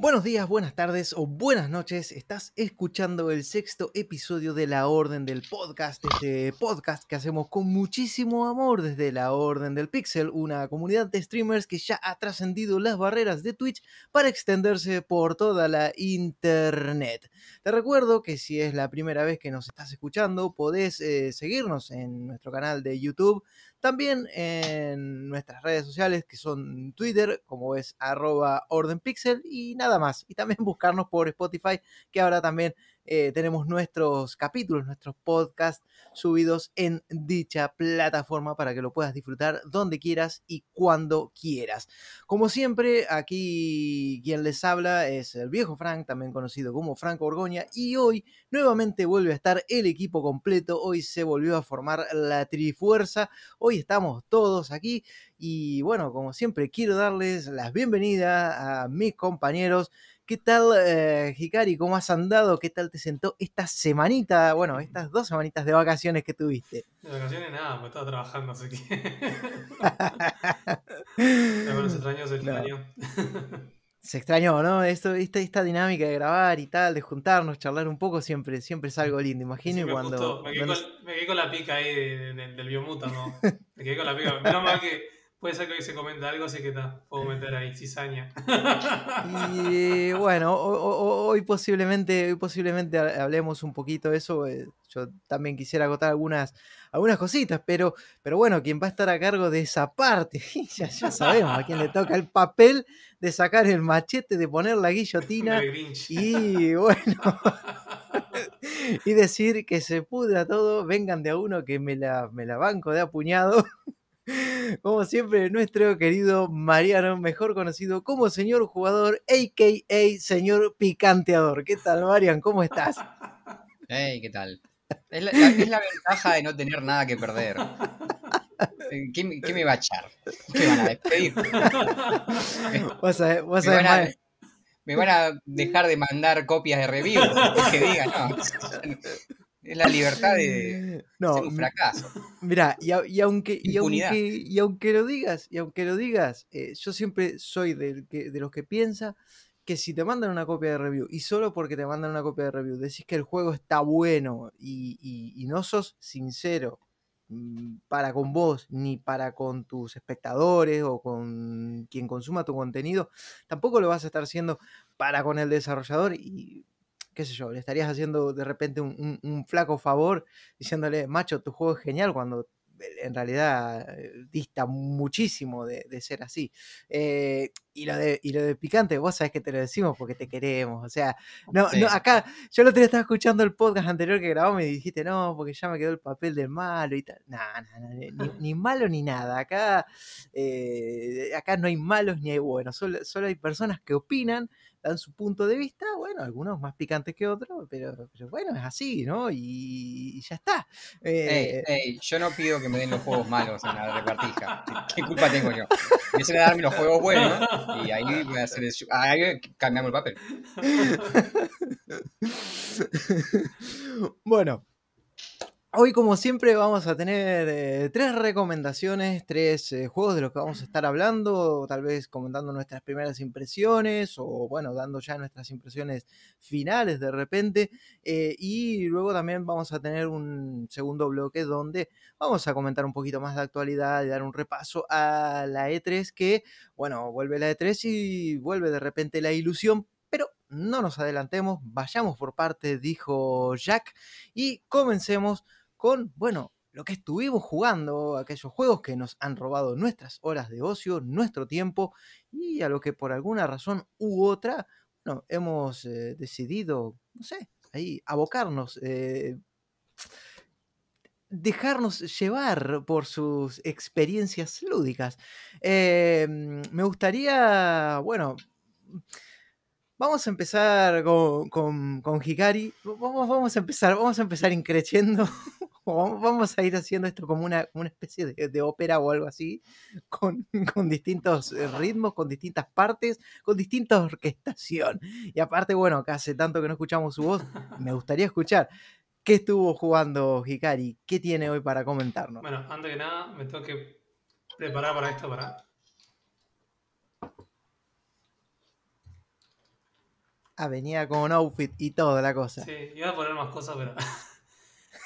Buenos días, buenas tardes o buenas noches. Estás escuchando el sexto episodio de La Orden del Podcast, este podcast que hacemos con muchísimo amor desde La Orden del Pixel, una comunidad de streamers que ya ha trascendido las barreras de Twitch para extenderse por toda la internet. Te recuerdo que si es la primera vez que nos estás escuchando, podés eh, seguirnos en nuestro canal de YouTube también en nuestras redes sociales que son Twitter, como es arroba ordenpixel y nada más. Y también buscarnos por Spotify, que ahora también eh, tenemos nuestros capítulos, nuestros podcasts subidos en dicha plataforma para que lo puedas disfrutar donde quieras y cuando quieras. Como siempre, aquí quien les habla es el viejo Frank, también conocido como Frank Orgoña, y hoy nuevamente vuelve a estar el equipo completo, hoy se volvió a formar la Trifuerza, hoy estamos todos aquí y bueno, como siempre quiero darles las bienvenidas a mis compañeros ¿Qué tal, eh, Hikari? ¿Cómo has andado? ¿Qué tal te sentó esta semanita? Bueno, estas dos semanitas de vacaciones que tuviste. De vacaciones nada, me estaba trabajando, así que. se extrañó, se extrañó. Se extrañó, ¿no? Esto, esta, esta dinámica de grabar y tal, de juntarnos, charlar un poco, siempre, siempre es algo lindo, imagino. me cuando. Me quedé, con, me quedé, con, la pica ahí del biomuta, ¿no? Me quedé con la pica. Menos mal que Puede ser que hoy se comenta algo, así que está, puedo meter ahí, cizaña. Y bueno, hoy posiblemente, hoy posiblemente hablemos un poquito de eso. Eh, yo también quisiera agotar algunas, algunas cositas, pero, pero bueno, quien va a estar a cargo de esa parte, ya, ya sabemos a quién le toca el papel de sacar el machete, de poner la guillotina. Y bueno. y decir que se pudra todo, vengan de a uno que me la, me la banco de apuñado. Como siempre, nuestro querido Mariano, mejor conocido como señor jugador, a.k.a. señor picanteador. ¿Qué tal, Marian? ¿Cómo estás? Hey, ¿qué tal? Es la, ventaja de no tener nada que perder. Eh, ¿Qué, me va a echar? ¿Qué van a despedir? me, van a, dejar de mandar copias de reviews. Que digan, no. Es la libertad de no, un fracaso. Mira, y, aunque, y, aunque, y aunque lo digas, y aunque lo digas, eh, yo siempre soy de, de los que piensa que si te mandan una copia de review y solo porque te mandan una copia de review decís que el juego está bueno y, y no sos sincero mm, para con vos ni para con tus espectadores o con quien consuma tu contenido, tampoco lo vas a estar haciendo para con el desarrollador y qué sé yo, le estarías haciendo de repente un, flaco favor diciéndole, macho, tu juego es genial cuando en realidad eh, dista muchísimo de, ser así. Eh, y, lo de, y lo de picante, vos sabés que te lo decimos porque te queremos. O sea, no, no acá, yo el otro día estaba escuchando el podcast anterior que grabamos y dijiste, no, porque ya me quedó el papel de malo y tal. No, no, no, ni, malo ni nada. Acá, eh, acá no hay malos ni hay buenos. Solo, solo hay personas que opinan dan su punto de vista, bueno, algunos más picantes que otros, pero, pero bueno, es así, ¿no? Y, ya está. Eh, yo no pido que me den los juegos malos en la repartija. ¿Qué, culpa tengo yo? Empiecen a darme los juegos buenos y ahí voy a hacer el, ahí cambiamos el papel. bueno, Hoy, como siempre, vamos a tener eh, tres recomendaciones, tres eh, juegos de los que vamos a estar hablando, tal vez comentando nuestras primeras impresiones o, bueno, dando ya nuestras impresiones finales de repente. Eh, y luego también vamos a tener un segundo bloque donde vamos a comentar un poquito más de actualidad y dar un repaso a la E3 que, bueno, vuelve la E3 y vuelve de repente la ilusión, pero no nos adelantemos, vayamos por parte, dijo Jack, y comencemos con, bueno, lo que estuvimos jugando, aquellos juegos que nos han robado nuestras horas de ocio, nuestro tiempo y a lo que por alguna razón u otra, bueno, hemos eh, decidido, no sé, ahí abocarnos, eh, dejarnos llevar por sus experiencias lúdicas. Em, me gustaría, bueno, Vamos a empezar con, con, Hikari. Vamos, vamos, a empezar, vamos a empezar increciendo. vamos a ir haciendo esto como una, una especie de, ópera o algo así, con, con, distintos eh, ritmos, con distintas partes, con distinta orquestación. Y aparte, bueno, que hace tanto que no escuchamos su voz, me gustaría escuchar. ¿Qué estuvo jugando Hikari? ¿Qué tiene hoy para comentarnos? Bueno, antes que nada, me tengo que preparar para esto, para Ah, venía con un outfit y toda la cosa. Sí, iba a poner más cosas, pero.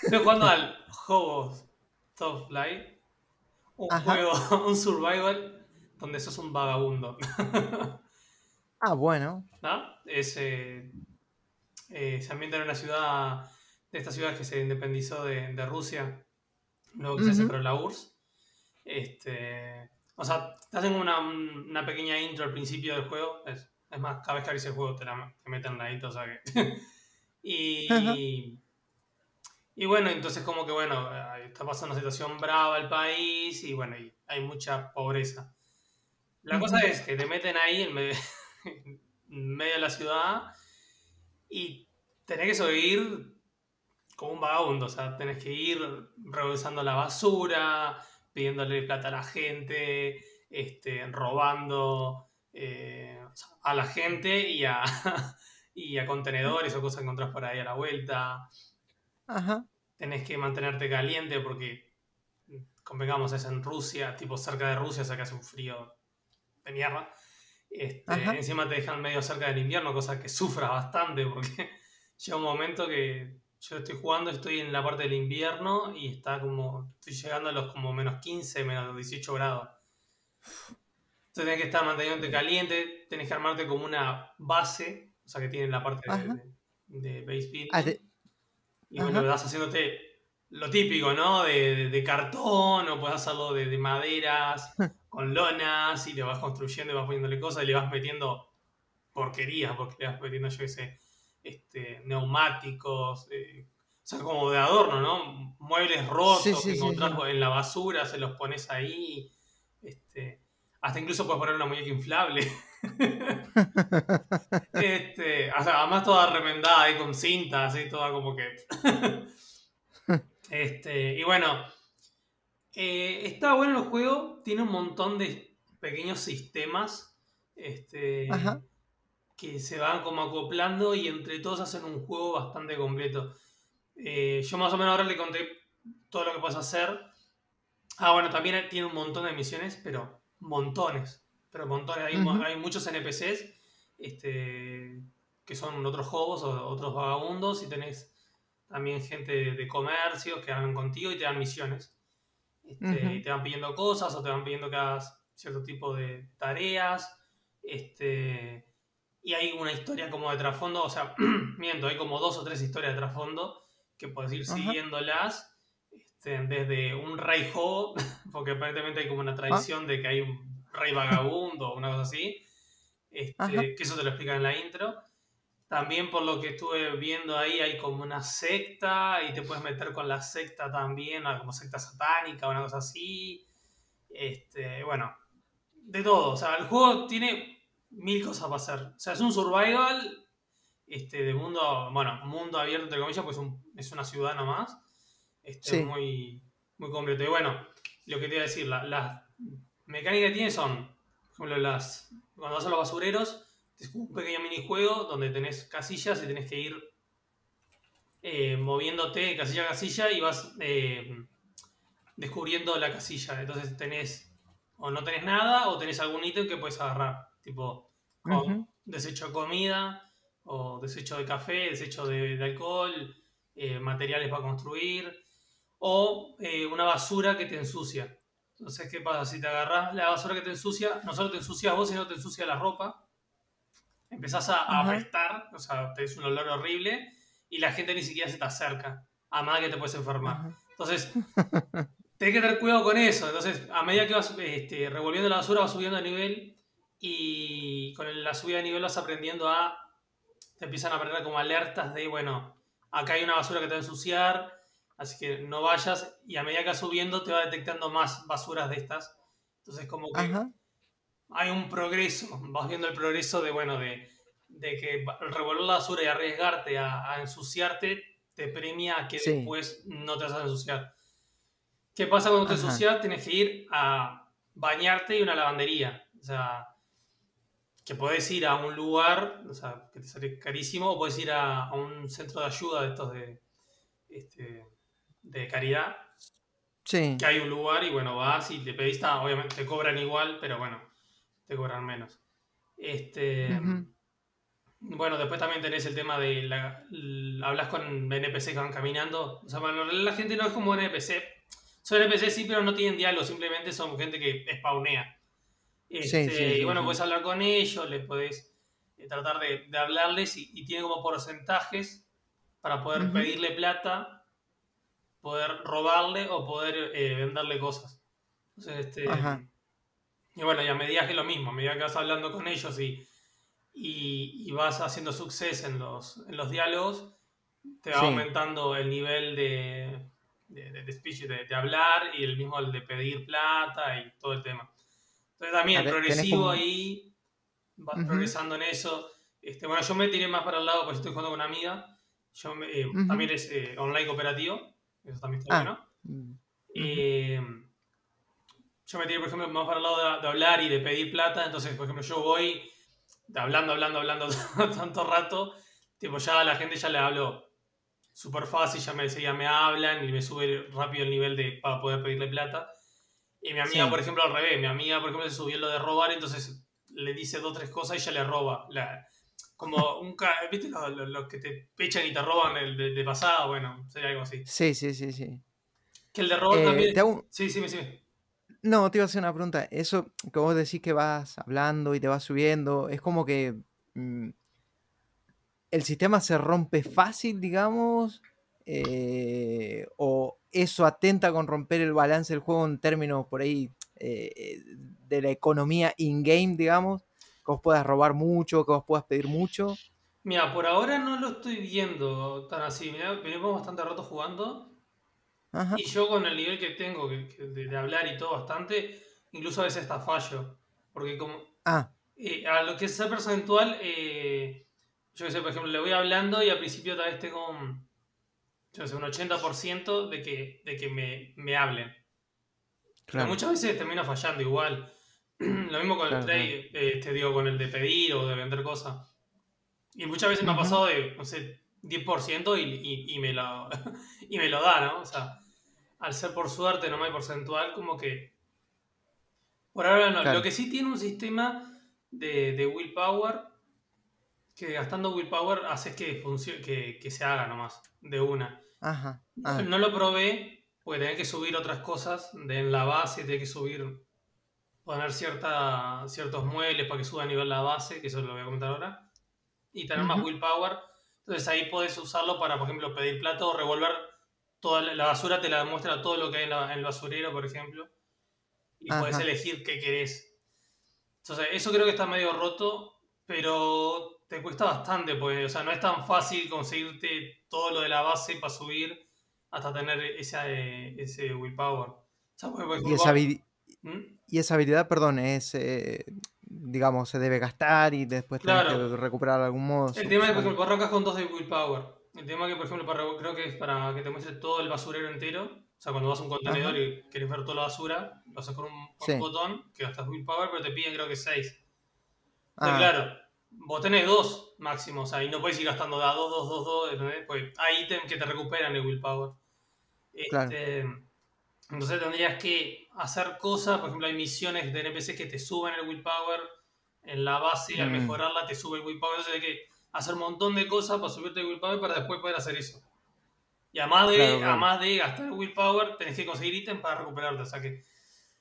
Estoy jugando al Hobos Top Flight. Un Ajá. juego, un survival donde sos un vagabundo. Ah, bueno. ¿No? Es, eh, eh, se ambienta en una ciudad, de estas ciudades que se independizó de, de Rusia, luego que se Ujú. separó la URSS. Este, o sea, te hacen una, una pequeña intro al principio del juego. Es, es más, cada vez que abrís el juego te, la, te meten la intro, o sea que. Y, y bueno, entonces, como que bueno, está pasando una situación brava el país y bueno, y hay mucha pobreza. La cosa es que te meten ahí en medio, en medio de la ciudad y tenés que sobrevivir como un vagabundo, o sea, tenés que ir revisando la basura, pidiéndole plata a la gente, este, robando eh, a la gente y a, y a contenedores o cosas que encontrás por ahí a la vuelta. Ajá. Tenés que mantenerte caliente porque, convengamos, es en Rusia, tipo cerca de Rusia, o sea que hace un frío de mierda. Este, encima te dejan medio cerca del invierno, cosa que sufras bastante porque llega un momento que yo estoy jugando, estoy en la parte del invierno y está como, estoy llegando a los como menos 15, menos 18 grados. Entonces tenés que estar manteniéndote caliente, tenés que armarte como una base, o sea que tiene la parte de, de, de base Y bueno, Ajá. vas haciéndote lo típico, ¿no? De, de- de cartón o puedes hacerlo de, de maderas, con lonas, y le vas construyendo y vas poniéndole cosas y le vas metiendo porquerías, porque le vas metiendo, yo qué sé, este, neumáticos, eh, o sea, como de adorno, ¿no? Muebles rotos Sí, sí, que encontrás sí. en la basura, se los pones ahí. Este, hasta incluso puedes poner una muñeca inflable. Este, o sea, además toda remendada ahí con cintas y toda como que. este, y bueno, eh, está bueno el juego, tiene un montón de pequeños sistemas este, Ajá. que se van como acoplando y entre todos hacen un juego bastante completo. Eh, yo más o menos ahora le conté todo lo que puedes hacer. Ah, bueno, también tiene un montón de misiones, pero montones. Pero montones. Hay, Ujú. hay muchos NPCs este, que son otros juegos o otros vagabundos y tenés también gente de, comercios que hablan contigo y te dan misiones. Este. Y te van pidiendo cosas o te van pidiendo que hagas cierto tipo de tareas. Este, y hay una historia como de trasfondo, o sea, miento, hay como dos o tres historias de trasfondo que puedes ir siguiéndolas este, desde un rey hobo, porque aparentemente hay como Ah. una tradición de que hay un rey vagabundo o una cosa así, este, que eso te lo explican en la intro. También por lo que estuve viendo ahí hay como una secta y te puedes meter con la secta también, ah, como secta satánica o una cosa así. Este, bueno, de todo. O sea, el juego tiene mil cosas para hacer. O sea, es un survival este, de mundo, bueno, mundo abierto entre comillas, pues un- es una ciudad nomás. Este, Sí. muy, muy completo. Y bueno, lo que te iba a decir, la- las mecánicas que tiene son, por ejemplo, las, cuando vas a los basureros, es un pequeño minijuego donde tenés casillas y tenés que ir eh, moviéndote casilla a casilla y vas eh, descubriendo la casilla. Entonces tenés, o no tenés nada, o tenés algún ítem que puedes agarrar, tipo Ujú. desecho de comida, o desecho de café, desecho de, de alcohol, eh, materiales para construir, o eh, una basura que te ensucia. Entonces, ¿qué pasa? Si te agarras la basura que te ensucia, no solo te ensucia vos, sino te ensucia la ropa. Empezás a, a Ajá. apestar, o sea, te es un olor horrible, y la gente ni siquiera se te acerca, a más que te puedes enfermar. Ajá. Entonces, tenés que tener cuidado con eso. Entonces, a medida que vas este, revolviendo la basura, vas subiendo de nivel y con la subida de nivel vas aprendiendo a... Te empiezan a aprender como alertas de, bueno, acá hay una basura que te va a ensuciar, así que no vayas y a medida que vas subiendo te va detectando más basuras de estas. Entonces, como que Ajá. hay un progreso, vas viendo el progreso de, bueno, de, de que revolver la basura y arriesgarte a, a ensuciarte te premia a que Sí. después no te vas a ensuciar. ¿Qué pasa cuando te Ajá. ensucias? Tienes que ir a bañarte y una lavandería. O sea, que podés ir a un lugar, o sea, que te sale carísimo, o podés ir a, a un centro de ayuda de estos de, este, de caridad, Sí. que hay un lugar y bueno, vas y te pedís, ah, obviamente te cobran igual, pero bueno, te cobran menos. Este. Bueno, después también tenés el tema de la, hablas con NPC que van caminando. O sea, bueno, la gente no es como NPC. Son NPC sí, pero no tienen diálogo, simplemente son gente que spawnea. Este, sí, y bueno, puedes hablar con ellos, les podés eh, tratar de, de hablarles y, y tiene como porcentajes para poder pedirle plata, poder robarle o poder eh, venderle cosas. Entonces, este, Ajá. y bueno, y a medida que lo mismo, a medida que vas hablando con ellos y, y, y vas haciendo suceso en los, en los diálogos, te va Sí. aumentando el nivel de, de, de- de speech, de, de hablar y el mismo el de pedir plata y todo el tema. Entonces también tenés progresivo como- ahí, vas Ujú. progresando en eso. Este, bueno, yo me tiré más para el lado porque estoy jugando con una amiga. Yo me- eh, Ujú. También es eh, online cooperativo, eso también está Ah. bueno. Mm, Eh, yo me tiré, por ejemplo, más para el lado de, de hablar y de pedir plata. Entonces, por ejemplo, yo voy de hablando, hablando, hablando tanto rato. Tipo, ya a la gente ya le hablo súper fácil, ya me, ya me hablan y me sube rápido el nivel de, para poder pedirle plata. Y mi amiga, Sí. por ejemplo, al revés. Mi amiga, por ejemplo, se subió lo de robar, entonces le dice dos o tres cosas y ella le roba. La- como un... ¿Viste los lo, lo que te pechan y te roban el de, de pasada? Bueno, sería algo así. Sí, sí, sí, sí. Que el de robar Eh, también... hago- Sí, sí, sí. No, te iba a hacer una pregunta. Eso que vos decís que vas hablando y te vas subiendo, es como que mm, el sistema se rompe fácil, digamos, eh, o eso atenta con romper el balance del juego en términos por ahí eh, de la economía in-game, digamos, que vos puedas robar mucho, que vos puedas pedir mucho. Mira, por ahora no lo estoy viendo tan así. Mirá, venimos bastante rato jugando. Ajá. Y yo con el nivel que tengo que- que de, hablar y todo bastante, incluso a veces hasta fallo. Porque como Ah, eh, a lo que es ser percentual, eh, yo qué sé, por ejemplo, le voy hablando y al principio tal vez tengo un, yo sé, un 80% de que, de que me, me hablen. Pero claro. muchas veces termino fallando igual. Lo mismo con el trade, eh, te digo, con el de pedir o de vender cosas. Y muchas veces me ha pasado de, no sé, 10% y, y, y me lo, y me lo da, ¿no? O sea, al ser por suerte, no hay porcentual, como que... Por ahora no. Claro. Lo que sí tiene un sistema de, de willpower, que gastando willpower haces que, funcione, que, que se haga nomás, de una. Ajá. No lo probé porque tenés que subir otras cosas de en la base, tenés que subir, poner cierta, ciertos muebles para que suba a nivel la base, que eso lo voy a comentar ahora, y tener más willpower. Entonces ahí podés usarlo para, por ejemplo, pedir plata o revolver toda la, la basura, te la muestra todo lo que hay en, la- en el basurero, por ejemplo, y podés Ajá. elegir qué querés. Entonces eso creo que está medio roto, pero te cuesta bastante, porque, o sea, no es tan fácil conseguirte todo lo de la base para subir hasta tener esa, eh, ese willpower. O sea, porque, por y, esa ¿Mm? y esa habilidad, perdón, es, eh, digamos, se debe gastar y después Claro. que recuperar de algún modo. El tema es que, por ejemplo, arrancas con dos de willpower. El tema es que, por ejemplo, para, creo que es para que te muestre todo el basurero entero. O sea, cuando vas a un contenedor Ajá. y querés ver toda la basura, lo haces con un, con Sí. un botón que gastas willpower, pero te piden creo que 6. Ah, claro, vos tenés dos máximo, o sea, y no puedes ir gastando de a 2, 2, 2, 2, ¿entendés? Pues hay ítems que te recuperan el willpower. Claro. Entonces tendrías que hacer cosas, por ejemplo, hay misiones de NPC que te suben el willpower en la base, al Mm. mejorarla te sube el willpower, entonces hay que hacer un montón de cosas para subirte el willpower para después poder hacer eso. Y además de, Claro, claro. además de gastar el willpower, tenés que conseguir ítems para recuperarte, o sea que...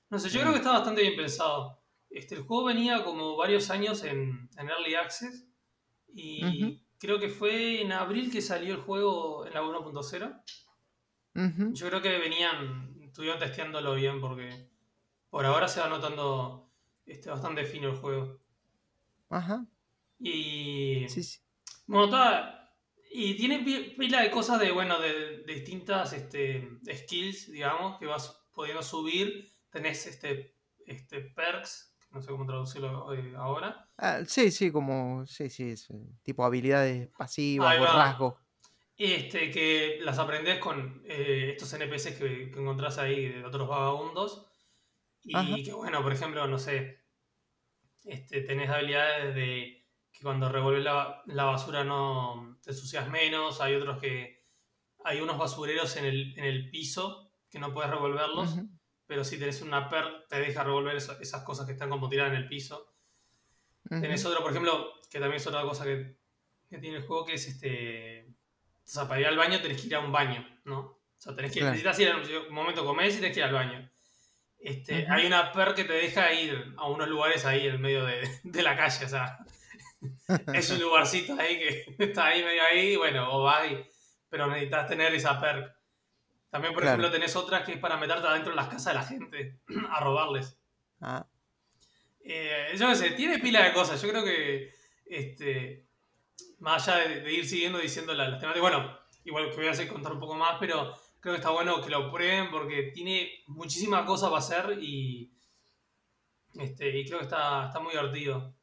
No sé, yo Mm. creo que está bastante bien pensado. Este, el juego venía como varios años en, en Early Access y creo que fue en abril que salió el juego en la 1.0. ujú, Yo creo que venían, estuvieron testeándolo bien porque por ahora se va notando este, bastante fino el juego. Ajá. Y Sí, sí. bueno, toda- y tiene pi- pila de cosas de, bueno, de, de distintas este, skills, digamos, que vas pudiendo subir. Tenés este, este perks, no sé cómo traducirlo eh, ahora. Ah, sí, sí, como, sí, sí, es, eh, tipo habilidades pasivas Ahí o va. rasgos. Este, que las aprendés con eh, estos NPCs que, que encontrás ahí de otros vagabundos. Y Ajá. que bueno, por ejemplo, no sé, este, tenés habilidades de que cuando revolves la, la basura no te ensucias menos. Hay otros que. Hay unos basureros en el, en el piso que no puedes revolverlos. Pero si tenés una per, te deja revolver eso- esas cosas que están como tiradas en el piso. Tenés otro, por ejemplo, que también es otra cosa que que tiene el juego que es este. O sea, para ir al baño tenés que ir a un baño, ¿no? O sea, tenés que Claro. necesitas ir a un momento comés y tenés que ir al baño. Este. Hay una per que te deja ir a unos lugares ahí en medio de, de la calle, o sea, es un lugarcito ahí que está ahí medio ahí, bueno, o vas y- pero necesitas tener esa perk. También, por Claro. ejemplo, tenés otras que es para meterte adentro de las casas de la gente, a robarles. Ah, Eh, yo qué sé, tiene pila de cosas. Yo creo que, este, más allá de, de ir siguiendo diciendo la- las temáticas, bueno, igual que voy a hacer contar un poco más, pero creo que está bueno que lo prueben porque tiene muchísimas cosas para hacer y, este, y creo que está, está muy divertido.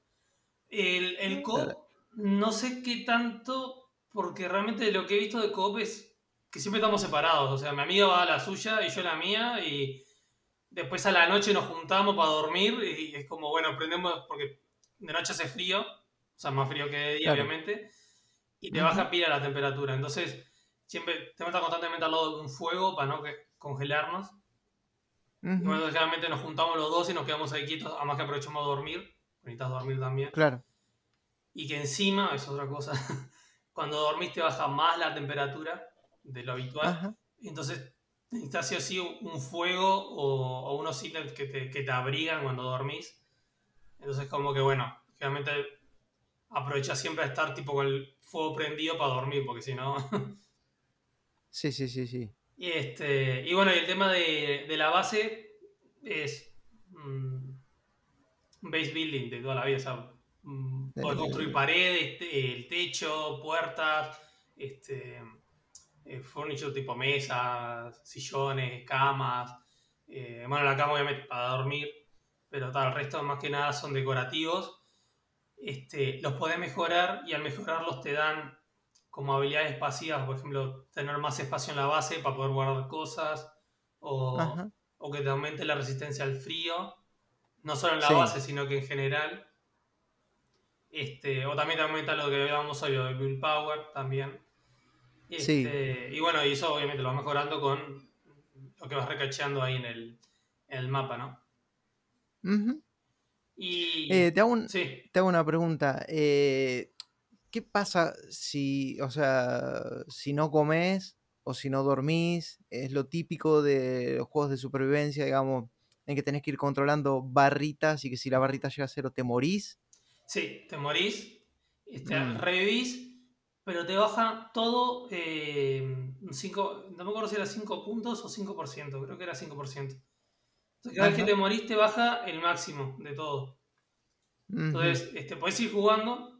El, el co no sé qué tanto, porque realmente lo que he visto de coop es que siempre estamos separados. O sea, mi amiga va a la suya y yo a la mía y después a la noche nos juntamos para dormir y es como, bueno, prendemos, porque de noche hace frío, o sea, más frío que de día, Claro. obviamente, y te baja pila la temperatura. Entonces, siempre que estar constantemente al lado de un fuego para no que- congelarnos. Ujú, bueno, generalmente nos juntamos los dos y nos quedamos ahí quietos, además que aprovechamos a dormir. Necesitas dormir también. Claro. Y que encima, es otra cosa, cuando dormís te baja más la temperatura de lo habitual. Ajá. Entonces necesitas sí o sí un fuego o, o unos ítems que te, que te abrigan cuando dormís. Entonces como que bueno, realmente aprovechas siempre a estar tipo con el fuego prendido para dormir, porque si no... Sí, sí, sí, sí. y, este, y bueno, y el tema de, de la base es mm, base building de toda la vida. O sea, mm, construir paredes, te- el techo, puertas, este, eh, furniture tipo mesas, sillones, camas. eh, bueno, la cama obviamente para dormir, pero tal, el resto más que nada son decorativos. Este, los podés mejorar y al mejorarlos te dan como habilidades pasivas, por ejemplo, tener más espacio en la base para poder guardar cosas o, que te aumente la resistencia al frío, no solo en la Sí. base, sino que en general. Este, o también te aumenta lo que hablábamos hoy, lo de willpower también. Sí. Este, Y bueno, y eso obviamente lo vas mejorando con lo que vas recacheando ahí en el, en el mapa, ¿no? Ujú. Y. Eh, te, hago un- sí, te hago una pregunta. eh, ¿Qué pasa si, o sea, si no comes o si no dormís? Es lo típico de los juegos de supervivencia, digamos, en que tenés que ir controlando barritas y que si la barrita llega a cero te morís. sí, te morís, este, Mm. revivís, pero te baja todo. eh, cinco- no me acuerdo si era 5 puntos o 5%, creo que era 5%. Entonces, cada vez que te morís, te baja el máximo de todo. Entonces, este, podés ir jugando.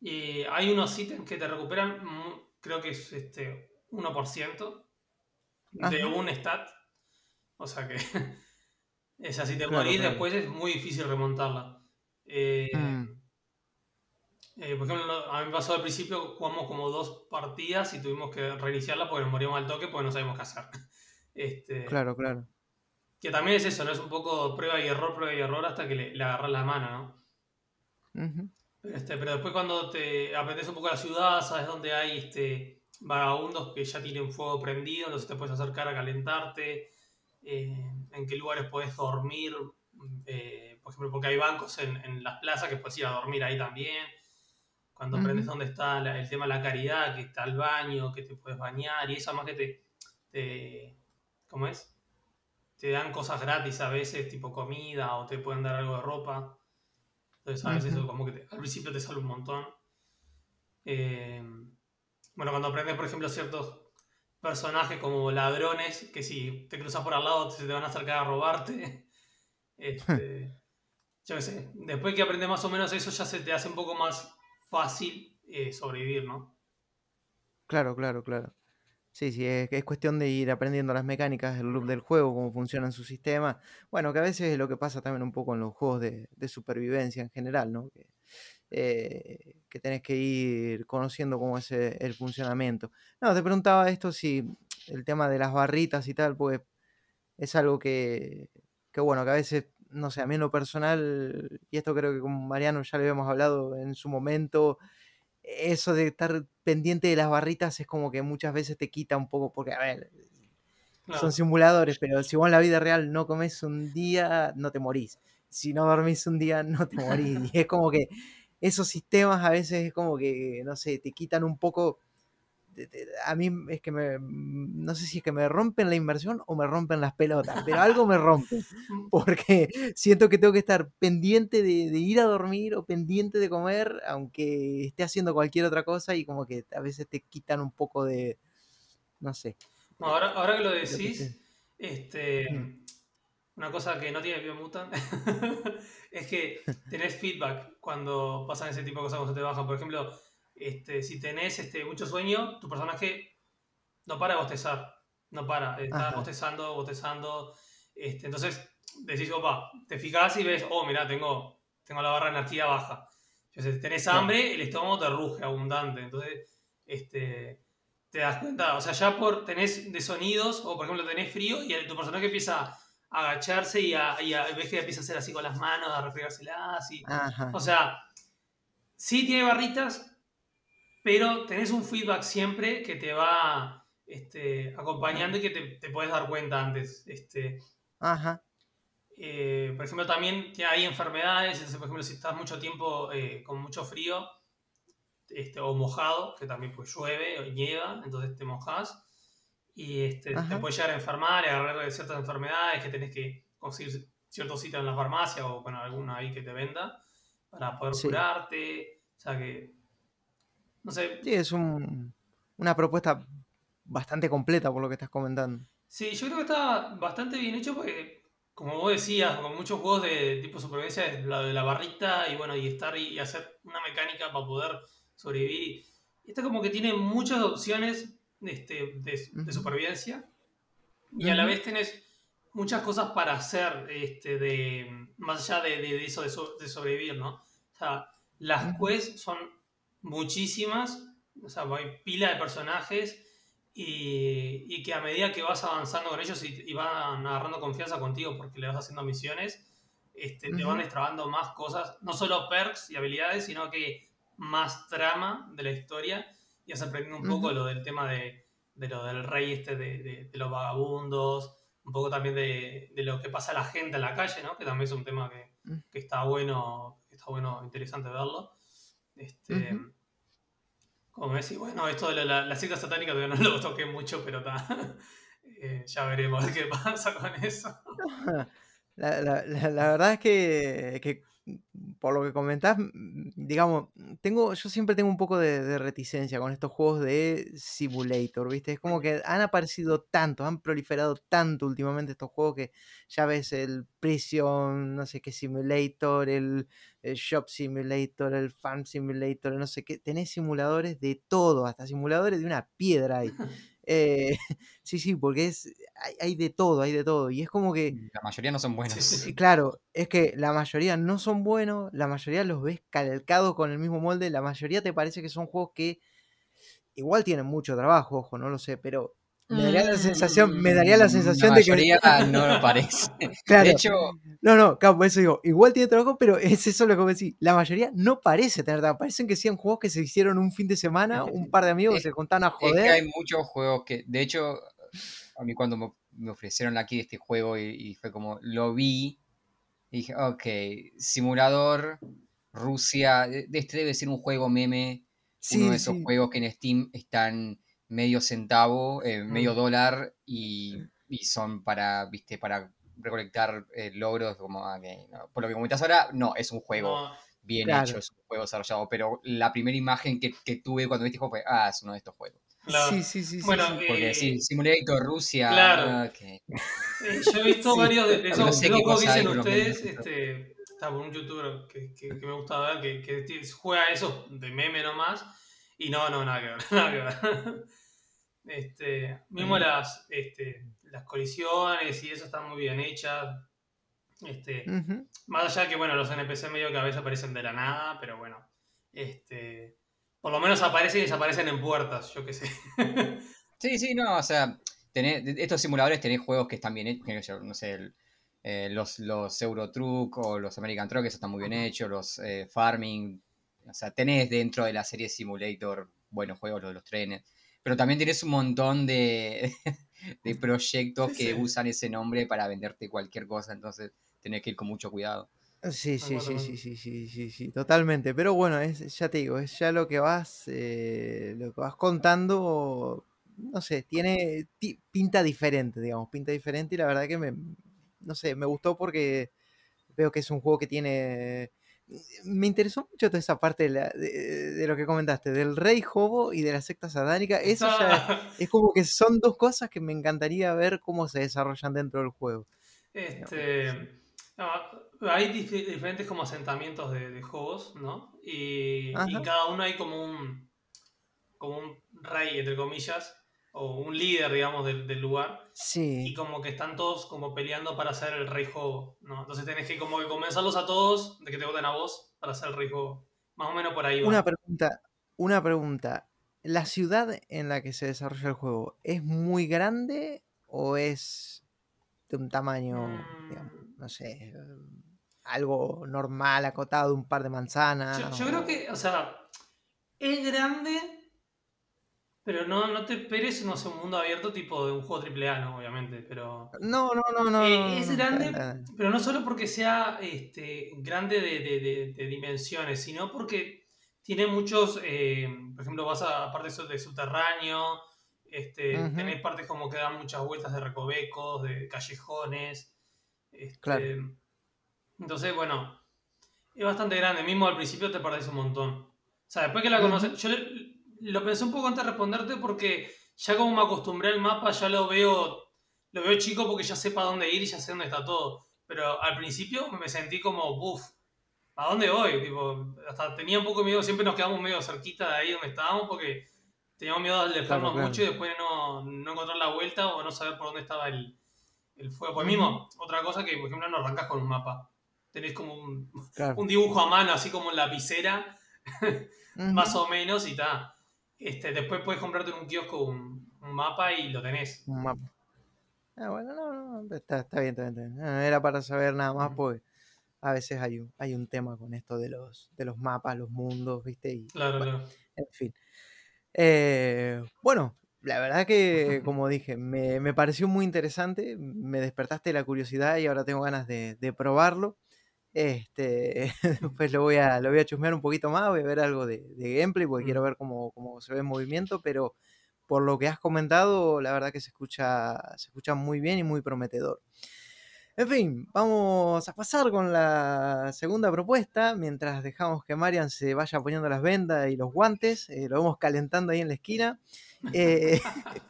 Y hay unos ítems que te recuperan, creo que es este 1% de Ajá. un stat. O sea que, es así, te Claro, morís, claro. después es muy difícil remontarla. Eh, Mm. eh, por ejemplo, a mí me pasó al principio, jugamos como dos partidas y tuvimos que reiniciarla porque nos moríamos al toque porque no sabíamos qué hacer. Este, Claro, claro. Que también es eso, ¿no? Es un poco prueba y error, prueba y error hasta que le, le agarras la mano, ¿no? Este, pero después cuando te aprendes un poco la ciudad, sabes dónde hay este, vagabundos que ya tienen fuego prendido, entonces te puedes acercar a calentarte, eh, en qué lugares puedes dormir, eh, por ejemplo, porque hay bancos en, en las plazas que puedes ir a dormir ahí también. Cuando aprendes dónde está la- el tema de la caridad, que está el baño, que te puedes bañar y eso más que te, te ¿cómo es? Te dan cosas gratis a veces, tipo comida o te pueden dar algo de ropa. Entonces a veces eso como que te- al principio te sale un montón. Eh, bueno, cuando aprendes, por ejemplo, ciertos personajes como ladrones, que si te cruzas por al lado se te van a acercar a robarte. Este, yo qué sé. Después que aprendes más o menos eso, ya se te hace un poco más fácil eh, sobrevivir, ¿no? Claro, claro, claro. Sí, sí, es, es cuestión de ir aprendiendo las mecánicas del loop del juego, cómo funciona su sistema. Bueno, que a veces es lo que pasa también un poco en los juegos de, supervivencia en general, ¿no? Que, eh, que tenés que ir conociendo cómo es eh, el funcionamiento. No, te preguntaba esto si el tema de las barritas y tal, pues es algo que, que bueno, que a veces, no sé, a mí en lo personal, y esto creo que con Mariano ya lo habíamos hablado en su momento, eso de estar pendiente de las barritas es como que muchas veces te quita un poco, porque a ver, son simuladores, pero si vos en la vida real no comes un día, no te morís. Si no dormís un día, no te morís. Y es como que esos sistemas a veces es como que, no sé, te quitan un poco a mí es que me, mm, no sé si es que me rompen la inversión o me rompen las pelotas, pero algo me rompe, porque siento que tengo que estar pendiente de, ir a dormir o pendiente de comer, aunque esté haciendo cualquier otra cosa y como que a veces te quitan un poco de, no sé. ahora, ahora que lo decís, este, una cosa que no tiene Biomutant es que tenés feedback cuando pasan ese tipo de cosas cuando se te bajan, por ejemplo este, si tenés este, mucho sueño, tu personaje no para de bostezar, no para, está bostezando, bostezando. Este, entonces decís, opa, te fijas y ves, oh, mira, tengo, tengo la barra de energía baja. Entonces, tenés hambre, el estómago te ruge abundante. Entonces, este, te das cuenta, o sea, ya por tenés de sonidos, o por ejemplo, tenés frío y tu personaje empieza a agacharse y, a, ves que empieza a hacer así con las manos, a refregárselas. Y, o sea, sí tiene barritas, pero tenés un feedback siempre que te va este, acompañando y que te, puedes dar cuenta antes. Este, Ajá. Eh, por ejemplo, también hay enfermedades, por ejemplo, si estás mucho tiempo eh, con mucho frío este, o mojado, que también pues llueve o nieva, entonces te mojas y este, te puedes llegar a enfermar y agarrar ciertas enfermedades que tenés que conseguir ciertos sitios en la farmacia o con alguna ahí que te venda para poder curarte. O sea que no sé. Sí, es una propuesta bastante completa por lo que estás comentando. Sí, yo creo que está bastante bien hecho porque, como vos decías, con muchos juegos de tipo supervivencia es la de la barrita y bueno, y estar y, hacer una mecánica para poder sobrevivir. Esta como que tiene muchas opciones este, de, supervivencia y a la vez tenés muchas cosas para hacer este, de, más allá de, eso de, sobrevivir, ¿no? O sea, las quests son muchísimas, o sea, hay pila de personajes y, que a medida que vas avanzando con ellos y, van agarrando confianza contigo porque le vas haciendo misiones, este, te van extrabando más cosas, no solo perks y habilidades, sino que más trama de la historia y vas aprendiendo un poco lo del tema de, lo del rey este de, los vagabundos, un poco también de, lo que pasa a la gente en la calle, ¿no? que también es un tema que, que está bueno, que está bueno, interesante verlo. Este, Como decís, bueno, esto de la, la, cita satánica todavía no lo toqué mucho, pero eh, ya veremos qué pasa con eso. La, verdad es que, por lo que comentás, mm, digamos, tengo, yo siempre tengo un poco de, reticencia con estos juegos de simulator, ¿viste? Es como que han aparecido tanto, han proliferado tanto últimamente estos juegos que ya ves el Prison, no sé qué simulator, el, Shop Simulator, el Farm Simulator, no sé qué, tenés simuladores de todo, hasta simuladores de una piedra ahí. Eh, sí, sí, porque es hay, de todo, hay de todo. Y es como que. La mayoría no son buenos. Claro, es que la mayoría no son buenos, la mayoría los ves calcados con el mismo molde, la mayoría te parece que son juegos que igual tienen mucho trabajo, ojo, no lo sé, pero me daría la sensación, me daría la sensación de que. no lo parece. De hecho. No, no, por eso digo, igual tiene trabajo, pero es eso lo que me decís. La mayoría no parece tener trabajo. Parecen que sean juegos que se hicieron un fin de semana, un par de amigos que se contaban a joder. Es que hay muchos juegos que, de hecho, a mí cuando me ofrecieron aquí este juego y, fue como, lo vi, y dije, ok, simulador, Rusia, este debe ser un juego meme, uno de esos juegos que en Steam están medio centavo, eh, medio dólar y, son para, viste, para recolectar eh, logros como ah, por lo que comentas ahora, no, es un juego bien hecho, es un juego desarrollado, pero la primera imagen que, tuve cuando vi este juego fue, ah, es uno de estos juegos. Sí, sí, sí. Bueno, porque sí, Simulator Rusia. Claro. Ah, eh, yo he visto varios de, esos juegos que dicen ustedes. Este, está por un youtuber que, que, me gusta ver, que, que, juega eso de meme nomás. Y no, no, nada que ver. Nada que ver. Este, mismo las, este, las colisiones y eso están muy bien hechas. Este, Más allá que, bueno, los NPC medio que a veces aparecen de la nada, pero bueno. Este, por lo menos aparecen y desaparecen en puertas, yo qué sé. sí, sí, no, o sea, estos simuladores tenés juegos que están bien hechos, no sé, eh, los, los Euro Truck o los American Truck, eso están muy bien hechos, los eh, Farming, o sea, tenés dentro de la serie Simulator buenos juegos, los de los trenes, pero también tenés un montón de, de proyectos que usan ese nombre para venderte cualquier cosa, entonces tenés que ir con mucho cuidado. Sí, sí, sí, sí, sí, sí, sí, sí, totalmente. Pero bueno, es, ya te digo, es ya lo que vas, eh, lo que vas contando, no sé, tiene ti- pinta diferente, digamos, pinta diferente y la verdad que me, no sé, me gustó porque veo que es un juego que tiene... Me interesó mucho toda esa parte de, la- de- de lo que comentaste, del rey Jobo y de la secta satánica. Eso ya es como que son dos cosas que me encantaría ver cómo se desarrollan dentro del juego. Este. hay dif- diferentes como asentamientos de, de juegos, ¿no? Y, y cada uno hay como un. como un rey, entre comillas, o un líder, digamos, del, del lugar. Y Sí. como que están todos como peleando para ser el rey juego, ¿no? Entonces tenés que como que convencerlos a todos de que te voten a vos para ser el rey juego. Más o menos por ahí Una va. pregunta, una pregunta. ¿La ciudad en la que se desarrolla el juego es muy grande o es de un tamaño, digamos, Mm, no sé, algo normal, acotado, un par de Yo, manzanas? yo creo o- que, o sea, es grande, pero no, no te esperes, no sé, un mundo abierto tipo de un juego AAA, ¿no? Obviamente, pero... No, no, no, no, Eh, es grande, pero no solo porque sea este, grande de, de- de- de dimensiones, sino porque tiene muchos, eh, por ejemplo, vas a partes de subterráneo, este, Ujú, tenés partes como que dan muchas vueltas de recovecos, de callejones. claro. Este, entonces, bueno, es bastante grande. Mismo al principio te perdés un montón. O sea, después que la conoces, yo le- lo pensé un poco antes de responderte porque ya como me acostumbré al mapa, ya lo veo, lo veo chico porque ya sé para dónde ir y ya sé dónde está todo. Pero al principio me sentí como, uff, ¿a dónde voy? Tipo, hasta tenía un poco miedo, siempre nos quedamos medio cerquita de ahí donde estábamos porque teníamos miedo de alejarnos claro. mucho y después no, no encontrar la vuelta o no saber por dónde estaba el, el fuego. Pues mismo, otra cosa que, por ejemplo, no arrancas con un mapa. Tenés como un, claro. un dibujo a mano, así como en lapicera, más o menos, y está. Este, después puedes comprarte en un kiosco un, un mapa y lo tenés. Un mapa. Ah, bueno, no, no, está, está bien, está bien, está bien. No, era para saber nada más porque a veces hay un, hay un tema con esto de los, de los mapas, los mundos, ¿viste? Y Claro, bueno, claro. en fin. Eh, bueno, la verdad que, como dije, me, me pareció muy interesante, me despertaste la curiosidad y ahora tengo ganas de, de probarlo. Este, después lo voy a, lo voy a chusmear un poquito más, voy a ver algo de, de gameplay porque quiero Mm. ver cómo, cómo se ve en movimiento, pero por lo que has comentado, la verdad que se escucha, se escucha muy bien y muy prometedor. En fin, vamos a pasar con la segunda propuesta, mientras dejamos que Marian se vaya poniendo las vendas y los guantes, eh, lo vamos calentando ahí en la esquina. eh,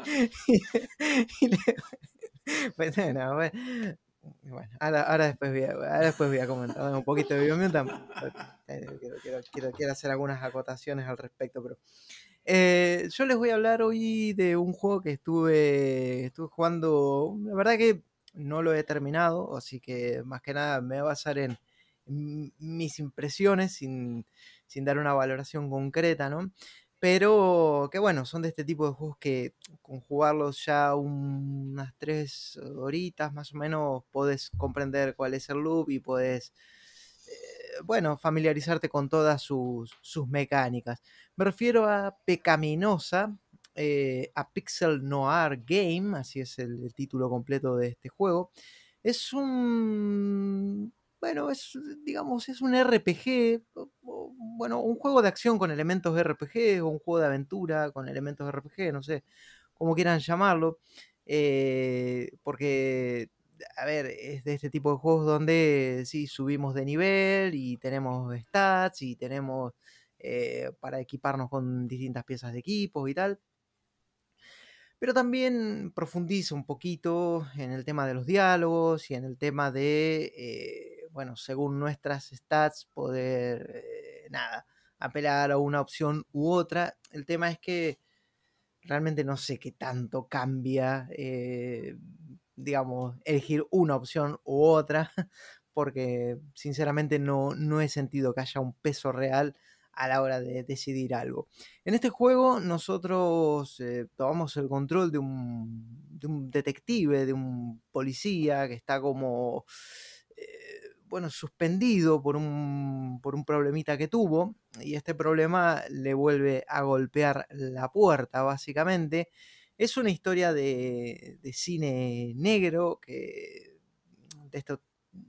y le- pues, no, bueno, bueno, ahora, ahora después voy a, ahora después voy a comentar un poquito de eh, quiero, quiero- quiero- quiero hacer algunas acotaciones al respecto, pero eh, yo les voy a hablar hoy de un juego que estuve, estuve jugando. La verdad que no lo he terminado, así que más que nada me voy a basar en, en mis impresiones sin, sin dar una valoración concreta, ¿no? Pero que bueno, son de este tipo de juegos que con jugarlos ya un- unas tres horitas más o menos podés comprender cuál es el loop y podés, eh, bueno, familiarizarte con todas sus, sus mecánicas. Me refiero a Pecaminosa, eh, a Pixel Noir Game, así es el título completo de este juego. Es un. Bueno, es, digamos, es un RPG, bueno, un juego de acción con elementos de RPG, o un juego de aventura con elementos de RPG, no sé cómo quieran llamarlo. eh, porque, a ver, es de este tipo de juegos donde sí subimos de nivel y tenemos stats y tenemos eh, para equiparnos con distintas piezas de equipos y tal. Pero también profundiza un poquito en el tema de los diálogos y en el tema de, eh, bueno, según nuestras stats, poder, eh, nada, apelar a una opción u otra. El tema es que realmente no sé qué tanto cambia, eh, digamos, elegir una opción u otra, porque sinceramente no, no he sentido que haya un peso real a la hora de decidir algo. En este juego nosotros eh, tomamos el control de un, de un detective, de un policía que está como, bueno, suspendido por un, por un problemita que tuvo y este problema le vuelve a golpear la puerta básicamente. Es una historia de, de cine negro que de estos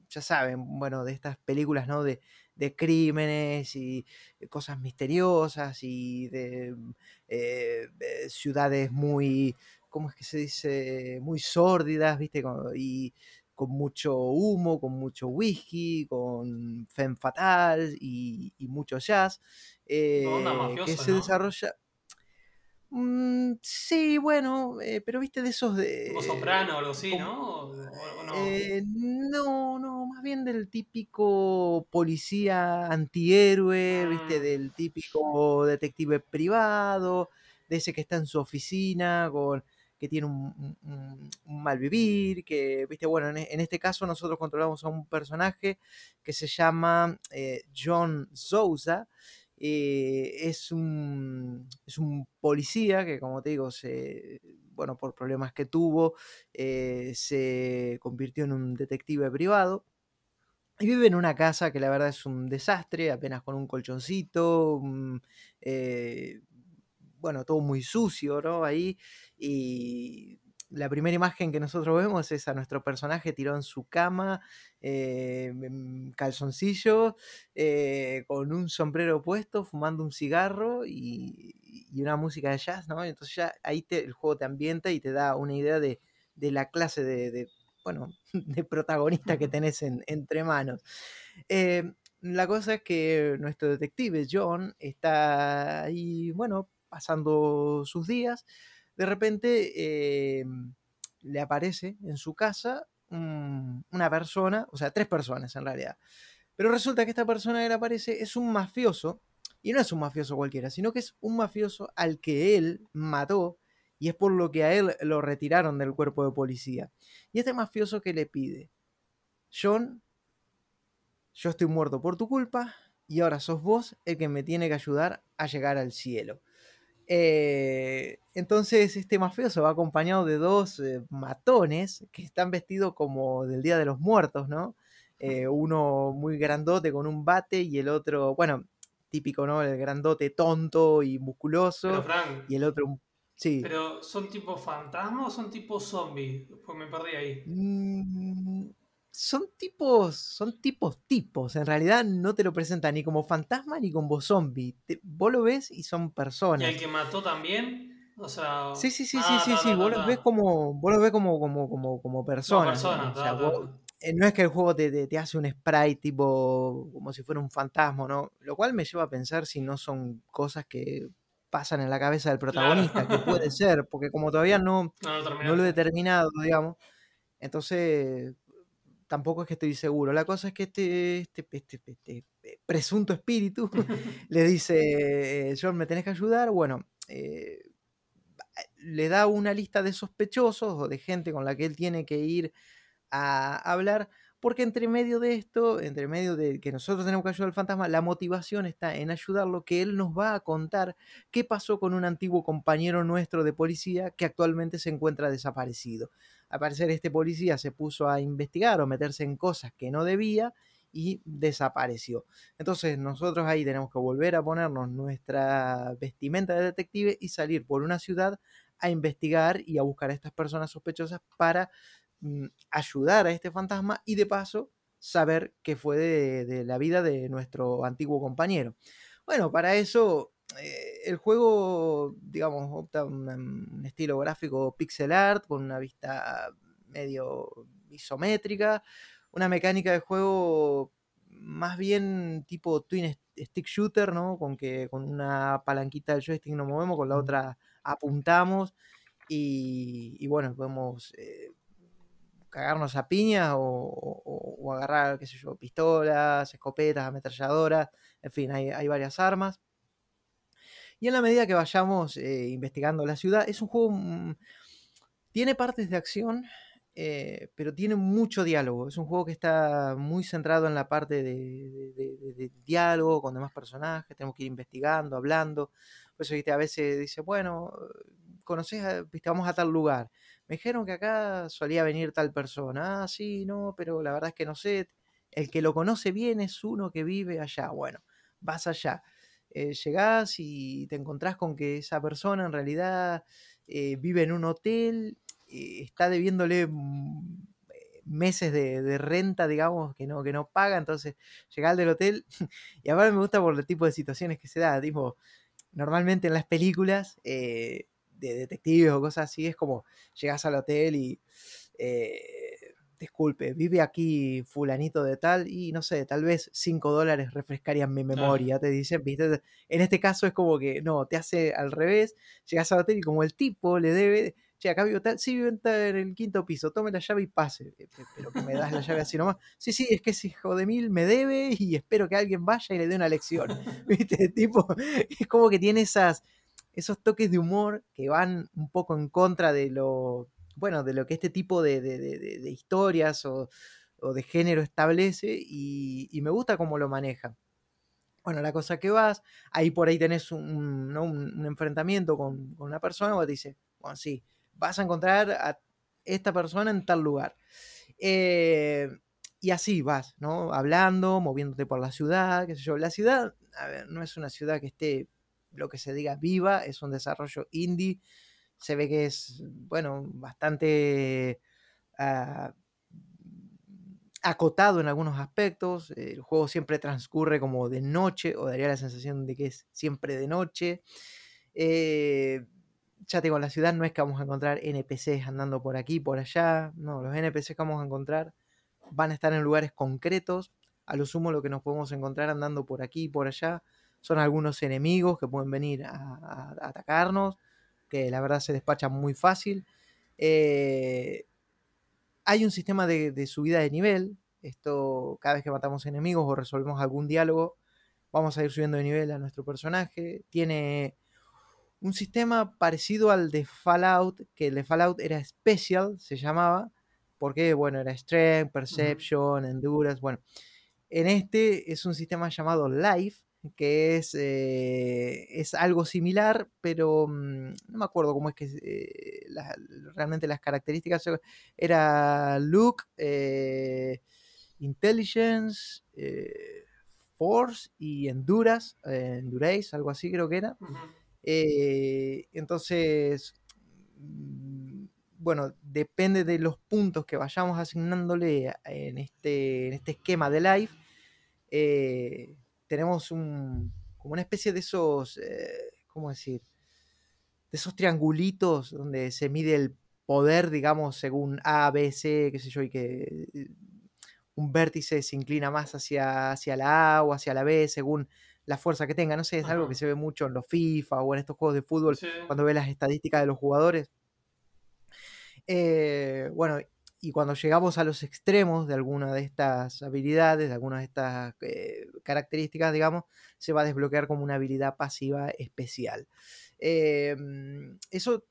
ya saben, bueno, de estas películas, ¿no? De, de crímenes y cosas misteriosas y de, eh, de ciudades muy, ¿cómo es que se dice? Muy sórdidas, ¿viste? Y con mucho humo, con mucho whisky, con femme fatal y, y mucho jazz, eh, que mafioso, se ¿no? desarrolla... Mm, sí, bueno, eh, pero viste de esos de... soprano o algo así, como- ¿no? O, o- o no. eh, no, no, más bien del típico policía antihéroe, ¿viste? Mm. Del típico detective privado, de ese que está en su oficina, con, que tiene un, mal vivir, que, ¿viste? Bueno, en, e- en este caso nosotros controlamos a un personaje que se llama eh, John Sousa. eh, es un, es un policía que, como te digo, se, bueno, por problemas que tuvo, eh, se convirtió en un detective privado y vive en una casa que la verdad es un desastre, apenas con un colchoncito, bueno, todo muy sucio, ¿no? Ahí. Y la primera imagen que nosotros vemos es a nuestro personaje tirado en su cama, eh, calzoncillo, eh, con un sombrero puesto, fumando un cigarro y, y una música de jazz, ¿no? Entonces ya ahí te- el juego te ambienta y te da una idea de, de la clase de, de, bueno, de protagonista que tenés en- entre manos. Eh, la cosa es que nuestro detective John está ahí, bueno, pasando sus días. De repente eh, le aparece en su casa un- una persona, o sea, tres personas en realidad. Pero resulta que esta persona que le aparece es un mafioso, y no es un mafioso cualquiera, sino que es un mafioso al que él mató, y es por lo que a él lo retiraron del cuerpo de policía. Y este mafioso que le pide, John, yo estoy muerto por tu culpa, y ahora sos vos el que me tiene que ayudar a llegar al cielo. Eh, entonces este mafioso va acompañado de dos eh, matones que están vestidos como del Día de los Muertos, ¿no? Eh, uno muy grandote con un bate y el otro, bueno, típico, ¿no? El grandote tonto y Pero musculoso Frank, y el otro, un- sí. ¿pero son tipo fantasmas o son tipo zombies? Pues me perdí ahí. Mm, son tipos, son tipos tipos. En realidad no te lo presentan ni como fantasma ni como zombie. Te- vos lo ves y son ¿Y el personas. que mató también? O sea. Sí, sí, sí, sí, Ah, sí, sí. ta, Vos los ves como, vos los ves como, como, como, como personas, persona, digamos. O sea, ta, ta, vos- eh, no es que el juego te, te- te hace un sprite tipo como si fuera un fantasma, ¿no? Lo cual me lleva a pensar si no son cosas que pasan en la cabeza del Claro. protagonista, que puede ser, porque como todavía no, No lo no lo he determinado, digamos, entonces tampoco es que estoy seguro. La cosa es que este, este, este, este, eh, presunto espíritu le dice, eh, John, ¿me tenés que ayudar? Bueno, eh, le da una lista de sospechosos o de gente con la que él tiene que ir a hablar, porque entre medio de esto, entre medio de que nosotros tenemos que ayudar al fantasma, la motivación está en ayudarlo, que él nos va a contar qué pasó con un antiguo compañero nuestro de policía que actualmente se encuentra desaparecido. Al parecer este policía se puso a investigar o meterse en cosas que no debía y desapareció. Entonces nosotros ahí tenemos que volver a ponernos nuestra vestimenta de detective y salir por una ciudad a investigar y a buscar a estas personas sospechosas para mm, ayudar a este fantasma y de paso saber qué fue de, de la vida de nuestro antiguo compañero. Bueno, para eso eh, el juego, digamos, opta un, un estilo gráfico pixel art con una vista medio isométrica, una mecánica de juego más bien tipo twin st- stick shooter, ¿no? Con que con una palanquita del joystick nos movemos, con la otra apuntamos y, y bueno, podemos eh, cagarnos a piñas o, o- o agarrar, qué sé yo, pistolas, escopetas, ametralladoras, en fin, hay, hay varias armas. Y en la medida que vayamos eh, investigando la ciudad, es un juego... mm, tiene partes de acción, eh, pero tiene mucho diálogo. Es un juego que está muy centrado en la parte de, diálogo con demás personajes. Tenemos que ir investigando, hablando. Por eso, a veces dice, bueno, conoces, viste, vamos a tal lugar. Me dijeron que acá solía venir tal persona. Ah, sí, no, pero la verdad es que no sé. El que lo conoce bien es uno que vive allá. Bueno, vas allá. Eh, llegás y te encontrás con que esa persona en realidad eh, vive en un hotel, eh, está debiéndole mm, eh, meses de, renta, digamos, que no, que no paga, entonces llega del hotel y ahora me gusta por el tipo de situaciones que se da, tipo, normalmente en las películas eh, de detectives o cosas así es como llegas al hotel y... Disculpe, vive aquí fulanito de tal y no sé, tal vez 5 dólares refrescarían mi memoria, te dicen, ¿viste? En este caso es como que no, te hace al revés, llegas al hotel y como el tipo le debe, che, acá vivo tal, sí, vivo en el quinto piso, tome la llave y pase, eh, pero que me das la llave así nomás. Sí, sí, es que ese hijo de mil me debe y espero que alguien vaya y le dé una lección, ¿viste? Tipo, es como que tiene esas, esos toques de humor que van un poco en contra de lo, bueno, de lo que este tipo de, historias o, de género establece y, me gusta cómo lo maneja. Bueno, la cosa que vas, ahí por ahí tenés un, enfrentamiento con, una persona o te dice, bueno, sí, vas a encontrar a esta persona en tal lugar. Eh, y así vas, ¿no? Hablando, moviéndote por la ciudad, qué sé yo. La ciudad, a ver, no es una ciudad que esté, lo que se diga, viva, es un desarrollo indie. Se ve que es, bueno, bastante ah, acotado en algunos aspectos. El juego siempre transcurre como de noche, o daría la sensación de que es siempre de noche. Eh, ya te digo, en la ciudad no es que vamos a encontrar NPCs andando por aquí, por allá. No, los NPCs que vamos a encontrar van a estar en lugares concretos. A lo sumo lo que nos podemos encontrar andando por aquí y por allá son algunos enemigos que pueden venir a, atacarnos, que la verdad se despachan muy fácil. Eh, hay un sistema de, de, subida de nivel. Esto, cada vez que matamos enemigos o resolvemos algún diálogo, vamos a ir subiendo de nivel a nuestro personaje. Tiene un sistema parecido al de Fallout, que el de Fallout era Special, se llamaba, porque, bueno, era Strength, Perception, Endurance, bueno. En este es un sistema llamado Life, que es, eh, es algo similar, pero mm, no me acuerdo cómo es que eh, realmente las características era look, eh, intelligence, force y endurance, endurance, algo así creo que era. Entonces, mm, bueno, depende de los puntos que vayamos asignándole en este, en este esquema de live. Eh, tenemos un, como una especie de esos, eh, ¿cómo decir? De esos triangulitos donde se mide el poder, digamos, según A, B, C, qué sé yo, y que un vértice se inclina más hacia, hacia la A o hacia la B, según la fuerza que tenga. No sé, es algo que se ve mucho en los FIFA o en estos juegos de fútbol cuando ves las estadísticas de los jugadores. Eh, bueno, y cuando llegamos a los extremos de alguna de estas habilidades, de algunas de estas eh, características, digamos, se va a desbloquear como una habilidad pasiva especial. Em, eso,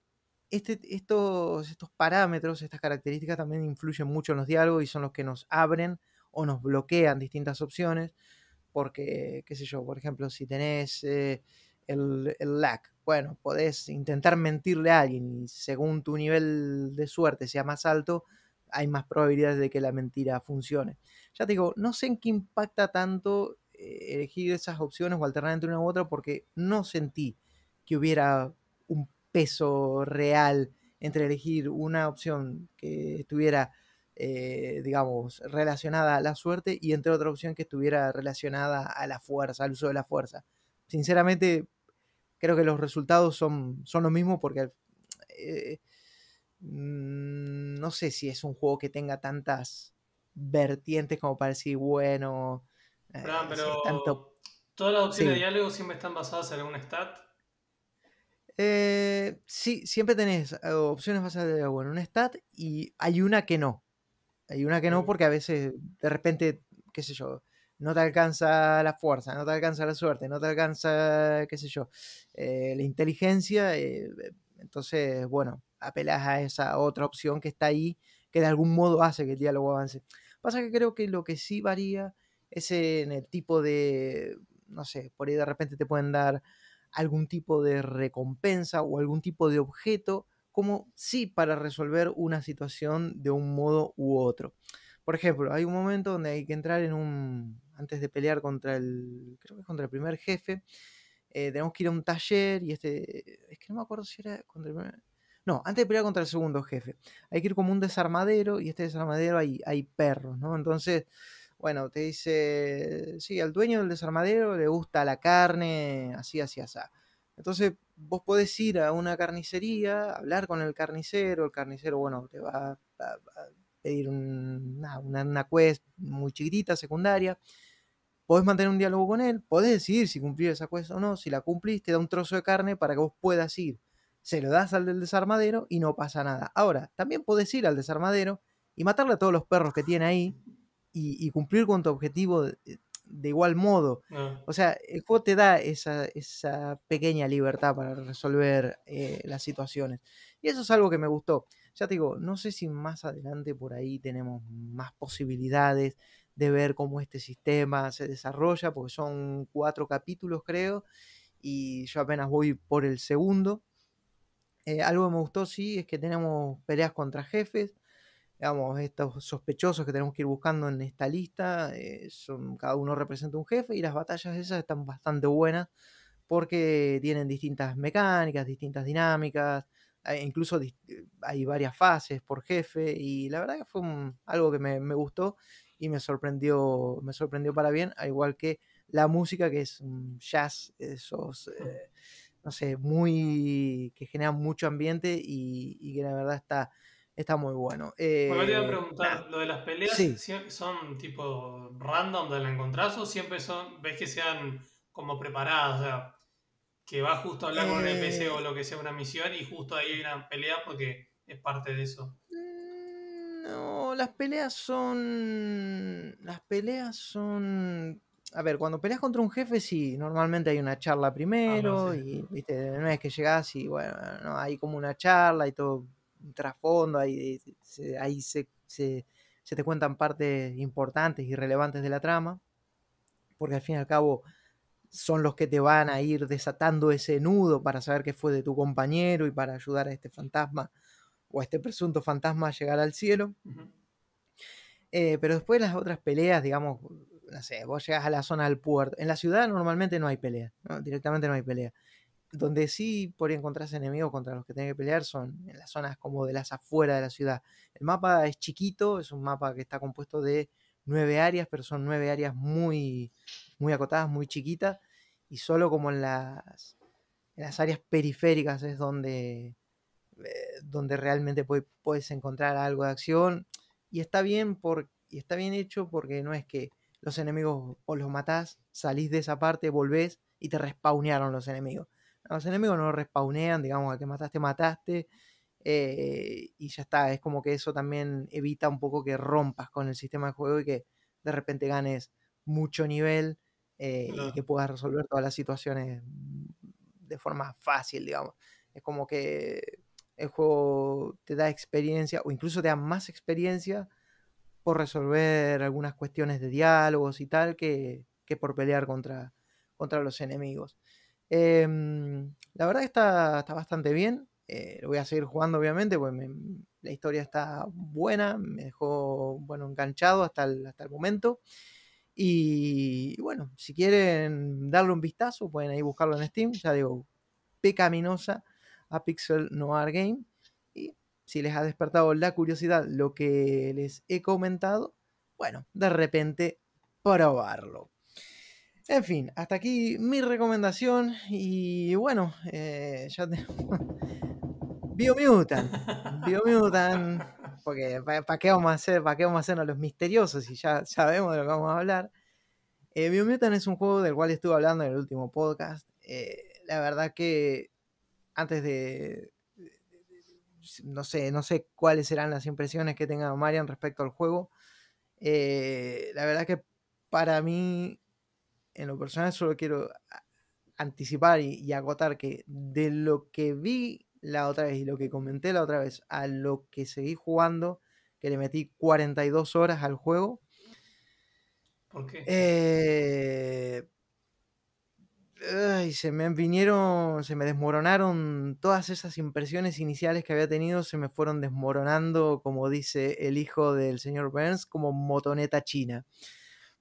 este, estos, estos parámetros, estas características también influyen mucho en los diálogos y son los que nos abren o nos bloquean distintas opciones porque, qué sé yo, por ejemplo, si tenés eh, el, el lag, bueno, podés intentar mentirle a alguien y según tu nivel de suerte sea más alto, hay más probabilidades de que la mentira funcione. Ya te digo, no sé en qué impacta tanto eh, elegir esas opciones o alternar entre una u otra porque no sentí que hubiera un peso real entre elegir una opción que estuviera eh, digamos, relacionada a la suerte y entre otra opción que estuviera relacionada a la fuerza, al uso de la fuerza. Sinceramente, creo que los resultados son, son los mismos porque eh, no sé si es un juego que tenga tantas vertientes como para decir, bueno, eh, pero tanto... todas las opciones de diálogo siempre están basadas en algún stat. sí, siempre tenés opciones basadas en en un stat y hay una que no. Hay una que no porque a veces de repente, qué sé yo, no te alcanza la fuerza, no te alcanza la suerte, no te alcanza, qué sé yo, eh, la inteligencia. Eh, entonces, bueno, apelas a esa otra opción que está ahí, que de algún modo hace que el diálogo avance. Pasa que creo que lo que sí varía es en el tipo de, no sé, por ahí de repente te pueden dar algún tipo de recompensa o algún tipo de objeto como sí para resolver una situación de un modo u otro. Por ejemplo, hay un momento donde hay que entrar en un. Antes de pelear contra el. Creo que contra el primer jefe. Eh, tenemos que ir a un taller y este. Es que no me acuerdo si era contra el primer. No, antes de pelear contra el segundo jefe, hay que ir como un desarmadero y este desarmadero hay, hay perros, ¿no? Entonces, bueno, te dice, sí, al dueño del desarmadero le gusta la carne, así, así, así. Entonces, vos podés ir a una carnicería, hablar con el carnicero, el carnicero, bueno, te va a, pedir una, una, quest muy chiquitita, secundaria. Podés mantener un diálogo con él, podés decidir si cumplir esa quest o no. Si la cumplís, te da un trozo de carne para que vos puedas ir. Se lo das al del desarmadero y no pasa nada. Ahora, también podés ir al desarmadero y matarle a todos los perros que tiene ahí y, cumplir con tu objetivo de igual modo. Ah. O sea, el juego te da esa, pequeña libertad para resolver eh, las situaciones. Y eso es algo que me gustó. Ya te digo, no sé si más adelante por ahí tenemos más posibilidades de ver cómo este sistema se desarrolla, porque son cuatro capítulos creo, y yo apenas voy por el segundo. Eh, algo que me gustó, sí, es que tenemos peleas contra jefes digamos, estos sospechosos que tenemos que ir buscando en esta lista, eh, son, cada uno representa un jefe y las batallas esas están bastante buenas porque tienen distintas mecánicas, distintas dinámicas, incluso hay varias fases por jefe y la verdad que fue algo que me, gustó y me sorprendió, me sorprendió para bien, al igual que la música que es un jazz, esos, eh, no sé, muy, que genera mucho ambiente y, y que la verdad está Está muy bueno. bueno, te iba a eh, preguntar, ¿lo de las peleas son tipo random de la encontrás o siempre son, ves que sean como preparadas? O sea, que va justo a hablar con un NPC o lo que sea una misión y justo ahí hay una pelea porque es parte de eso. Mm, no, las peleas son. Las peleas son. A ver, cuando peleas contra un jefe, sí, normalmente hay una charla ah, primero y ¿viste? no es que llegás y bueno, no, hay como una charla y todo trasfondo, ahí, se, ahí se, te cuentan partes importantes y relevantes de la trama, porque al fin y al cabo son los que te van a ir desatando ese nudo para saber qué fue de tu compañero y para ayudar a este fantasma o a este presunto fantasma a llegar al cielo. Eh, pero después las otras peleas, digamos, no sé, vos llegas a la zona del puerto. En la ciudad normalmente no hay pelea, directamente no hay pelea. Donde sí por encontrarse enemigos contra los que tienen que pelear son en las zonas como de las afuera de la ciudad. El mapa es chiquito, es un mapa que está compuesto de nueve áreas, pero son nueve áreas muy, muy acotadas, muy chiquitas, y solo como en las, en las áreas periféricas es donde, eh, donde realmente puedes encontrar algo de acción. Y está bien, por, y está bien hecho porque no es que los enemigos o los matás, salís de esa parte, volvés y te respawnearon los enemigos los enemigos no respawnean, digamos, al que mataste, mataste. Eh, y ya está, es como que eso también evita un poco que rompas con el sistema de juego y que de repente ganes mucho nivel eh, y que puedas resolver todas las situaciones de forma fácil, digamos. Es como que el juego te da experiencia o incluso te da más experiencia por resolver algunas cuestiones de diálogos y tal que, que por pelear contra, contra los enemigos. Em, la verdad está, está bastante bien. Eh, lo voy a seguir jugando, obviamente, porque la historia está buena, me dejó bueno, enganchado hasta el, hasta el momento. Y, bueno, si quieren darle un vistazo, pueden ahí buscarlo en Steam. Ya digo, pecaminosa a Pixel Noir Game. Si les ha despertado la curiosidad lo que les he comentado, bueno, de repente probarlo. En fin, hasta aquí mi recomendación y bueno, eh, ya te... Biomutant, Biomutant, porque ¿para qué vamos a hacer, para qué vamos a hacernos los misteriosos si ya sabemos de lo que vamos a hablar? Eh, Biomutant es un juego del cual estuve hablando en el último podcast. Eh, la verdad que antes de, no sé, no sé cuáles serán las impresiones que tenga Marian respecto al juego. Eh, la verdad que para mí en lo personal solo quiero anticipar y, agotar que de lo que vi la otra vez y lo que comenté la otra vez a lo que seguí jugando, que le metí 42 horas al juego. ¿Por qué? Eh, se me vinieron, se me desmoronaron todas esas impresiones iniciales que había tenido, se me fueron desmoronando, como dice el hijo del señor Burns, como motoneta china.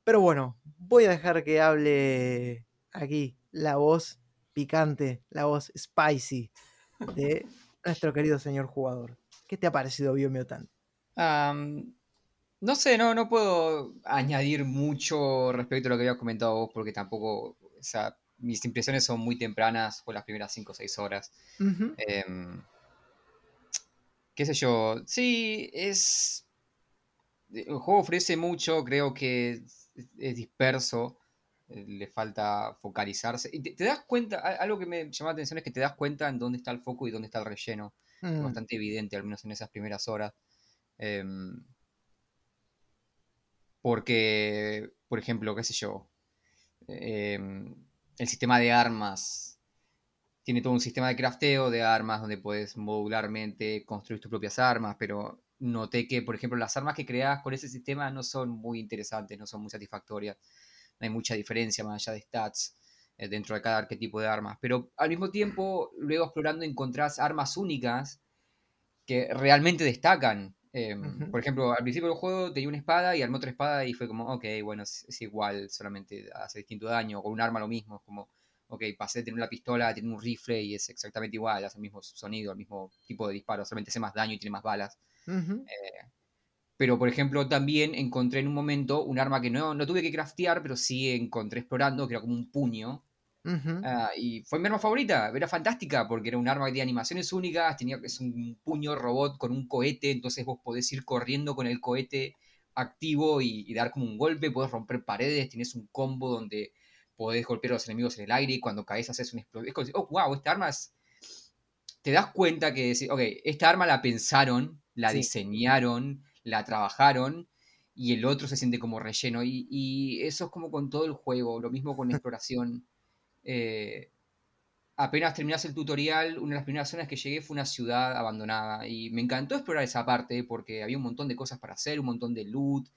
Pero bueno, voy a dejar que hable aquí la voz picante, la voz spicy de nuestro querido señor jugador. ¿Qué te ha parecido Biomutant? Am, no sé, no, no puedo añadir mucho respecto a lo que habías comentado vos, porque tampoco, mis impresiones son muy tempranas, por las primeras 5 o 6 horas. Em, qué sé yo, sí, es... El juego ofrece mucho, creo que es, disperso, eh, le falta focalizarse. Y te, te das cuenta, algo que me llama la atención es que te das cuenta en dónde está el foco y dónde está el relleno. Es mm, bastante evidente, al menos en esas primeras horas. Em, porque, por ejemplo, qué sé yo, em, el sistema de armas tiene todo un sistema de crafteo de armas donde puedes modularmente construir tus propias armas, pero noté que, por ejemplo, las armas que creas con ese sistema no son muy interesantes, no son muy satisfactorias. No hay mucha diferencia más allá de stats eh, dentro de cada arquetipo de armas. Pero al mismo tiempo, luego explorando encontrás armas únicas que realmente destacan. Eh. Por ejemplo, al principio del juego tenía una espada y armé otra espada y fue como, ok, bueno, es, es igual, solamente hace distinto daño, con un arma lo mismo, es como, ok, pasé de tener una pistola a tener un rifle y es exactamente igual, hace el mismo sonido, el mismo tipo de disparo, solamente hace más daño y tiene más balas. ujú, Pero, por ejemplo, también encontré en un momento un arma que no, no tuve que craftear, pero sí encontré explorando, que era como un puño. Ah, y fue mi arma favorita, era fantástica, porque era un arma que tenía animaciones únicas, tenía, es un puño robot con un cohete, entonces vos podés ir corriendo con el cohete activo y, y dar como un golpe, podés romper paredes, tienes un combo donde podés golpear a los enemigos en el aire y cuando caes haces un explosión. Es como decir, oh, wow, esta arma es... Te das cuenta que, decís, ok, esta arma la pensaron, la Sí. diseñaron, la trabajaron y el otro se siente como relleno. Y, y eso es como con todo el juego, lo mismo con exploración. Eh, apenas terminas el tutorial, una de las primeras zonas que llegué fue una ciudad abandonada y me encantó explorar esa parte porque había un montón de cosas para hacer, un montón de loot,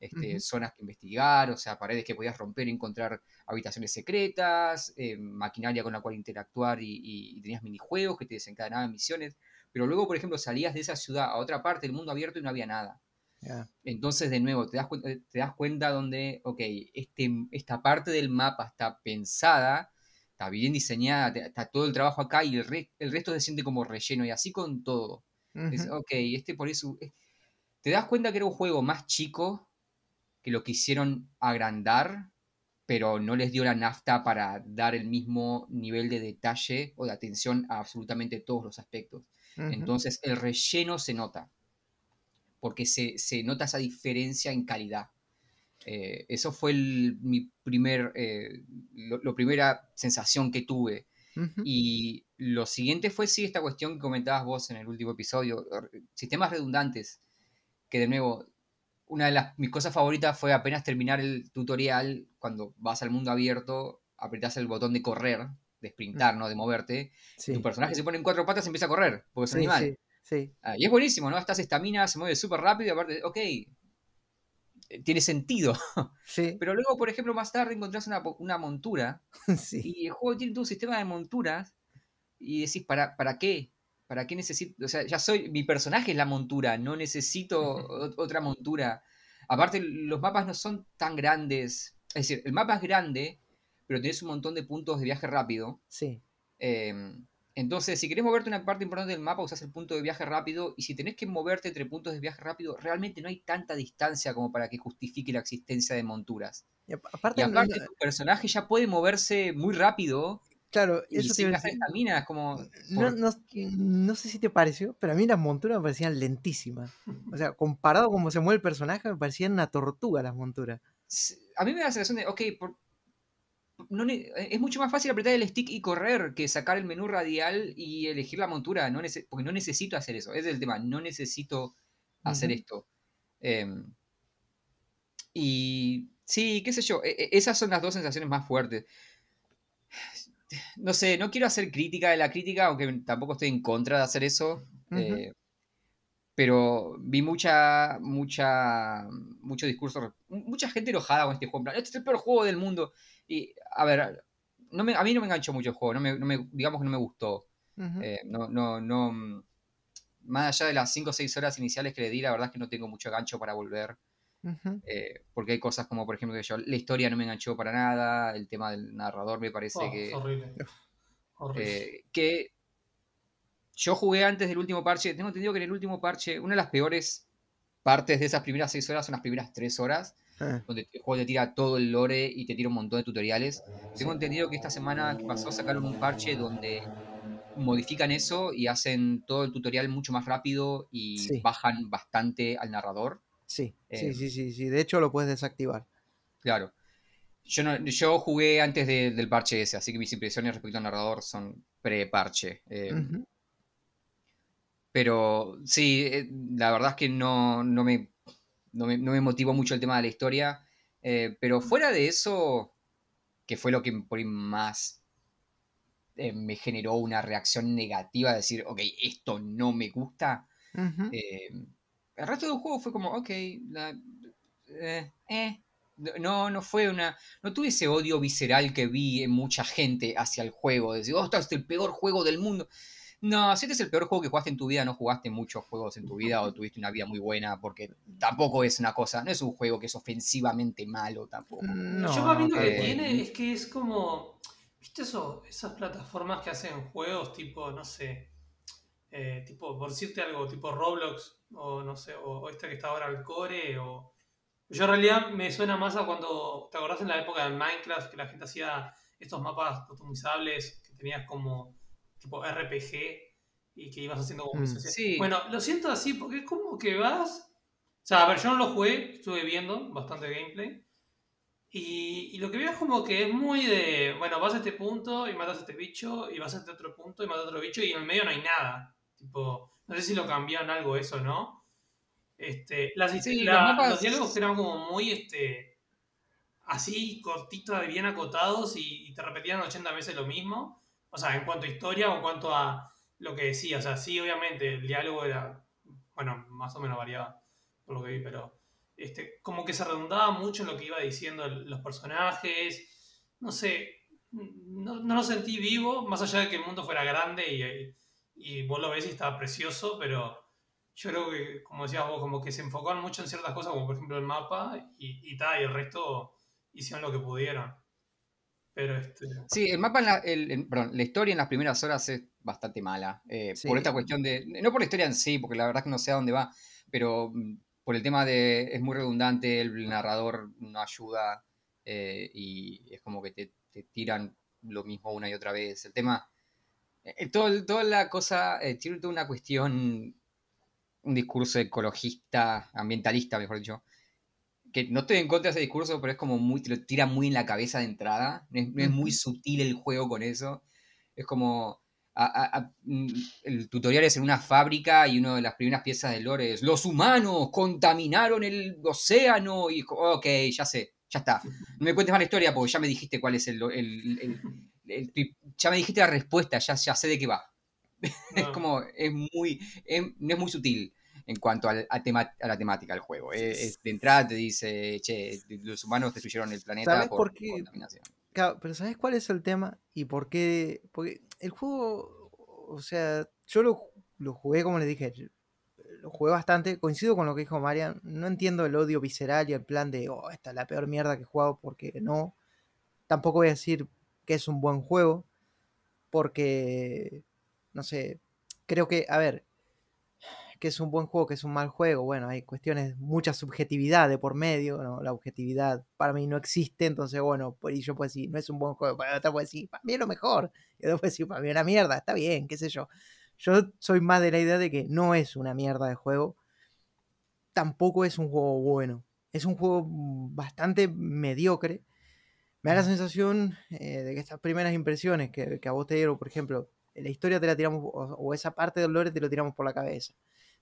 este, zonas que investigar, o sea, paredes que podías romper y encontrar habitaciones secretas, eh, maquinaria con la cual interactuar y, y- y tenías minijuegos que te desencadenaban misiones. Pero luego, por ejemplo, salías de esa ciudad a otra parte del mundo abierto y no había nada. Entonces, de nuevo, te das, cuenta, te das cuenta donde, ok, este, esta parte del mapa está pensada, está bien diseñada, está todo el trabajo acá y el, re- el resto se siente como relleno y así con todo. Es, Ujú. ok, este por eso... eh, Te das cuenta que era un juego más chico, que lo quisieron agrandar, pero no les dio la nafta para dar el mismo nivel de detalle o de atención a absolutamente todos los aspectos. Entonces el relleno se nota, porque se, se nota esa diferencia en calidad. Eh, eso fue el- mi primer, eh, lo, lo primera sensación que tuve. Y lo siguiente fue, sí, esta cuestión que comentabas vos en el último episodio, sistemas redundantes, que de nuevo, una de las, mis cosas favoritas fue apenas terminar el tutorial, cuando vas al mundo abierto, apretás el botón de correr, de sprintar, ¿no? De moverte, Sí. tu personaje se pone en cuatro patas y empieza a correr, porque es un Sí, animal. sí, sí. Ah, y es buenísimo, ¿no? Estás estamina, se mueve súper rápido y aparte, ok, tiene sentido. Sí, Pero luego, por ejemplo, más tarde encontrás una, montura sí. y el juego tiene todo un sistema de monturas y decís, ¿para, ¿para qué? ¿Para qué necesito? O sea, ya soy, mi personaje es la montura, no necesito otra montura. Aparte, los mapas no son tan grandes. Es decir, el mapa es grande, pero tenés un montón de puntos de viaje rápido. Sí. Eh, entonces, si querés moverte una parte importante del mapa, usás el punto de viaje rápido. Y si tenés que moverte entre puntos de viaje rápido, realmente no hay tanta distancia como para que justifique la existencia de monturas. Y ap- aparte, Y no- aparte, no- tu personaje ya puede moverse muy rápido claro, y eso sin gastar estamina. Es como. No, ¿por no, sé si te pareció, pero a mí las monturas me parecían lentísimas. O sea, comparado con cómo se mueve el personaje, me parecían una tortuga las monturas. A mí me da la sensación de, ok, por- no ne- es mucho más fácil apretar el stick y correr que sacar el menú radial y elegir la montura, no porque no necesito hacer eso, ese es el tema, no necesito hacer esto. Em, y sí, qué sé yo, e- e- esas son las dos sensaciones más fuertes. No sé, no quiero hacer crítica de la crítica, aunque tampoco estoy en contra de hacer eso. Eh, pero vi mucha, mucha, mucho discurso, mucha gente enojada con este juego. En plan, este es el peor juego del mundo. Y, a ver, no me- a mí no me enganchó mucho el juego, no me, no me- digamos que no me gustó. Eh, no, no, no, mm, más allá de las 5 o 6 horas iniciales que le di, la verdad es que no tengo mucho gancho para volver. Eh, porque hay cosas como, por ejemplo, que yo, la historia no me enganchó para nada, el tema del narrador me parece Oh, que... es horrible. Horrible. Eh, que yo jugué antes del último parche. Tengo entendido que en el último parche, una de las peores partes de esas primeras seis horas son las primeras tres horas, Eh, donde el juego te tira todo el lore y te tira un montón de tutoriales. Tengo entendido que esta semana que pasó sacaron un parche donde modifican eso y hacen todo el tutorial mucho más rápido y Sí. bajan bastante al narrador. sí, sí, Eh, sí, sí, sí. De hecho, lo puedes desactivar. Claro. Yo, no, yo jugué antes de- del parche ese, así que mis impresiones respecto al narrador son pre-parche. eh. Pero sí, eh, la verdad es que no, no, me, no, me, no me motivó mucho el tema de la historia. eh, pero fuera de eso, que fue lo que por ahí más eh, me generó una reacción negativa, de decir, ok, esto no me gusta. El resto del juego fue como, ok, la- eh, eh. No, no fue una. No tuve ese odio visceral que vi en mucha gente hacia el juego. De decir, oh, esto es el peor juego del mundo. No, si este es el peor juego que jugaste en tu vida, no jugaste muchos juegos en tu vida o tuviste una vida muy buena, porque tampoco es una cosa, no es un juego que es ofensivamente malo tampoco. No, Yo mí no, lo que eh, tiene es que es como. ¿Viste eso? Esas plataformas que hacen juegos tipo, no sé. eh, tipo, por decirte algo, tipo Roblox, o no sé, o, o esta que está ahora el Core, o. Yo en realidad me suena más a cuando. ¿Te acordás en la época de Minecraft que la gente hacía estos mapas customizables que tenías como tipo RPG y que ibas haciendo como Mm. Sí. Bueno, lo siento así porque es como que vas. O sea, a ver, yo no lo jugué, estuve viendo bastante gameplay. Y, y lo que veo es como que es muy de, bueno, vas a este punto y matas a este bicho, y vas a este otro punto y matas a otro bicho, y en el medio no hay nada. Tipo, no sé si lo cambiaron algo eso, ¿no? Este, las, Sí, la- los mapas- los diálogos eran como muy, este, así, cortitos, bien acotados, y, y te repetían 80 veces lo mismo. O sea, en cuanto a historia o cuanto a lo que decía. O sea, sí, obviamente, el diálogo era, bueno, más o menos variaba, por lo que vi, pero este, como que se redundaba mucho en lo que iba diciendo los personajes. No sé, no, lo sentí vivo, más allá de que el mundo fuera grande y, y vos lo ves y estaba precioso, pero yo creo que, como decías vos, como que se enfocaron mucho en ciertas cosas, como por ejemplo el mapa, y, tal, y el resto hicieron lo que pudieron. Pero este. Sí, el mapa, en la, el- en- perdón, la historia en las primeras horas es bastante mala. eh, Sí. Por esta cuestión de. No por la historia en sí, porque la verdad es que no sé a dónde va, pero mm, por el tema de. Es muy redundante, el narrador no ayuda eh, y es como que te, te tiran lo mismo una y otra vez. El tema. eh, todo, el- toda la cosa. eh, tiene toda una cuestión. Un discurso ecologista, ambientalista, mejor dicho que no estoy en contra de ese discurso, pero es como muy, te lo tira muy en la cabeza de entrada. No es, no es muy sutil el juego con eso. Es como. a- a- a- mm, el tutorial es en una fábrica y una de las primeras piezas del lore es: Los humanos contaminaron el océano. Y ok, ya sé, ya está. No me cuentes más la historia porque ya me dijiste cuál es el. el- el- el- el- ya me dijiste la respuesta, ya, ya sé de qué va. Es como. Es muy. es- no es muy sutil en cuanto a, tema- a la temática del juego. Es- es- de entrada te dice, che, los humanos destruyeron el planeta ¿Sabes por, por qué? contaminación. Claro, pero ¿sabes cuál es el tema? ¿Y por qué? Porque el juego, o sea, yo lo, lo jugué, como les dije, lo jugué bastante, coincido con lo que dijo Marian, no entiendo el odio visceral y el plan de, oh, esta es la peor mierda que he jugado, porque no. Tampoco voy a decir que es un buen juego, porque, no sé, creo que, a ver, que es un buen juego, que es un mal juego, bueno, hay cuestiones, mucha subjetividad de por medio, ¿no? La objetividad para mí no existe, entonces, bueno, por ahí yo puedo decir, no es un buen juego, para otro puede decir, para mí es lo mejor, y otro puede decir, para mí es una mierda, está bien, qué sé yo. Yo soy más de la idea de que no es una mierda de juego, tampoco es un juego bueno, es un juego mm, bastante mediocre. Me da la sensación eh, de que estas primeras impresiones que, que a vos te dieron, por ejemplo, la historia te la tiramos, o, esa parte del lore te lo tiramos por la cabeza.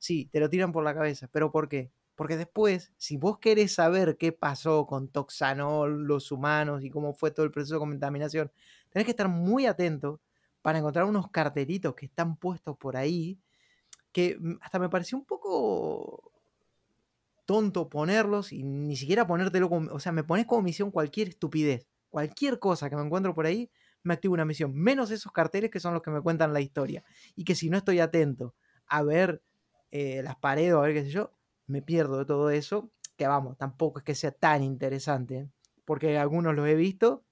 Sí, te lo tiran por la cabeza, pero ¿por qué? Porque después, si vos querés saber qué pasó con Toxanol, los humanos y cómo fue todo el proceso de contaminación, tenés que estar muy atento para encontrar unos cartelitos que están puestos por ahí, que mm, hasta me pareció un poco tonto ponerlos y ni siquiera ponértelo como, o sea, me pones como misión cualquier estupidez, cualquier cosa que me encuentro por ahí, me activo una misión, menos esos carteles que son los que me cuentan la historia. Y que si no estoy atento a ver eh, las paredes a ver qué sé yo, me pierdo de todo eso, que vamos, tampoco es que sea tan interesante, porque algunos los he visto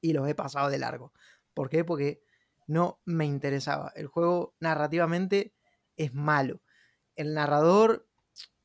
y los he pasado de largo. ¿Por qué? Porque no me interesaba. El juego narrativamente es malo. El narrador,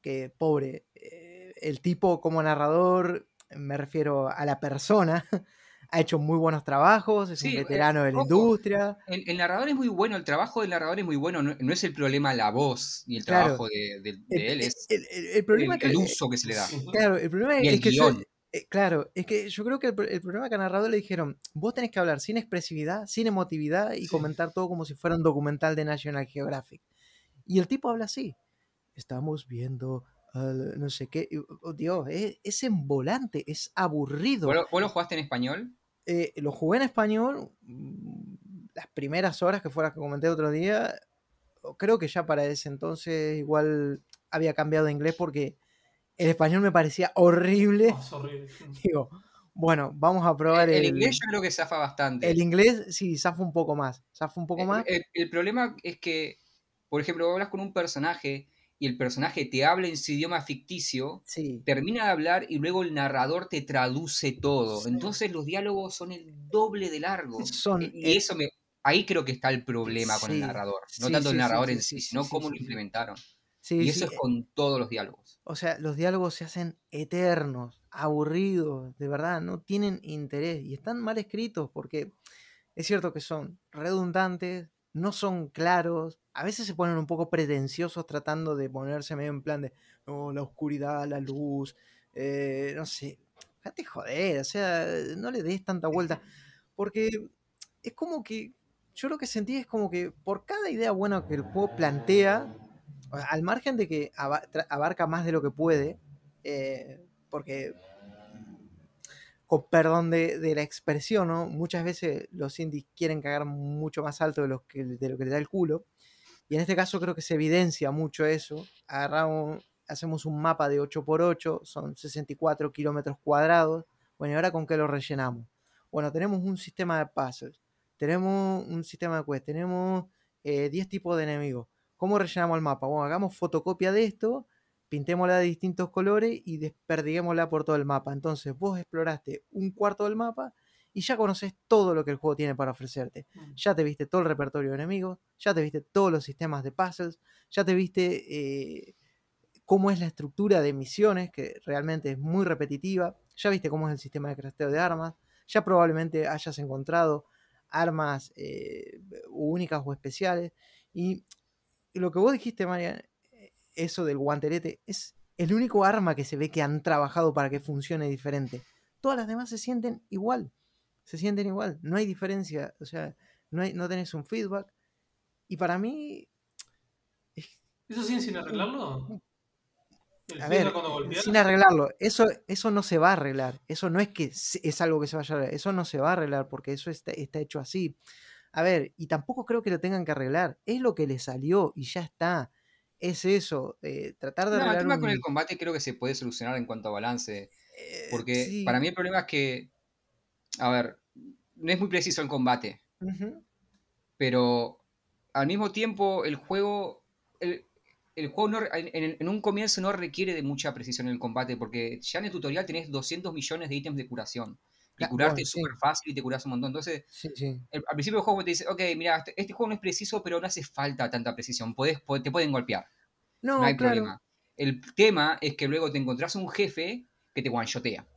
que pobre, eh, el tipo como narrador, me refiero a la persona, ha hecho muy buenos trabajos, es un eh, veterano de la ojo, industria. El, el narrador es muy bueno, el trabajo del narrador es muy bueno, no, no es el problema la voz y el Claro. trabajo de, de- de El, él, es el- problema que, el uso que se le da. Claro, el problema Y es que yo- guion. eh, claro, es que yo creo que el, pro- el problema es que al narrador le dijeron, vos tenés que hablar sin expresividad, sin emotividad y Sí. comentar todo como si fuera un documental de National Geographic. Y el tipo habla así. Estamos viendo al no sé qué. oh, Dios, es, es embolante, es aburrido. ¿Vos lo, vos lo jugaste en español? Eh, lo jugué en español mm, las primeras horas que fue las que comenté otro día. Creo que ya para ese entonces igual había cambiado de inglés porque el español me parecía horrible. Oh, es horrible. Digo, bueno, vamos a probar El, el, el inglés yo creo que zafa bastante. el inglés, sí, zafa un poco más. Zafa un poco El- más. el- el problema es que, por ejemplo, vos hablas con un personaje y el personaje te habla en su idioma ficticio, Sí, termina de hablar y luego el narrador te traduce todo. Sí. Entonces los diálogos son el doble de largos. Son, Eh, y eh, eso me, ahí creo que está el problema con el narrador. No tanto el narrador en sí, sino cómo lo implementaron. y eso es eh, con todos los diálogos. O sea, los diálogos se hacen eternos, aburridos, de verdad, no tienen interés y están mal escritos porque es cierto que son redundantes, no son claros, a veces se ponen un poco pretenciosos tratando de ponerse medio en plan de, no, la oscuridad, la luz, eh, no sé, déjate joder, o sea, no le des tanta vuelta, porque es como que, yo lo que sentí es como que por cada idea buena que el juego plantea, al margen de que abarca más de lo que puede, eh, porque, con perdón de, la expresión, muchas veces los indies quieren cagar mucho más alto de, los que, de lo que le da el culo, y en este caso creo que se evidencia mucho eso. Hacemos un mapa de 8x8, son 64 kilómetros cuadrados, bueno, ¿y ahora con qué lo rellenamos? Bueno, tenemos un sistema de puzzles, tenemos un sistema de quest, tenemos eh, 10 tipos de enemigos. ¿Cómo rellenamos el mapa? Bueno, hagamos fotocopia de esto, pintémosla de distintos colores y desperdiguémosla por todo el mapa. Entonces vos exploraste un cuarto del mapa y ya conoces todo lo que el juego tiene para ofrecerte. Ya te viste todo el repertorio de enemigos, ya te viste todos los sistemas de puzzles, ya te viste eh, cómo es la estructura de misiones, que realmente es muy repetitiva, ya viste cómo es el sistema de crafteo de armas, ya probablemente hayas encontrado armas eh, únicas o especiales. Y lo que vos dijiste, María, eh, eso del guantelete, es el único arma que se ve que han trabajado para que funcione diferente. Todas las demás se sienten igual. Se sienten igual. No hay diferencia. O sea, no, hay, no tenés un feedback. Y para mí. ¿Eso siguen sin arreglarlo? ¿El A ver, sin arreglarlo. Eso, eso no se va a arreglar. Eso no es que es algo que se vaya a arreglar. Eso no se va a arreglar porque eso está, está hecho así. A ver, y tampoco creo que lo tengan que arreglar. Es lo que le salió y ya está. Es eso. eh, tratar de No, el tema con un- el combate creo que se puede solucionar en cuanto a balance. eh, Porque sí, para mí el problema es que, a ver, no es muy preciso el combate. pero al mismo tiempo el juego el, el juego no- en- en un comienzo no requiere de mucha precisión en el combate porque ya en el tutorial tenés 200 millones de ítems de curación y Cla- curarte bueno, es sí. súper fácil y te curas un montón entonces Sí, sí. el- al principio del juego te dice ok mira este, este juego no es preciso pero no hace falta tanta precisión podés, po- te pueden golpear No, no hay claro. problema el tema es que luego te encontrás un jefe que te one-shotea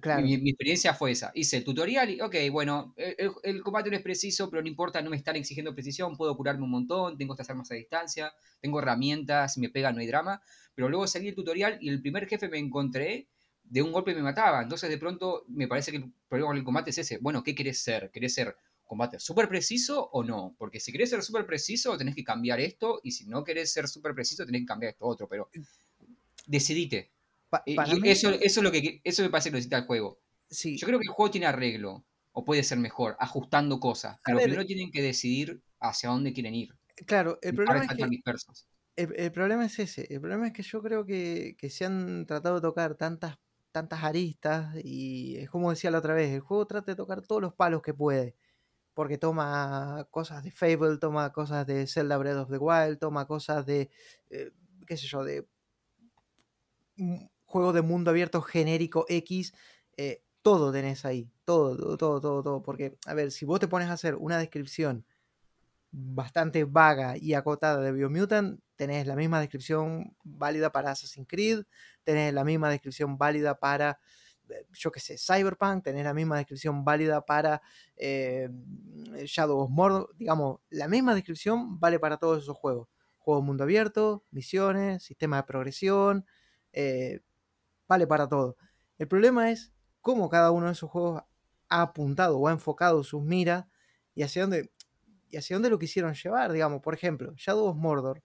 Claro. mi, mi experiencia fue esa. Hice el tutorial y, ok, bueno, el, el- combate no es preciso, pero no importa, no me están exigiendo precisión, puedo curarme un montón, tengo estas armas a distancia, tengo herramientas, si me pega no hay drama. Pero luego salí el tutorial y el primer jefe me encontré, de un golpe me mataba. Entonces, de pronto, me parece que el problema con el combate es ese. Bueno, ¿qué querés ser? ¿Querés ser combate súper preciso o no? Porque si querés ser súper preciso, tenés que cambiar esto, y si no querés ser súper preciso, tenés que cambiar esto otro. Pero decidite. Pa- Y- mí, eso, eso es lo que eso me parece que necesita el juego. sí. Yo creo que el juego tiene arreglo, o puede ser mejor, ajustando cosas. Pero ver, primero tienen que decidir hacia dónde quieren ir. Claro, el problema es que dispersos. El, el problema es ese. El problema es que yo creo que, que se han tratado de tocar tantas, tantas aristas y es como decía la otra vez, el juego trata de tocar todos los palos que puede. Porque toma cosas de Fable, toma cosas de Zelda Breath of the Wild, toma cosas de, eh, qué sé yo, de juego de mundo abierto genérico X. eh, todo tenés ahí, todo, todo, todo, todo. Porque, a ver, si vos te pones a hacer una descripción bastante vaga y acotada de Biomutant, tenés la misma descripción válida para Assassin's Creed, tenés la misma descripción válida para, eh, yo qué sé, Cyberpunk, tenés la misma descripción válida para eh, Shadow of Mordor, digamos, la misma descripción vale para todos esos juegos. Juego mundo abierto, misiones, sistema de progresión, eh, vale para todo. El problema es cómo cada uno de esos juegos ha apuntado o ha enfocado sus miras y hacia dónde y hacia dónde lo quisieron llevar, digamos. Por ejemplo, Shadow of Mordor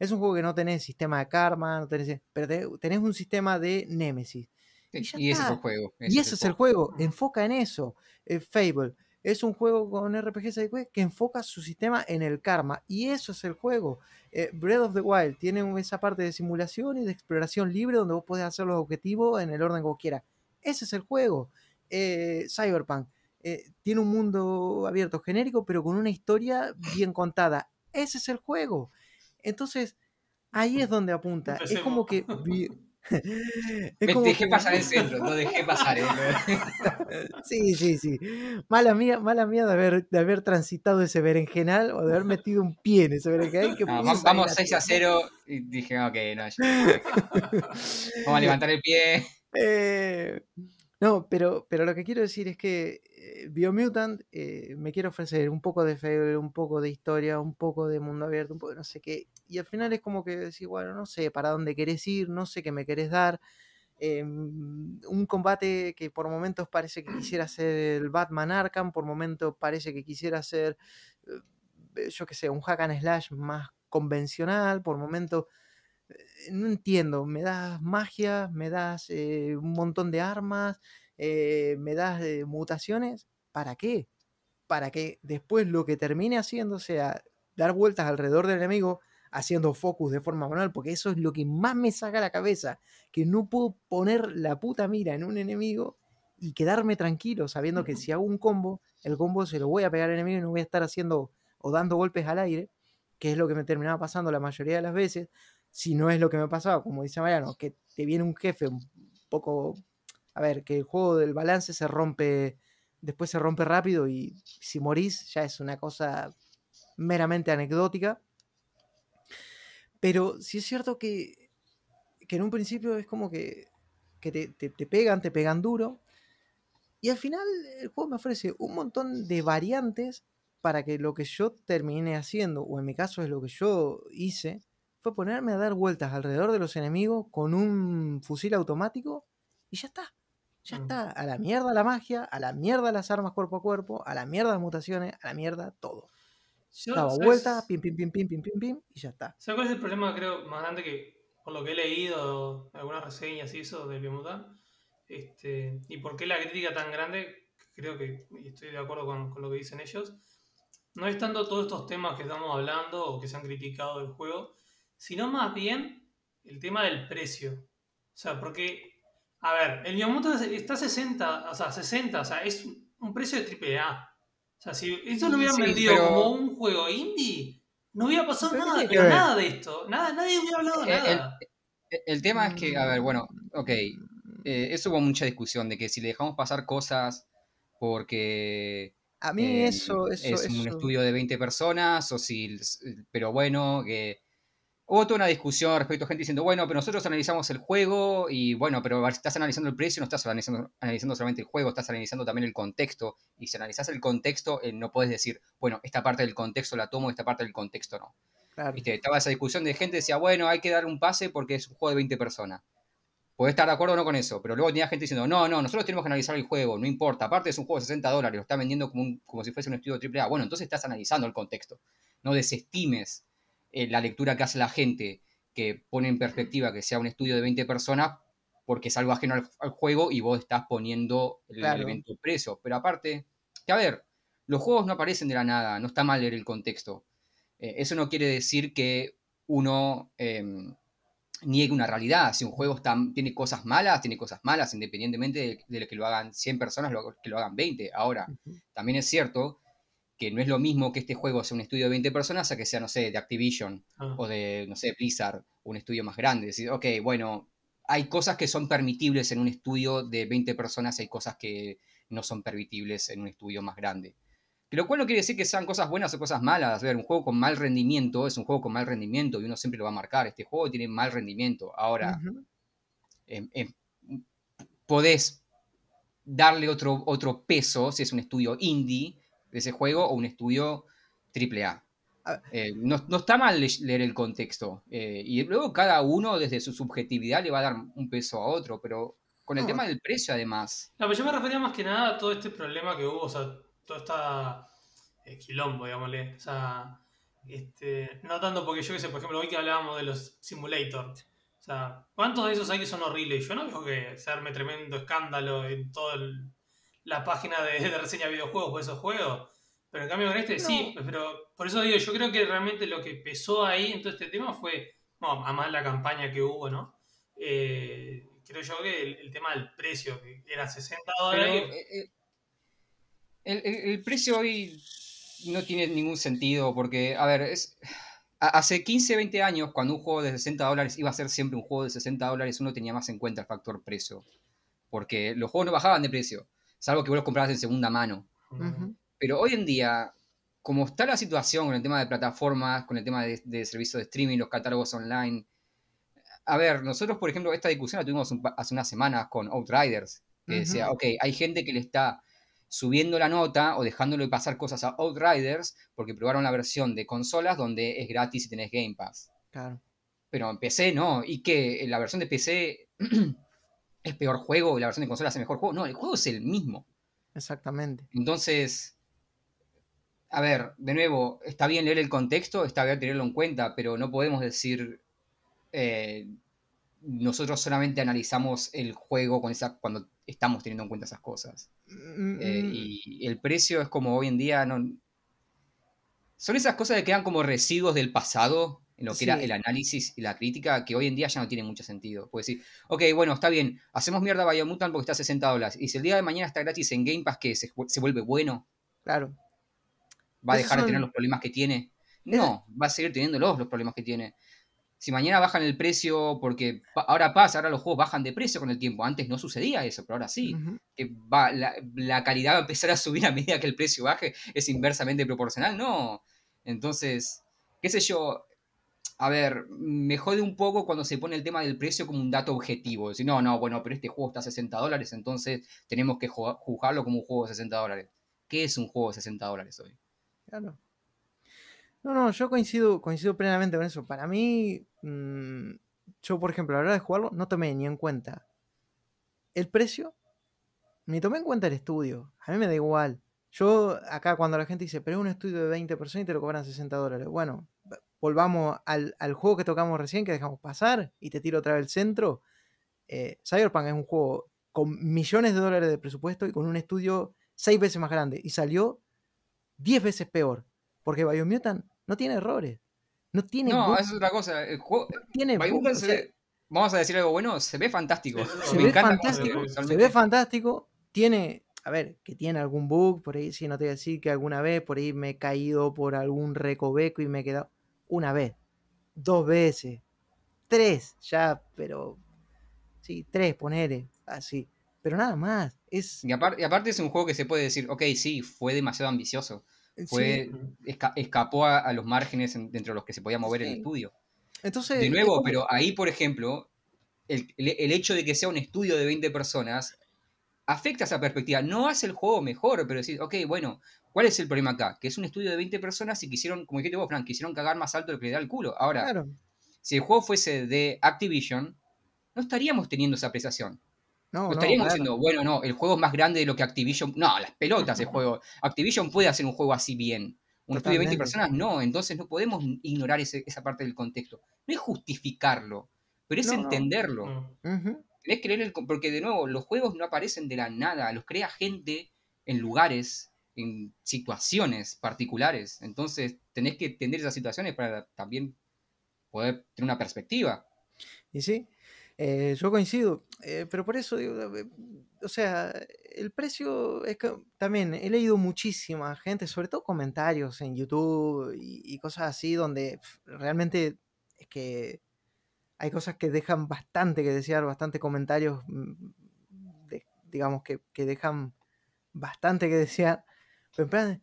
es un juego que no tenés sistema de karma, no tenés, pero tenés un sistema de Nemesis. Y, ese es el juego. y ese es el juego. Enfoca en eso. Eh, Fable es un juego con RPG que enfoca su sistema en el karma. Y eso es el juego. Eh, Breath of the Wild tiene esa parte de simulación y de exploración libre donde vos podés hacer los objetivos en el orden que vos quieras. Ese es el juego. Eh, Cyberpunk eh, tiene un mundo abierto genérico, pero con una historia bien contada. Ese es el juego. Entonces, ahí es donde apunta. Es como que. Me dejé pasar el centro, no dejé pasar. ¿eh? sí, sí, sí. Mala mía, mala mía de haber, de haber transitado ese berenjenal o de haber metido un pie en ese berenjenal. vamos 6 a 0 y dije, ok, no, vamos a levantar el pie. Eh, no, pero, pero lo que quiero decir es que Biomutant eh, me quiere ofrecer un poco de Fable, un poco de historia, un poco de mundo abierto, un poco de no sé qué. Y al final es como que decir, bueno, no sé para dónde querés ir, no sé qué me querés dar. Em, un combate que por momentos parece que quisiera ser el Batman Arkham, por momentos parece que quisiera ser, eh, yo qué sé, un hack and slash más convencional, por momentos no entiendo, me das magia, me das eh, un montón de armas, eh, me das eh, mutaciones, ¿para qué? Para que después lo que termine haciendo sea dar vueltas alrededor del enemigo, haciendo focus de forma manual, porque eso es lo que más me saca la cabeza, que no puedo poner la puta mira en un enemigo y quedarme tranquilo sabiendo que si hago un combo, el combo se lo voy a pegar al enemigo y no voy a estar haciendo o dando golpes al aire, que es lo que me terminaba pasando la mayoría de las veces, si no es lo que me pasaba, como dice Mariano, que te viene un jefe un poco, a ver, que el juego del balance se rompe, después se rompe rápido y si morís ya es una cosa meramente anecdótica. Pero sí es cierto que, que en un principio es como que, que te, te pegan, te pegan duro. Y al final el juego me ofrece un montón de variantes para que lo que yo termine haciendo, o en mi caso es lo que yo hice, fue ponerme a dar vueltas alrededor de los enemigos con un fusil automático y ya está. Ya mm. está. A la mierda la magia, a la mierda las armas cuerpo a cuerpo, a la mierda las mutaciones, a la mierda todo. Daba vueltas, pim, pim, pim, pim, pim, pim, pim, y ya está. ¿Sabes cuál es el problema, creo, más grande que, por lo que he leído, algunas reseñas y eso de Biomutant, este, y por qué la crítica tan grande, creo que y estoy de acuerdo con, con, lo que dicen ellos, no es tanto todos estos temas que estamos hablando o que se han criticado del juego, sino más bien el tema del precio. O sea, porque, a ver, el Biomutant está 60, o sea, 60, o sea, es un precio de AAA. O sea, si esto lo hubieran vendido como un juego indie, no hubiera pasado nada, pero nada de esto. Nada, nadie hubiera hablado de nada. El, tema es que, a ver, bueno, ok, eh, eso hubo mucha discusión de que si le dejamos pasar cosas porque... A mí eso, eh, eso, Es un estudio de 20 personas, o si... Pero bueno, que Hubo toda una discusión respecto a gente diciendo, bueno, pero nosotros analizamos el juego y bueno, pero estás analizando el precio, no estás analizando, analizando solamente el juego, estás analizando también el contexto. Y si analizas el contexto, eh, no puedes decir, bueno, esta parte del contexto la tomo, esta parte del contexto no. Estaba esa discusión de gente que decía, bueno, hay que dar un pase porque es un juego de 20 personas. Puedes estar de acuerdo o no con eso, pero luego tenía gente diciendo, no, no, nosotros tenemos que analizar el juego, no importa, aparte es un juego de 60 dólares, lo está vendiendo como, como si fuese un estudio AAA. Bueno, entonces estás analizando el contexto. No desestimes eh, la lectura que hace la gente, que pone en perspectiva que sea un estudio de 20 personas, porque es algo ajeno al, juego y vos estás poniendo el elemento preso. Pero aparte, que a ver, los juegos no aparecen de la nada, no está mal leer el contexto. Eh, eso no quiere decir que uno em, niegue una realidad. Si un juego está, tiene cosas malas, tiene cosas malas, independientemente de, que lo hagan 100 personas, que lo hagan 20. Ahora, también es cierto que no es lo mismo que este juego sea un estudio de 20 personas a que sea, no sé, de Activision ah. o de, no sé, Blizzard, un estudio más grande. Decir, ok, bueno, hay cosas que son permitibles en un estudio de 20 personas, hay cosas que no son permitibles en un estudio más grande. Lo cual no quiere decir que sean cosas buenas o cosas malas. A ver, un juego con mal rendimiento es un juego con mal rendimiento y uno siempre lo va a marcar. Este juego tiene mal rendimiento. Ahora, em, podés darle otro, otro peso si es un estudio indie de ese juego o un estudio AAA. Eh, no, está mal leer el contexto. Eh, y luego cada uno desde su subjetividad le va a dar un peso a otro, pero con el tema del precio además. No, pero yo me refería más que nada a todo este problema que hubo, o sea, todo esta eh, quilombo, digámosle. O sea, este, no tanto porque yo qué sé, por ejemplo, hoy que hablábamos de los simulators. O sea, ¿cuántos de esos hay que son horribles? Yo no veo que se arme tremendo escándalo en toda la página de, de reseña de videojuegos por esos juegos. Pero en cambio con este sí, pero por eso digo, yo creo que realmente lo que pesó ahí en todo este tema fue, bueno, además la campaña que hubo, ¿no? Eh, creo yo que el, tema del precio, que era 60 dólares. Eh, eh, el, precio hoy no tiene ningún sentido porque, a ver, es... Hace 15, 20 años, cuando un juego de 60 dólares iba a ser siempre un juego de 60 dólares, uno tenía más en cuenta el factor precio. Porque los juegos no bajaban de precio, salvo que vos los comprabas en segunda mano. Pero hoy en día, como está la situación con el tema de plataformas, con el tema de, servicios de streaming, los catálogos online, a ver, nosotros, por ejemplo, esta discusión la tuvimos hace unas semanas con Outriders, que decía, ok, hay gente que le está subiendo la nota o dejándole pasar cosas a Outriders porque probaron la versión de consolas donde es gratis y tenés Game Pass. Claro. Pero en PC no, y que la versión de PC es peor juego y la versión de consolas es mejor juego. No, el juego es el mismo. Exactamente. Entonces, a ver, de nuevo, está bien leer el contexto, está bien tenerlo en cuenta, pero no podemos decir eh, nosotros solamente analizamos el juego con esa, cuando estamos teniendo en cuenta esas cosas. Mm, eh, mm. y el precio es como hoy en día no. Son esas cosas que quedan como residuos del pasado, en lo que era el análisis y la crítica, que hoy en día ya no tiene mucho sentido. Puedes decir, ok, bueno, está bien, hacemos mierda a Biomutant porque está a 60 dólares. Y si el día de mañana está gratis en Game Pass, que se, se vuelve bueno. Claro va a dejar de tener los problemas que tiene. No, va a seguir teniendo los problemas que tiene. Si mañana bajan el precio, porque ahora pasa, ahora los juegos bajan de precio con el tiempo. Antes no sucedía eso, pero ahora sí. Que va, la, calidad va a empezar a subir a medida que el precio baje. Es inversamente proporcional. No. Entonces, qué sé yo. A ver, me jode un poco cuando se pone el tema del precio como un dato objetivo. Decir, no, no, bueno, pero este juego está a 60 dólares, entonces tenemos que juzgarlo como un juego de 60 dólares. ¿Qué es un juego de 60 dólares hoy? Claro. No, no, yo coincido, coincido plenamente con eso. Para mí, mm, yo por ejemplo, a la hora de jugarlo, no tomé ni en cuenta el precio, ni tomé en cuenta el estudio. A mí me da igual. Yo acá cuando la gente dice, pero es un estudio de 20 personas y te lo cobran 60 dólares. Bueno, volvamos al, juego que tocamos recién, que dejamos pasar, y te tiro otra vez el centro. Eh, Cyberpunk es un juego con millones de dólares de presupuesto y con un estudio seis veces más grande. Y salió 10 veces peor. Porque Biomutant no tiene errores. No tiene. No, eso es otra cosa. El juego, tiene vamos a decir algo bueno, se ve fantástico. Se, ve fantástico. Se ve fantástico. Tiene. A ver, que tiene algún bug, por ahí sí, no te voy a decir que alguna vez por ahí me he caído por algún recoveco y me he quedado. Una vez, dos veces, tres, ya, pero. Sí, tres, ponele, así. Pero nada más. Es... Y, aparte, es un juego que se puede decir, ok, sí, fue demasiado ambicioso. Fue, escapó a, los márgenes dentro de los que se podía mover el estudio. Entonces, de nuevo, pero ahí, por ejemplo, el, hecho de que sea un estudio de 20 personas afecta esa perspectiva. No hace el juego mejor, pero decir, ok, bueno, ¿cuál es el problema acá? Que es un estudio de 20 personas y quisieron, como dijiste vos, Frank, quisieron cagar más alto de lo que le da el culo. Ahora, si el juego fuese de Activision, no estaríamos teniendo esa apreciación. No, estaríamos diciendo, bueno, no, el juego es más grande de lo que Activision. No, las pelotas el juego. Activision puede hacer un juego así bien. Un estudio de 20 personas, no. Entonces no podemos ignorar esa parte del contexto. No es justificarlo, pero es entenderlo. Tenés que leer el. Porque de nuevo, los juegos no aparecen de la nada. Los crea gente en lugares, en situaciones particulares. Entonces tenés que entender esas situaciones para también poder tener una perspectiva. Y sí, eh, yo coincido, eh, pero por eso digo, o sea, el precio es que también he leído muchísima gente, sobre todo comentarios en YouTube y, cosas así, donde realmente es que hay cosas que dejan bastante que desear, bastante comentarios, mm, digamos, que, que, dejan bastante que desear. En plan,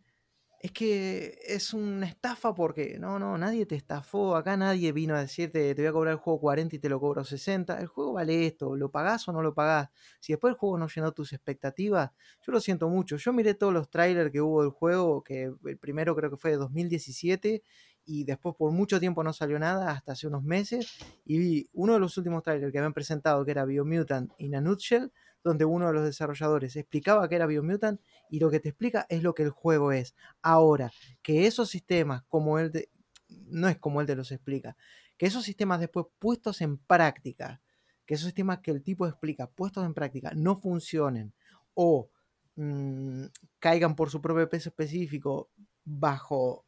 es que es una estafa porque no, no, nadie te estafó, acá nadie vino a decirte te voy a cobrar el juego 40 y te lo cobro 60, el juego vale esto, lo pagás o no lo pagás. Si después el juego no llenó tus expectativas, yo lo siento mucho, yo miré todos los trailers que hubo del juego, que el primero creo que fue de 2017 y después por mucho tiempo no salió nada, hasta hace unos meses, y vi uno de los últimos trailers que habían presentado que era Biomutant in a Nutshell, donde uno de los desarrolladores explicaba que era Biomutant y lo que te explica es lo que el juego es. Ahora, que esos sistemas, como él, de, no es como él te los explica, que esos sistemas después puestos en práctica, que esos sistemas que el tipo explica puestos en práctica no funcionen o mmm, caigan por su propio peso específico bajo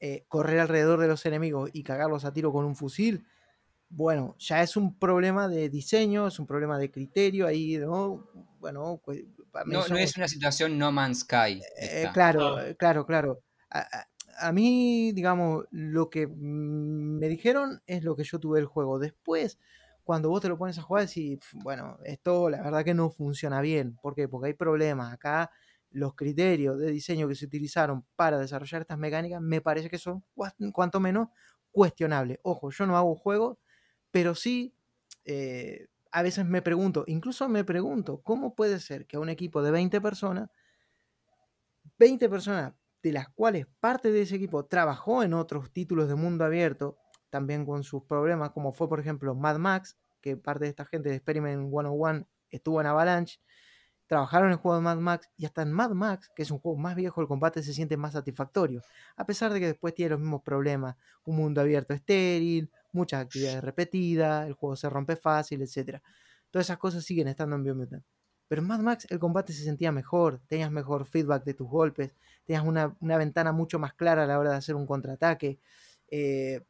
eh, correr alrededor de los enemigos y cagarlos a tiro con un fusil, bueno, ya es un problema de diseño, es un problema de criterio ahí, ¿no? Bueno, pues, no, no, es una situación No Man's Sky. Eh, claro, claro, claro. A, a, mí, digamos, lo que me dijeron es lo que yo tuve el juego. Después, cuando vos te lo pones a jugar, decís, bueno, esto la verdad que no funciona bien. ¿Por qué? Porque hay problemas. Acá los criterios de diseño que se utilizaron para desarrollar estas mecánicas me parece que son cuanto menos cuestionables. Ojo, yo no hago juegos pero sí, eh, a veces me pregunto, incluso me pregunto, ¿cómo puede ser que a un equipo de 20 personas, 20 personas de las cuales parte de ese equipo trabajó en otros títulos de mundo abierto, también con sus problemas, como fue por ejemplo Mad Max, que parte de esta gente de Experiment 101 estuvo en Avalanche, trabajaron en el juego de Mad Max y hasta en Mad Max, que es un juego más viejo, el combate se siente más satisfactorio, a pesar de que después tiene los mismos problemas, un mundo abierto estéril, muchas actividades repetidas, el juego se rompe fácil, etc. Todas esas cosas siguen estando en Biomutant. Pero en Mad Max el combate se sentía mejor, tenías mejor feedback de tus golpes, tenías una, ventana mucho más clara a la hora de hacer un contraataque. Eh,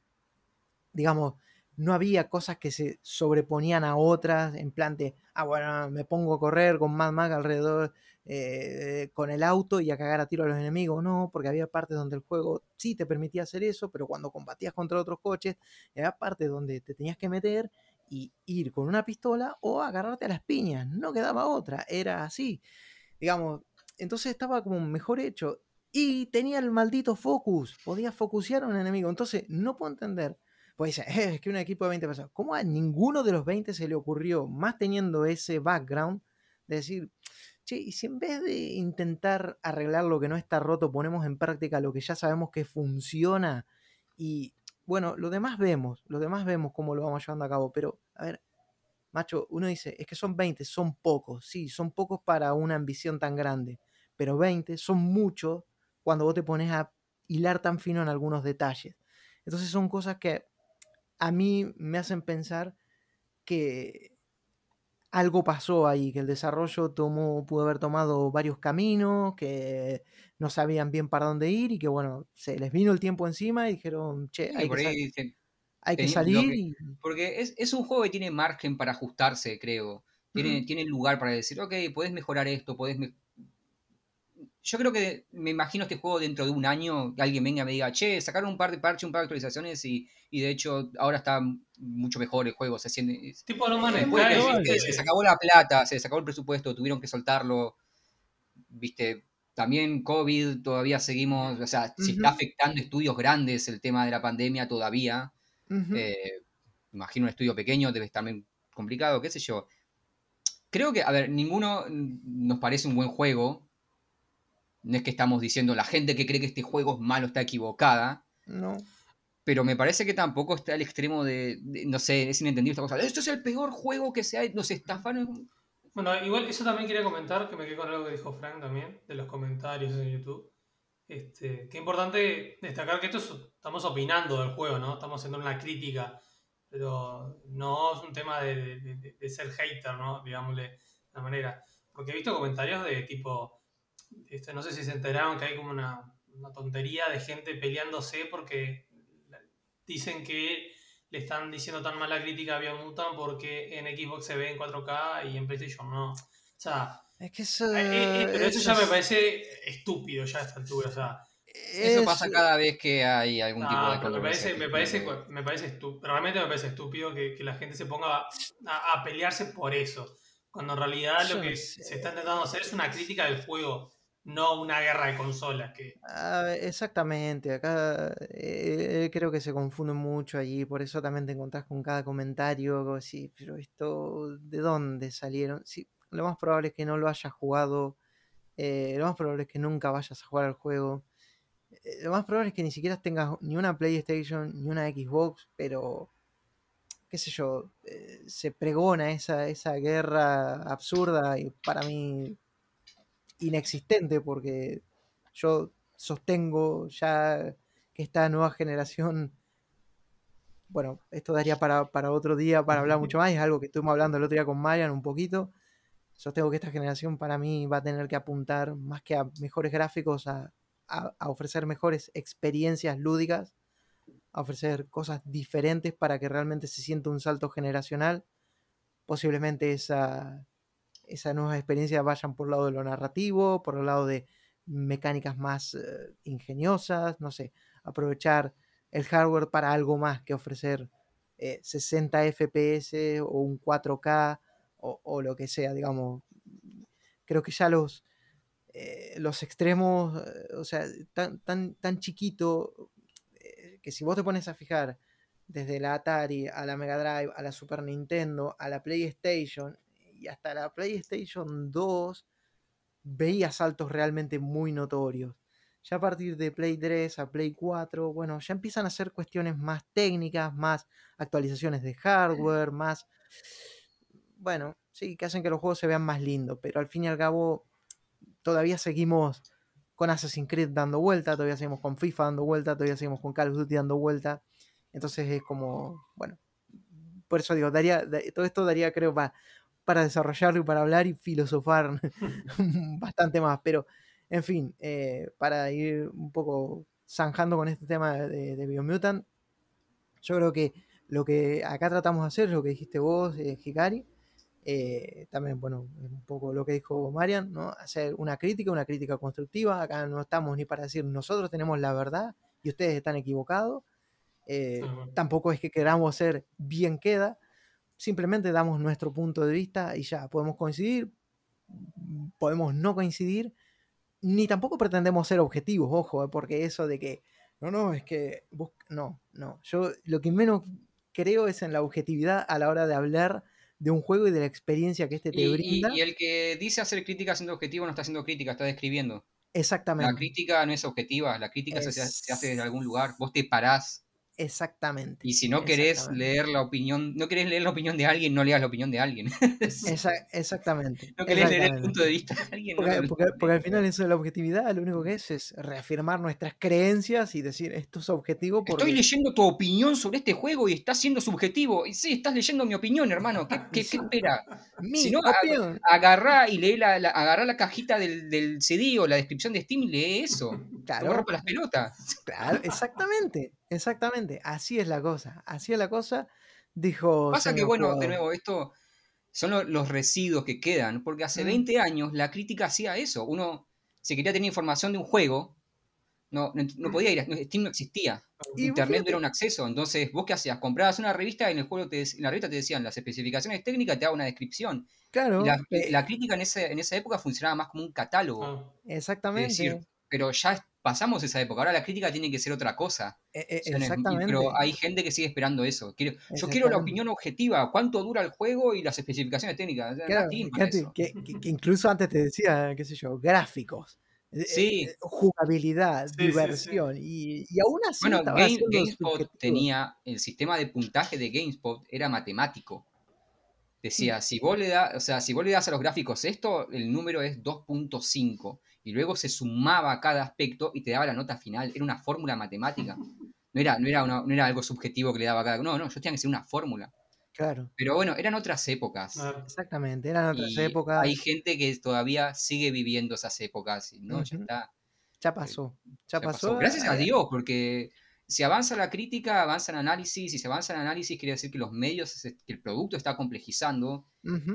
digamos, no había cosas que se sobreponían a otras, en plan de, ah, bueno, me pongo a correr con Mad Max alrededor eh, con el auto y a cagar a tiro a los enemigos. No, porque había partes donde el juego sí te permitía hacer eso, pero cuando combatías contra otros coches, había partes donde te tenías que meter y ir con una pistola o agarrarte a las piñas. No quedaba otra, era así. Digamos, entonces estaba como mejor hecho. Y tenía el maldito focus, podía focusear a un enemigo. Entonces, no puedo entender pues es que un equipo de 20 personas. ¿Cómo a ninguno de los 20 se le ocurrió, más teniendo ese background, de decir, che, y si en vez de intentar arreglar lo que no está roto, ponemos en práctica lo que ya sabemos que funciona? Y bueno, lo demás vemos, lo demás vemos cómo lo vamos llevando a cabo, pero a ver, macho, uno dice, es que son 20, son pocos, sí, son pocos para una ambición tan grande, pero 20 son muchos cuando vos te pones a hilar tan fino en algunos detalles. Entonces son cosas que a mí me hacen pensar que algo pasó ahí, que el desarrollo tomó, pudo haber tomado varios caminos, que no sabían bien para dónde ir y que bueno, se les vino el tiempo encima y dijeron, che, hay, que, salir. Porque es, un juego que tiene margen para ajustarse, creo. Tiene, tiene lugar para decir, ok, puedes mejorar esto, puedes yo creo que me imagino este juego dentro de un año que alguien venga y me diga, che, sacaron un par de parches, un par de actualizaciones y, de hecho ahora está mucho mejor el juego. Se siente. Tipo no manes, se les acabó la plata, se les acabó el presupuesto, tuvieron que soltarlo. Viste, también COVID, todavía seguimos, o sea, si está afectando estudios grandes el tema de la pandemia todavía. Eh, imagino un estudio pequeño, debe estar también complicado, qué sé yo. Creo que, a ver, ninguno nos parece un buen juego, no es que estamos diciendo la gente que cree que este juego es malo está equivocada. No. Pero me parece que tampoco está al extremo de, no sé, es inentendible esta cosa. Esto es el peor juego que se ha... Nos estafaron. Bueno, igual eso también quería comentar, que me quedé con algo que dijo Frank también, de los comentarios en YouTube. Este, qué importante destacar que esto estamos opinando del juego, ¿no? Estamos haciendo una crítica, pero no es un tema de, de ser hater, ¿no? Digámosle de la manera. Porque he visto comentarios de tipo, este, no sé si se enteraron que hay como una, tontería de gente peleándose porque dicen que le están diciendo tan mala crítica a Biomutant porque en Xbox se ve en 4K y en PlayStation no. O sea, es que eso, eh, eh, eh, pero eso, ya me parece estúpido ya a esta altura. O sea, Eso pasa cada vez que hay algún tipo de me parece, me parece, me parece estúpido, realmente me parece estúpido que, la gente se ponga a, pelearse por eso. Cuando en realidad lo que se está intentando hacer es una crítica del juego, no una guerra de consolas. Que... Ah, exactamente, acá eh, creo que se confunde mucho allí, por eso también te encontrás con cada comentario, pero esto, ¿de dónde salieron? Sí, lo más probable es que no lo hayas jugado, eh, lo más probable es que nunca vayas a jugar al juego. Eh, lo más probable es que ni siquiera tengas ni una PlayStation ni una Xbox, pero qué sé yo, se pregona esa, esa guerra absurda y para mí inexistente porque yo sostengo ya que esta nueva generación, bueno, esto daría para, para otro día para hablar mucho más, es algo que estuvimos hablando el otro día con Marian un poquito, sostengo que esta generación para mí va a tener que apuntar más que a mejores gráficos a a, ofrecer mejores experiencias lúdicas, a ofrecer cosas diferentes para que realmente se sienta un salto generacional. Posiblemente esa, esa nueva experiencia vayan por el lado de lo narrativo, por el lado de mecánicas más eh, ingeniosas, no sé, aprovechar el hardware para algo más que ofrecer 60 eh, FPS o un 4K o, lo que sea, digamos. Creo que ya los, eh, los extremos, o sea, tan, tan, tan chiquito, que si vos te pones a fijar desde la Atari a la Mega Drive, a la Super Nintendo, a la PlayStation y hasta la PlayStation 2, veías saltos realmente muy notorios. Ya a partir de Play 3 a Play 4, bueno, ya empiezan a ser cuestiones más técnicas, más actualizaciones de hardware, más... Bueno, sí, que hacen que los juegos se vean más lindos, pero al fin y al cabo todavía seguimos con Assassin's Creed dando vuelta, todavía seguimos con FIFA dando vuelta, todavía seguimos con Call of Duty dando vuelta. Entonces es como, bueno, por eso digo, daría, todo esto daría, creo, para, para desarrollarlo y para hablar y filosofar bastante más. Pero, en fin, eh, para ir un poco zanjando con este tema de, de Biomutant, yo creo que lo que acá tratamos de hacer lo que dijiste vos, eh, Hikari, eh, también, bueno, un poco lo que dijo Marian, ¿no? Hacer una crítica, una crítica constructiva. Acá no estamos ni para decir nosotros tenemos la verdad y ustedes están equivocados. Eh, tampoco es que queramos ser bien queda, simplemente damos nuestro punto de vista y ya podemos coincidir, podemos no coincidir, ni tampoco pretendemos ser objetivos, ojo, eh, porque eso de que, no, no, es que, no, no, yo lo que menos creo es en la objetividad a la hora de hablar de un juego y de la experiencia que este te brinda. Y, el que dice hacer crítica siendo objetivo no está haciendo crítica, está describiendo. Exactamente. La crítica no es objetiva, la crítica se, se, hace desde algún lugar. Vos te parás Exactamente. Y si no querés leer la opinión, no querés leer la opinión de alguien, no leas la opinión de alguien. exactamente. No querés leer el punto de vista de alguien. Porque, al final eso de la objetividad lo único que es es reafirmar nuestras creencias y decir esto es objetivo. Estoy leyendo tu opinión sobre este juego y estás siendo subjetivo. Y sí, estás leyendo mi opinión, hermano. ¿Qué, qué, espera? si no, agarrá y lee la, agarrá la cajita del, del, CD o la descripción de Steam y lee eso. Claro. las pelotas. Claro, exactamente. Exactamente, así es la cosa, así es la cosa, dijo... Pasa que, bueno, de nuevo, esto son los residuos que quedan, porque hace 20 años la crítica hacía eso, uno, si quería tener información de un juego, no, no, podía ir, Steam no existía, Internet no era un acceso, entonces vos qué hacías, comprabas una revista y en el juego te, en la revista te decían las especificaciones técnicas, te daba una descripción. Claro. la, crítica en, ese, en esa época funcionaba más como un catálogo. Ah. Exactamente. pero ya pasamos esa época. Ahora la crítica tiene que ser otra cosa. E, e, exactamente. Pero hay gente que sigue esperando eso. Quiero, yo quiero la opinión objetiva, cuánto dura el juego y las especificaciones técnicas. que, incluso antes te decía, qué sé yo, gráficos. Eh, sí. Eh, jugabilidad, diversión. y, aún así. Bueno, GameSpot tenía el sistema de puntaje de GameSpot era matemático. Decía, si vos le das, o sea, si vos le das a los gráficos esto, el número es 2.5 y luego se sumaba cada aspecto y te daba la nota final. Era una fórmula matemática. No era, no era, no era algo subjetivo que le daba cada. No, no, yo tenía que ser una fórmula. Claro. Pero bueno, eran otras épocas. Exactamente, eran otras épocas. Hay gente que todavía sigue viviendo esas épocas, ¿no? Ya está. Ya pasó. Ya, pasó. Gracias a Dios, porque si avanza la crítica, avanza el análisis, y si avanza el análisis quiere decir que los medios, que el producto está complejizando,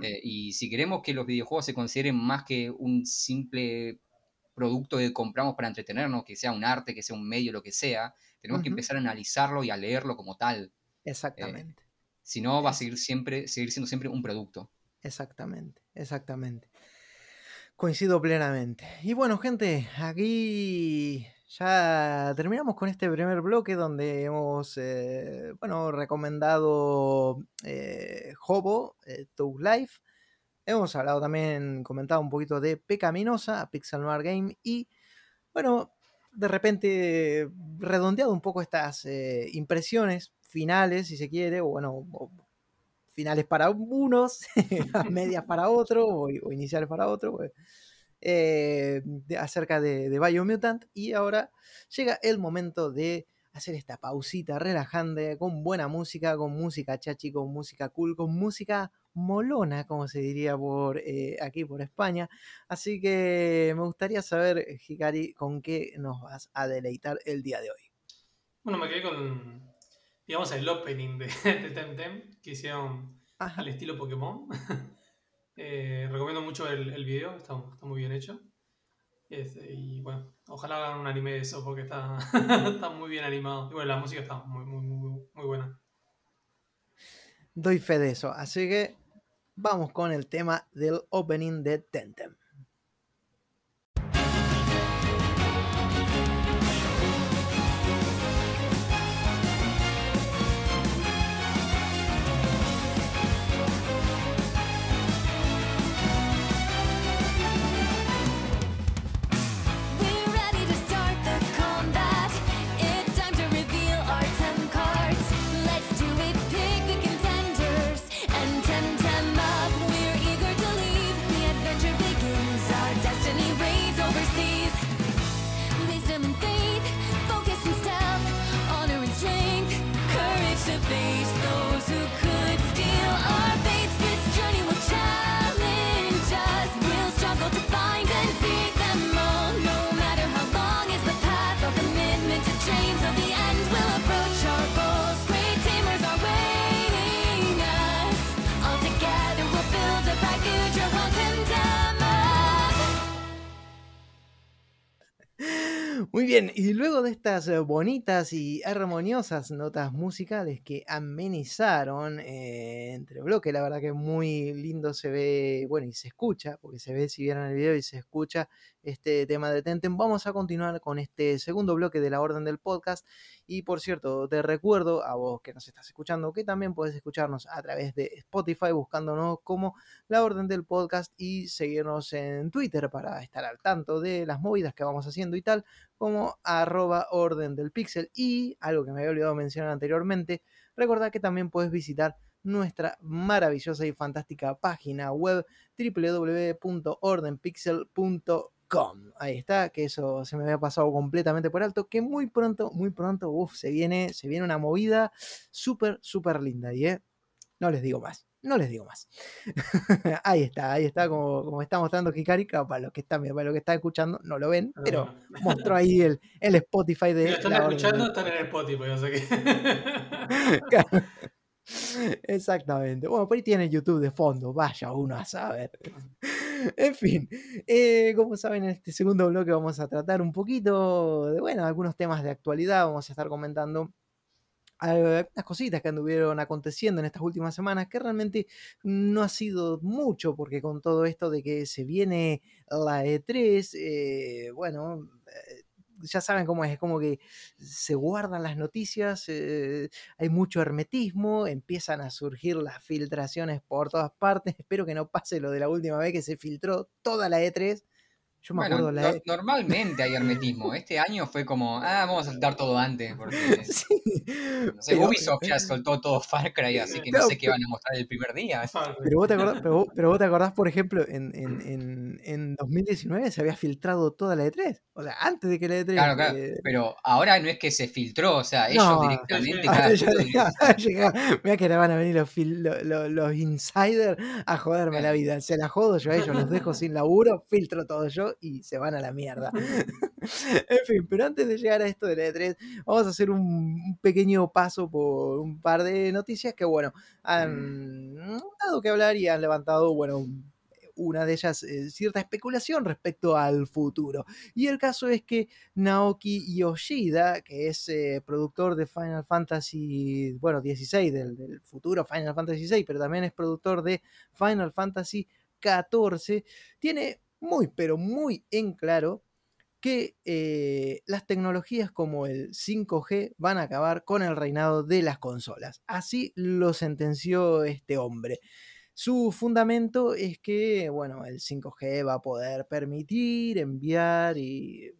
eh, y si queremos que los videojuegos se consideren más que un simple producto que compramos para entretenernos, que sea un arte, que sea un medio, lo que sea, tenemos que empezar a analizarlo y a leerlo como tal. Exactamente. Si no, va a seguir siempre, seguir siendo siempre un producto. Exactamente, exactamente. Coincido plenamente. Y bueno, gente, aquí ya terminamos con este primer bloque donde hemos, eh, bueno, recomendado eh, Hobo, eh, Tough Life. Hemos hablado también, comentado un poquito de Pecaminosa, Pixel Noir Game y, bueno, de repente redondeado un poco estas eh, impresiones finales, si se quiere, o bueno, o finales para unos, medias para otro, o, o iniciales para otro, pues, eh, de- acerca de, de Biomutant. Y ahora llega el momento de hacer esta pausita relajante, con buena música, con música chachi, con música cool, con música molona, como se diría por eh, aquí por España. Así que me gustaría saber, eh, Hikari, con qué nos vas a deleitar el día de hoy. Bueno, me quedé con, digamos, el opening de, de Temtem que hicieron Ajá. al estilo Pokémon. Eh, recomiendo mucho el, el video, está, está muy bien hecho. Este, y bueno, ojalá hagan un anime de eso porque está, está muy bien animado. Y bueno, la música está muy, muy, muy, muy buena. Doy fe de eso. Así que vamos con el tema del opening de Tentem. Muy bien, y luego de estas eh, bonitas y armoniosas notas musicales que amenizaron eh, entre bloques, la verdad que muy lindo se ve, bueno, y se escucha, porque se ve si vieron el video y se escucha este tema de Tenten, vamos a continuar con este segundo bloque de la orden del podcast. Y por cierto, te recuerdo a vos que nos estás escuchando que también puedes escucharnos a través de Spotify buscándonos como la orden del podcast y seguirnos en Twitter para estar al tanto de las movidas que vamos haciendo y tal, como arroba orden del pixel. Y algo que me había olvidado mencionar anteriormente, recordad que también puedes visitar nuestra maravillosa y fantástica página web www.ordenpixel.com. Ahí está, que eso se me había pasado completamente por alto, que muy pronto, muy pronto, uff, se viene, se viene una movida súper, súper linda. Y eh, no les digo más, no les digo más. ahí está, ahí está, como, como está mostrando Hikari, claro, para los que están, para los que están escuchando, no lo ven, pero mostró ahí el, el Spotify Si de lo están escuchando, están en el Spotify, o sea que. Claro. Exactamente. Bueno, por ahí tiene YouTube de fondo, vaya uno a saber. En fin, eh, como saben, en este segundo bloque vamos a tratar un poquito de, bueno, algunos temas de actualidad. Vamos a estar comentando algunas cositas que anduvieron aconteciendo en estas últimas semanas, que realmente no ha sido mucho, porque con todo esto de que se viene la E3, eh, bueno, eh, ya saben cómo es, es como que se guardan las noticias, eh, hay mucho hermetismo, empiezan a surgir las filtraciones por todas partes. Espero que no pase lo de la última vez que se filtró toda la E3. Yo me Bueno, acuerdo la no- E- normalmente hay hermetismo. Este año fue como, ah, vamos a saltar todo antes, porque Sí, no sé, pero- Ubisoft ya soltó todo Far Cry, así que no sé qué van a mostrar el primer día. Pero vos te acordás, pero vos, pero vos te acordás, por ejemplo, en, en, en, en 2019 se había filtrado toda la E3. O sea, antes de que la E3. Claro, claro. eh, Pero ahora no es que se filtró, o sea, ellos No, directamente cada llega- Mirá que ahora van a venir los, fil- lo- lo- los insiders a joderme la vida. Se la jodo yo a ellos, los dejo sin laburo, filtro todo yo y se van a la mierda. en fin, pero antes de llegar a esto de la E3, vamos a hacer un, pequeño paso por un par de noticias que, bueno, han dado que hablar y han levantado, bueno, una de ellas eh, cierta especulación respecto al futuro. Y el caso es que Naoki Yoshida, que es eh, productor de Final Fantasy, bueno, 16, del, del futuro Final Fantasy 16, pero también es productor de Final Fantasy 14, tiene muy, pero muy en claro que eh, las tecnologías como el 5G van a acabar con el reinado de las consolas. Así lo sentenció este hombre. Su fundamento es que, bueno, el 5G va a poder permitir enviar y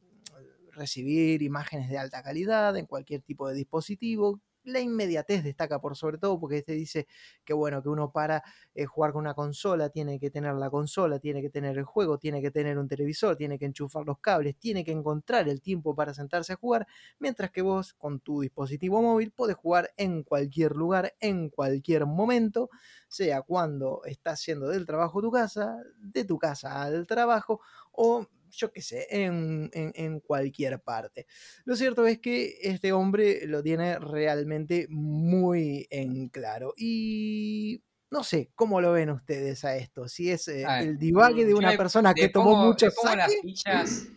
recibir imágenes de alta calidad en cualquier tipo de dispositivo. La inmediatez destaca por sobre todo porque este dice que bueno, que uno para eh, jugar con una consola, tiene que tener la consola, tiene que tener el juego, tiene que tener un televisor, tiene que enchufar los cables, tiene que encontrar el tiempo para sentarse a jugar, mientras que vos con tu dispositivo móvil podés jugar en cualquier lugar, en cualquier momento, sea cuando estás yendo del trabajo a tu casa, de tu casa al trabajo o yo qué sé, en, en, en, cualquier parte. Lo cierto es que este hombre lo tiene realmente muy en claro. Y no sé, ¿cómo lo ven ustedes a esto? Si es eh, ver, el divague de una le, persona que le tomó pongo, mucho le pongo las saque. fichas.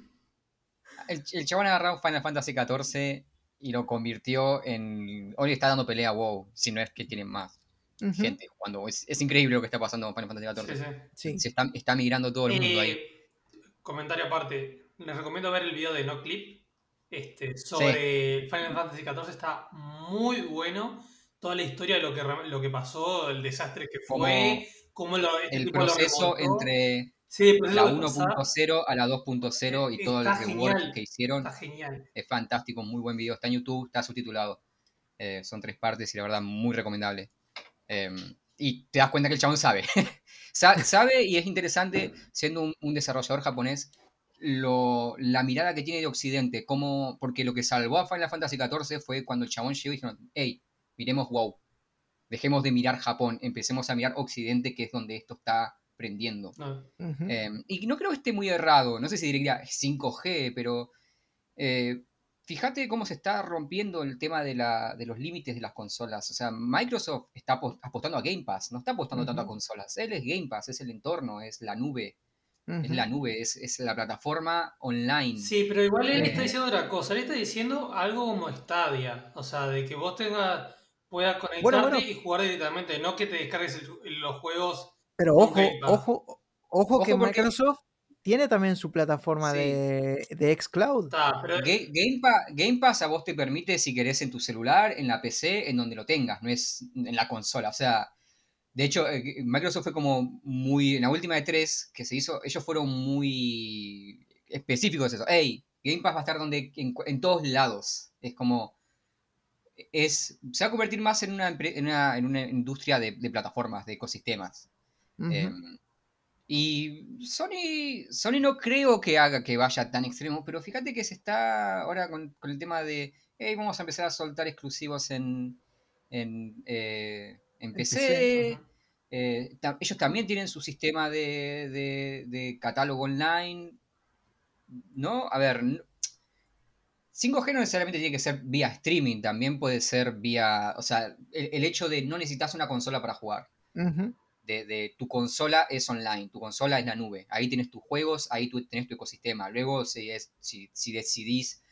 El, el chabón agarró Final Fantasy XIV y lo convirtió en. Hoy está dando pelea a WoW, si no es que tienen más gente jugando. Es, es increíble lo que está pasando con Final Fantasy XIV. sí. Sí. Se está, está migrando todo el mundo ahí. Comentario aparte, les recomiendo ver el video de No Clip este, sobre Final Fantasy XIV, está muy bueno. Toda la historia de lo que, lo que pasó, el desastre que fue, cómo lo, este El lo proceso entre Sí, el la de pasar 1.0 a la 2.0 y todo el rework genial. que hicieron está genial. es fantástico, muy buen video. Está en YouTube, está subtitulado. Eh, son tres partes y la verdad muy recomendable. Eh, y te das cuenta que el chabón sabe. Sa- sabe y es interesante, siendo un, un desarrollador japonés, lo, la mirada que tiene de Occidente. Como, porque lo que salvó a Final Fantasy XIV fue cuando el chabón llegó y dijeron, hey, miremos WoW. Dejemos de mirar Japón, empecemos a mirar Occidente, que es donde esto está prendiendo. Ujú. Eh, y no creo que esté muy errado, no sé si diría 5G, pero eh, fíjate cómo se está rompiendo el tema de, la, de los límites de las consolas. O sea, Microsoft está apo- apostando a Game Pass, no está apostando tanto a consolas. Él es Game Pass, es el entorno, es la nube, es la nube, es, es la plataforma online. Sí, pero igual él está Eh, diciendo otra cosa. Él está diciendo algo como Stadia. O sea, de que vos tengas, puedas conectarte Bueno, bueno. y jugar directamente. No que te descargues el- los juegos. Pero ojo, ojo, ojo que Ojo porque- Microsoft tiene también su plataforma Sí. de, de xCloud. Está, pero Ga- Game, Pa- Game Pass a vos te permite, si querés, en tu celular, en la PC, en donde lo tengas, no es en la consola. O sea, de hecho, eh, Microsoft fue como muy. En la última de tres que se hizo, ellos fueron muy específicos de eso. Hey, Game Pass va a estar donde, en, en todos lados. Es como. Es, se va a convertir más en una, en una, en una industria de, de plataformas, de ecosistemas. Em, y Sony, Sony no creo que haga que vaya tan extremo, pero fíjate que se está ahora con, con el tema de, hey, vamos a empezar a soltar exclusivos en, en, eh, en PC. Eh, ta- ellos también tienen su sistema de, de- de catálogo online. ¿No? A ver, n- 5G no necesariamente tiene que ser vía streaming, también puede ser vía, o sea, el, el hecho de no necesitas una consola para jugar Ujú. De, de tu consola es online, tu consola es la nube, ahí tienes tus juegos, ahí tú tenés tu ecosistema. Luego, si, es, si, si decidís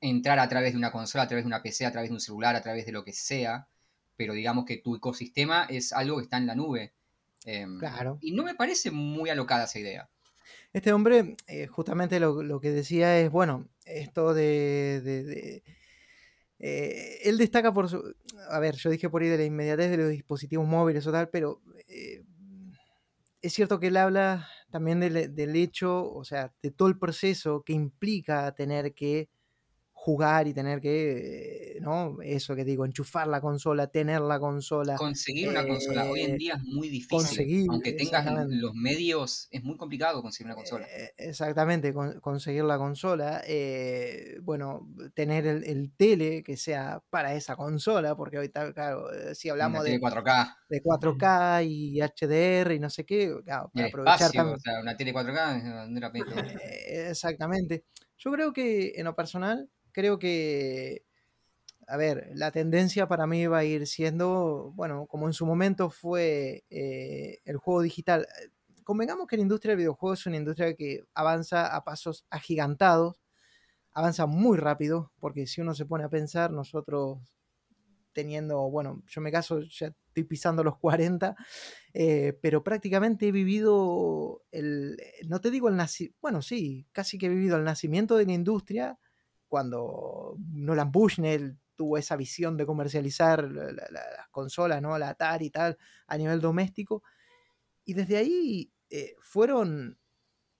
entrar a través de una consola, a través de una PC, a través de un celular, a través de lo que sea, pero digamos que tu ecosistema es algo que está en la nube. Em, Claro. Y no me parece muy alocada esa idea. Este hombre, eh, justamente lo, lo que decía es, bueno, esto de... de- de- eh, él destaca por su... A ver, yo dije por ahí de la inmediatez de los dispositivos móviles o tal, pero eh, es cierto que él habla también del, del hecho, o sea, de todo el proceso que implica tener que jugar y tener que, eh, ¿no? Eso que digo, enchufar la consola, tener la consola. Conseguir una consola hoy en eh, día es muy difícil. conseguir, Aunque tengas los medios, es muy complicado conseguir una consola. Eh, exactamente, con- conseguir la consola. eh, bueno, tener el, el tele que sea para esa consola, porque ahorita, claro, si hablamos de, 4K. de 4K y HDR y no sé qué, claro, para aprovechar espacio, también. o sea, una tele 4K no era Exactamente. Yo creo que en lo personal, creo que, a ver, la tendencia para mí va a ir siendo, bueno, como en su momento fue eh, el juego digital. convengamos que la industria del videojuego es una industria que avanza a pasos agigantados, avanza muy rápido, porque si uno se pone a pensar, nosotros teniendo, bueno, yo me caso, ya estoy pisando los 40, eh, pero prácticamente he vivido el, no te digo el nacimiento, bueno, sí, casi que he vivido el nacimiento de la industria cuando Nolan Bushnell tuvo esa visión de comercializar la- la- la- las consolas, ¿no? La Atari y tal, a nivel doméstico. Y desde ahí eh, fueron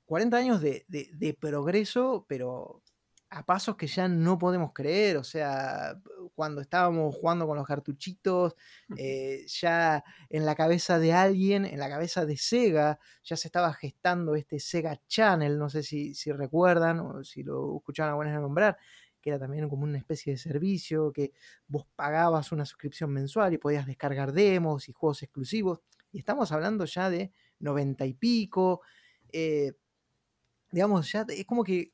40 años de progreso, pero a pasos que ya no podemos creer. O sea, cuando estábamos jugando con los cartuchitos, eh, ya en la cabeza de alguien, en la cabeza de Sega, ya se estaba gestando este Sega Channel, no sé si, si recuerdan o si lo escuchaban a buenas de nombrar, que era también como una especie de servicio, que vos pagabas una suscripción mensual y podías descargar demos y juegos exclusivos. Y estamos hablando ya de 90 y pico. eh, digamos, ya es como que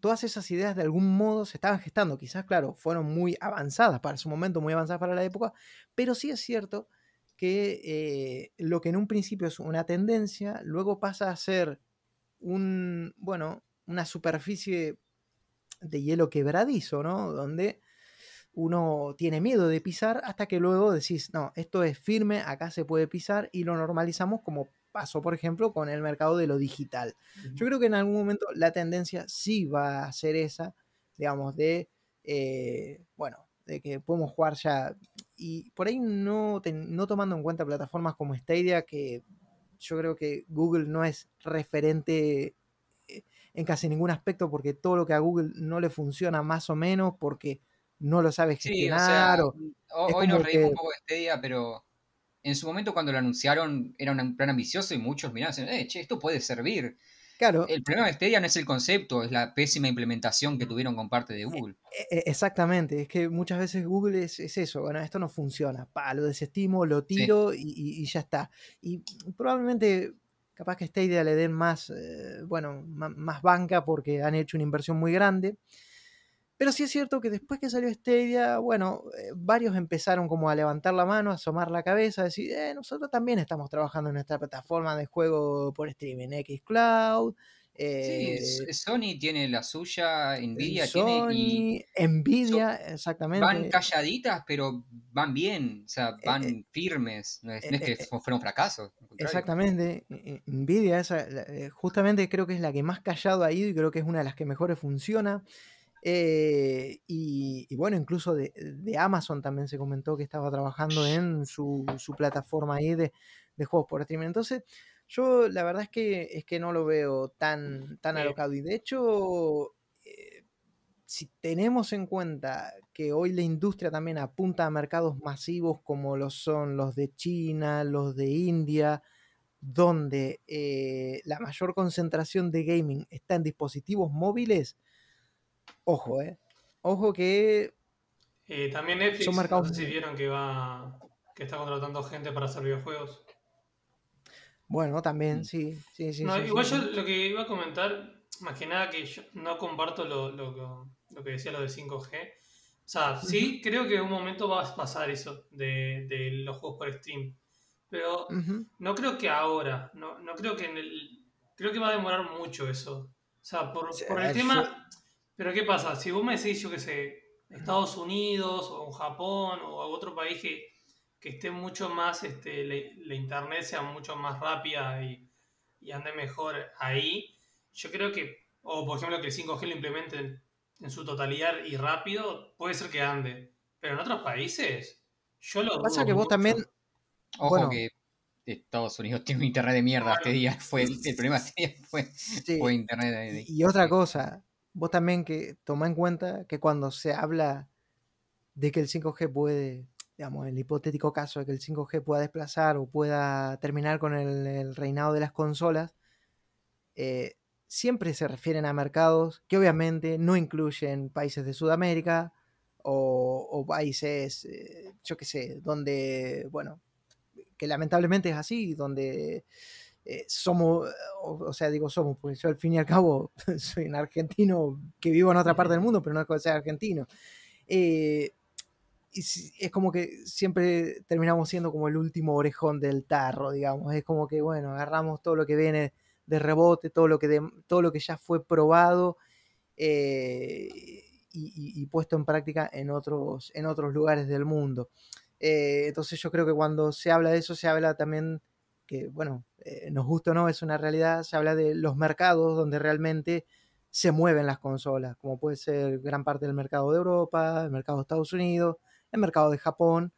todas esas ideas de algún modo se estaban gestando. Quizás, claro, fueron muy avanzadas para su momento, muy avanzadas para la época, pero sí es cierto que eh, lo que en un principio es una tendencia, luego pasa a ser un, bueno, una superficie de hielo quebradizo, ¿no? Donde uno tiene miedo de pisar hasta que luego decís, no, esto es firme, acá se puede pisar y lo normalizamos como pasó, por ejemplo, con el mercado de lo digital. Yo creo que en algún momento la tendencia sí va a ser esa, digamos, de, eh, bueno, de que podemos jugar ya, y por ahí no, ten- no tomando en cuenta plataformas como Stadia, que yo creo que Google no es referente eh, en casi ningún aspecto, porque todo lo que a Google no le funciona más o menos, porque no lo sabe Sí, o gestionar, sea, o- ho- es hoy nos reímos que- un poco de Stadia, pero en su momento cuando lo anunciaron era un plan ambicioso y muchos miraban y decían, eh, che, esto puede servir. claro, El problema de Stadia no es el concepto, es la pésima implementación que tuvieron con parte de Google. E- e- Exactamente, es que muchas veces Google es, es eso, bueno, esto no funciona, pa, lo desestimo, lo tiro y, y- y ya está. Y probablemente, capaz que Stadia le den más, eh, bueno, más banca porque han hecho una inversión muy grande. Pero sí es cierto que después que salió Stadia, bueno, eh, varios empezaron como a levantar la mano, a asomar la cabeza, a decir, eh, nosotros también estamos trabajando en nuestra plataforma de juego por streaming, Xcloud. Sí, eh, Sony tiene la suya, Nvidia Sony, tiene Nvidia, y exactamente. van calladitas, pero van bien, o sea, Eh, van eh, firmes, no es, no es eh, que eh, fu- fueron fracasos. Exactamente, eh, eh, Nvidia, esa, eh, justamente creo que es la que más callado ha ido y creo que es una de las que mejores funciona. Eh, y, y bueno, incluso de, de Amazon también se comentó que estaba trabajando en su, su plataforma ahí de, de juegos por streaming. Entonces, yo la verdad es que, es que no lo veo tan, tan alocado. Y de hecho, eh, si tenemos en cuenta que hoy la industria también apunta a mercados masivos como lo son los de China, los de India, donde eh, la mayor concentración de gaming está en dispositivos móviles, ojo, eh. Ojo que Eh, también Netflix, Son no sé si muy- vieron que va que está contratando gente para hacer videojuegos. Bueno, también, Mm. sí, sí, sí. No, sí, igual sí, yo sí. lo que iba a comentar, más que nada que yo no comparto lo, lo, que- lo que decía lo del 5G. O sea, sí creo que en un momento va a pasar eso de, de los juegos por stream. Pero no creo que ahora, no, no creo que en el... Creo que va a demorar mucho eso. O sea, por, Sí, por a el tema... Pero ¿qué pasa? Si vos me decís, yo qué sé, Estados Unidos o Japón o otro país que, que esté mucho más, este, la, la internet sea mucho más rápida y, y ande mejor ahí, yo creo que, o por ejemplo que el 5G lo implementen en su totalidad y rápido, puede ser que ande. Pero en otros países, yo lo Pasa que vos mucho. también, Ojo bueno. que Estados Unidos tiene un internet de mierda este día. Fue el, el problema este día fue, sí, fue internet de, de- Y, otra cosa, vos también que toma en cuenta que cuando se habla de que el 5G puede, digamos, el hipotético caso de que el 5G pueda desplazar o pueda terminar con el, reinado de las consolas, eh, siempre se refieren a mercados que obviamente no incluyen países de Sudamérica o, o países, eh, yo qué sé, donde, bueno, que lamentablemente es así, donde eh, somos, o, o sea, digo somos, porque yo al fin y al cabo soy un argentino que vivo en otra parte del mundo, pero no es que sea argentino. Eh, y es como que siempre terminamos siendo como el último orejón del tarro, digamos. Es como que, bueno, agarramos todo lo que viene de rebote, todo lo que, de- todo lo que ya fue probado eh, y, y- y puesto en práctica en otros, en otros lugares del mundo. Eh, entonces yo creo que cuando se habla de eso, se habla también que, bueno, eh, nos gusta o no, es una realidad, se habla de los mercados donde realmente se mueven las consolas, como puede ser gran parte del mercado de Europa, el mercado de Estados Unidos, el mercado de Japón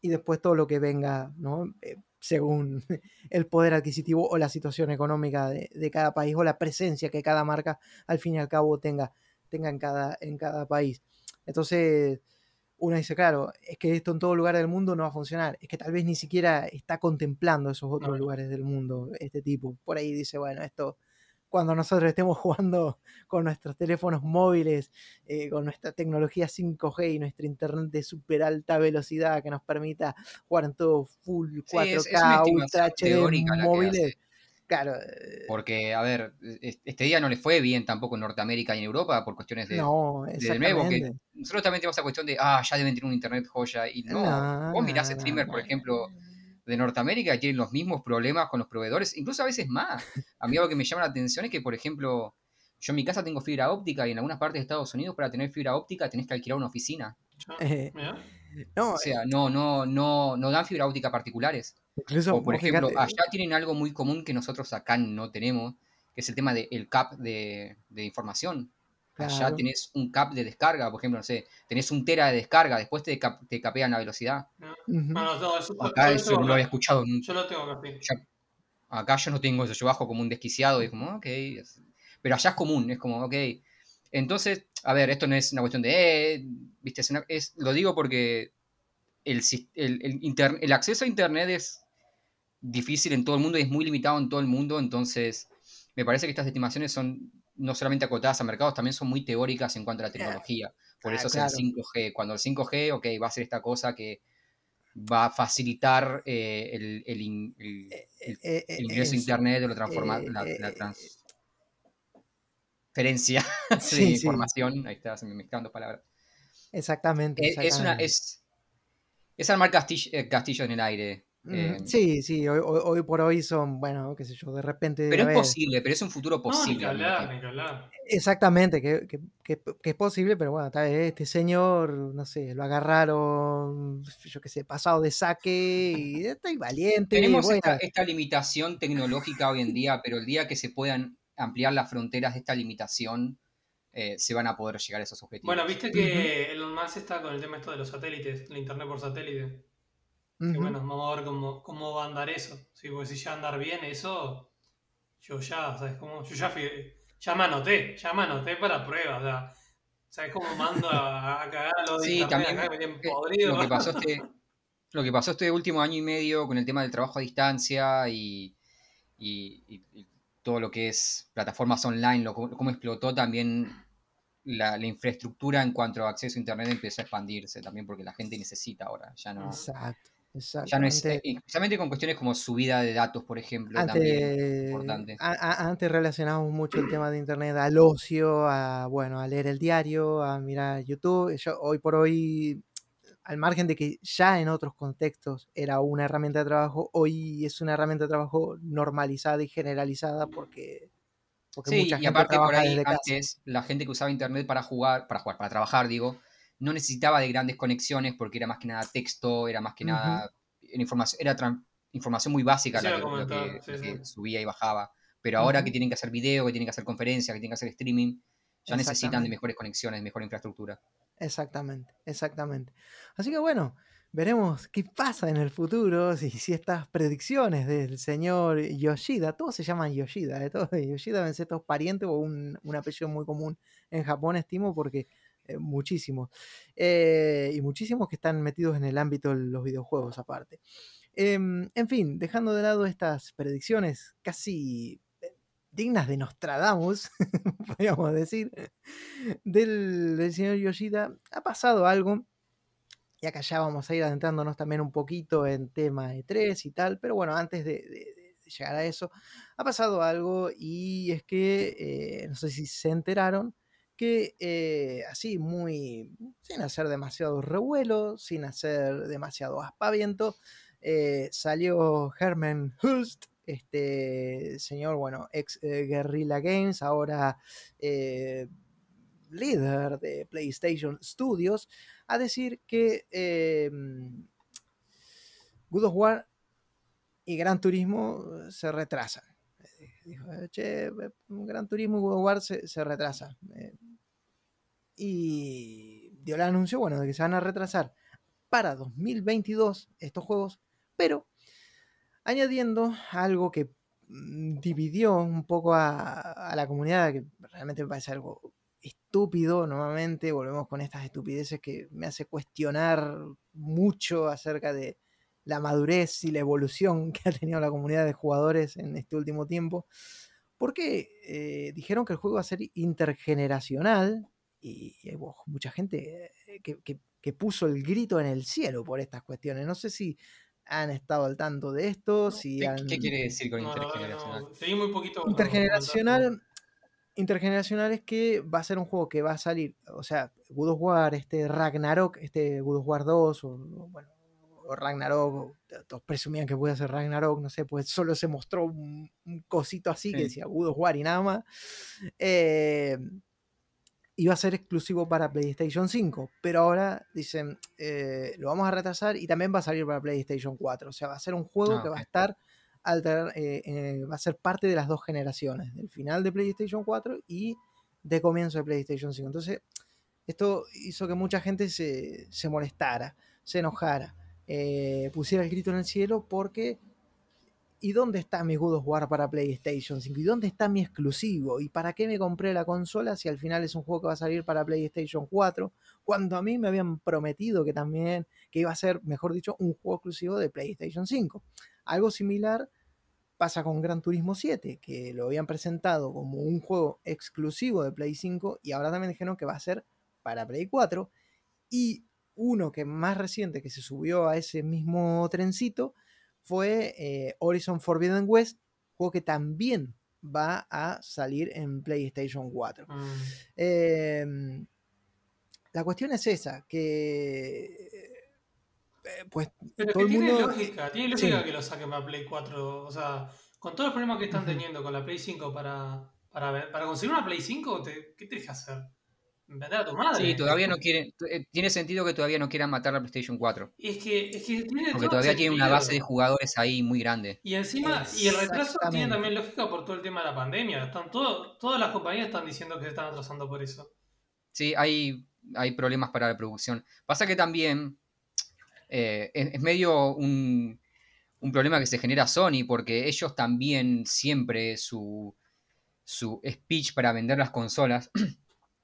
y después todo lo que venga, ¿no? Eh, según el poder adquisitivo o la situación económica de, de cada país o la presencia que cada marca al fin y al cabo tenga, tenga en, cada, en cada país. Entonces, uno dice, claro, es que esto en todo lugar del mundo no va a funcionar, es que tal vez ni siquiera está contemplando esos otros No. lugares del mundo este tipo. Por ahí dice, bueno, esto cuando nosotros estemos jugando con nuestros teléfonos móviles, eh, con nuestra tecnología 5G y nuestro internet de super alta velocidad que nos permita jugar en todo full Sí, es- 4K, es una Ultra HD móviles. Claro, eh, Porque, a ver, es- este día no le fue bien tampoco en Norteamérica y en Europa por cuestiones de, no, de nuevo, que exactamente. nosotros también tenemos esa cuestión de, ah, ya deben tener un internet joya. Y no, No, vos mirás no, no, streamers, por no. ejemplo, de Norteamérica y tienen los mismos problemas con los proveedores, incluso a veces más. A mí algo que me llama la atención es que, por ejemplo, yo en mi casa tengo fibra óptica y en algunas partes de Estados Unidos para tener fibra óptica tenés que alquilar una oficina. Eh, mirá. No, O sea, no, no, no, no dan fibra óptica particulares. Incluso, O por ejemplo, fíjate, allá tienen algo muy común que nosotros acá no tenemos, que es el tema del cap de, de información. Allá Claro. tenés un cap de descarga, por ejemplo, no sé, tenés un tera de descarga, después te, cap- te capean la velocidad. No, no, no, eso, Acá yo, eso no lo había escuchado nunca. Yo lo tengo. Ya- acá yo no tengo eso, yo bajo como un desquiciado y es como, ok. Pero allá es común, es como, ok. Entonces, a ver, esto no es una cuestión de, eh, viste, es una- es- lo digo porque el, sis- el, el inter- el acceso a Internet es difícil en todo el mundo y es muy limitado en todo el mundo, entonces me parece que estas estimaciones son no solamente acotadas a mercados, también son muy teóricas en cuanto a la tecnología. Por Ah, eso claro. es el 5G. Cuando el 5G, ok, va a ser esta cosa que va a facilitar eh, el, el in- el- el- el ingreso a internet o la, transforma, eh, la, la eh, transferencia de sí, información. Ahí está, se me mezclan dos palabras. exactamente, Es, es una, es, es armar castillo, eh, castillo en el aire. Ujú, eh, Sí, sí, hoy, hoy- hoy por hoy son, bueno, qué sé yo, de repente, pero a es posible, pero es un futuro No, ni posible. que hablar, tiempo. ni que hablar. exactamente, que, que- que- que es posible, pero bueno, tal vez este señor, no sé, lo agarraron, yo qué sé, pasado de saque y estoy valiente, Tenemos bueno, esta, esta limitación tecnológica hoy en día, pero el día que se puedan ampliar las fronteras de esta limitación, eh, se van a poder llegar a esos objetivos. Bueno, viste que Elon Musk está con el tema esto de los satélites, la internet por satélite. Que bueno, vamos a ver cómo, cómo va a andar eso. Sí, porque si ya va a andar bien eso, yo ya, ¿sabes cómo? Yo ya fui, ya me anoté, ya me anoté para prueba, o sea, ¿sabes cómo mando a, a cagar a los de Sí, también acá me eh, podrido? lo que pasó este, lo que pasó este último año y medio con el tema del trabajo a distancia y, y- y- y todo lo que es plataformas online, lo, cómo explotó también la, la infraestructura en cuanto a acceso a internet empezó a expandirse también porque la gente necesita ahora, ya no, Exacto, ya no es, exactamente. eh, especialmente con cuestiones como subida de datos, por ejemplo, también es Antes, importante. a- a- antes relacionábamos mucho el tema de internet al ocio, a bueno, a leer el diario, a mirar YouTube. Yo hoy por hoy, al margen de que ya en otros contextos era una herramienta de trabajo, hoy es una herramienta de trabajo normalizada y generalizada porque, porque Sí, mucha y gente aparte por ahí casa. antes la gente que usaba internet para jugar, para jugar, para trabajar, digo, no necesitaba de grandes conexiones porque era más que nada texto, era más que nada era información, era información muy básica la que, a lo que- comentar, sí, lo que sí. subía y bajaba. Pero ahora que tienen que hacer video, que tienen que hacer conferencias, que tienen que hacer streaming, ya necesitan de mejores conexiones, de mejor infraestructura. Exactamente, exactamente. Así que bueno, veremos qué pasa en el futuro, si, si estas predicciones del señor Yoshida, todos se llaman Yoshida, ¿eh? todos, Yoshida deben ser todos parientes o un, un apellido muy común en Japón, estimo, porque eh, muchísimos. Eh, y muchísimos que están metidos en el ámbito de los videojuegos aparte. Em, en fin, dejando de lado estas predicciones casi eh, dignas de Nostradamus, podríamos decir, del, del señor Yoshida, ha pasado algo. Y acá ya vamos a ir adentrándonos también un poquito en tema E3 y tal, pero bueno, antes de, llegar a eso, ha pasado algo y es que, eh, no sé si se enteraron, que eh, así muy, sin hacer demasiado revuelo, sin hacer demasiado aspaviento, eh, salió Herman Hulst, este señor, bueno, ex Guerrilla Games, ahora líder de PlayStation Studios, a decir que eh, God of War y Gran Turismo se retrasan. Eh, Dijo, eh, che, Gran Turismo y God of War se, se retrasan. Eh, y dio el anuncio, bueno, de que se van a retrasar para 2022 estos juegos, pero añadiendo algo que mm, dividió un poco a, a la comunidad, que realmente me parece algo estúpido, nuevamente volvemos con estas estupideces que me hace cuestionar mucho acerca de la madurez y la evolución que ha tenido la comunidad de jugadores en este último tiempo, porque eh, dijeron que el juego va a ser intergeneracional y, y hubo mucha gente eh, que, que- que puso el grito en el cielo por estas cuestiones. No sé si han estado al tanto de esto, si ¿Qué, han... qué quiere decir con No, la verdad que intergeneracional? no. Seguí muy poquito. Intergeneracional, intergeneracional es que va a ser un juego que va a salir, o sea, God of War, este Ragnarok, este God of War 2, o, o, bueno, o Ragnarok, o todos presumían que puede ser Ragnarok, no sé, pues solo se mostró un, un cosito así que Sí. decía God of War y nada más. Eh, iba a ser exclusivo para PlayStation 5, pero ahora dicen, eh, lo vamos a retrasar y también va a salir para PlayStation 4, o sea, va a ser un juego Ah, que va a estar alter- eh, eh, va a ser parte de las dos generaciones, del final de PlayStation 4 y de comienzo de PlayStation 5. Entonces, esto hizo que mucha gente se, se molestara, se enojara, eh, pusiera el grito en el cielo porque ¿y dónde está mi God of War para PlayStation 5? ¿Y dónde está mi exclusivo? ¿Y para qué me compré la consola si al final es un juego que va a salir para PlayStation 4? Cuando a mí me habían prometido que también, que iba a ser, mejor dicho, un juego exclusivo de PlayStation 5. Algo similar pasa con Gran Turismo 7, que lo habían presentado como un juego exclusivo de Play 5 y ahora también dijeron que va a ser para Play 4. Y uno que más reciente que se subió a ese mismo trencito fue eh, Horizon Forbidden West, juego que también va a salir en PlayStation 4. Mm. Eh, la cuestión es esa, que eh, pues Pero todo que el tiene mundo... lógica, tiene lógica Sí. que lo saquen para Play 4. O sea, con todos los problemas que están teniendo con la Play 5 para, para, ver- para conseguir una Play 5, te- ¿qué tenés que hacer? ¿Vender a tu madre? Sí, todavía no quieren. eh, Tiene sentido que todavía no quieran matar la PlayStation 4. Y es que, es que tiene Porque todo todavía tiene una base de jugadores ahí muy grande. Y encima, y el retraso tiene también lógica por todo el tema de la pandemia. Están todo, todas las compañías están diciendo que se están atrasando por eso. Sí, hay, hay problemas para la producción. Pasa que también eh, es, es medio un, un problema que se genera Sony, porque ellos también siempre su, su speech para vender las consolas,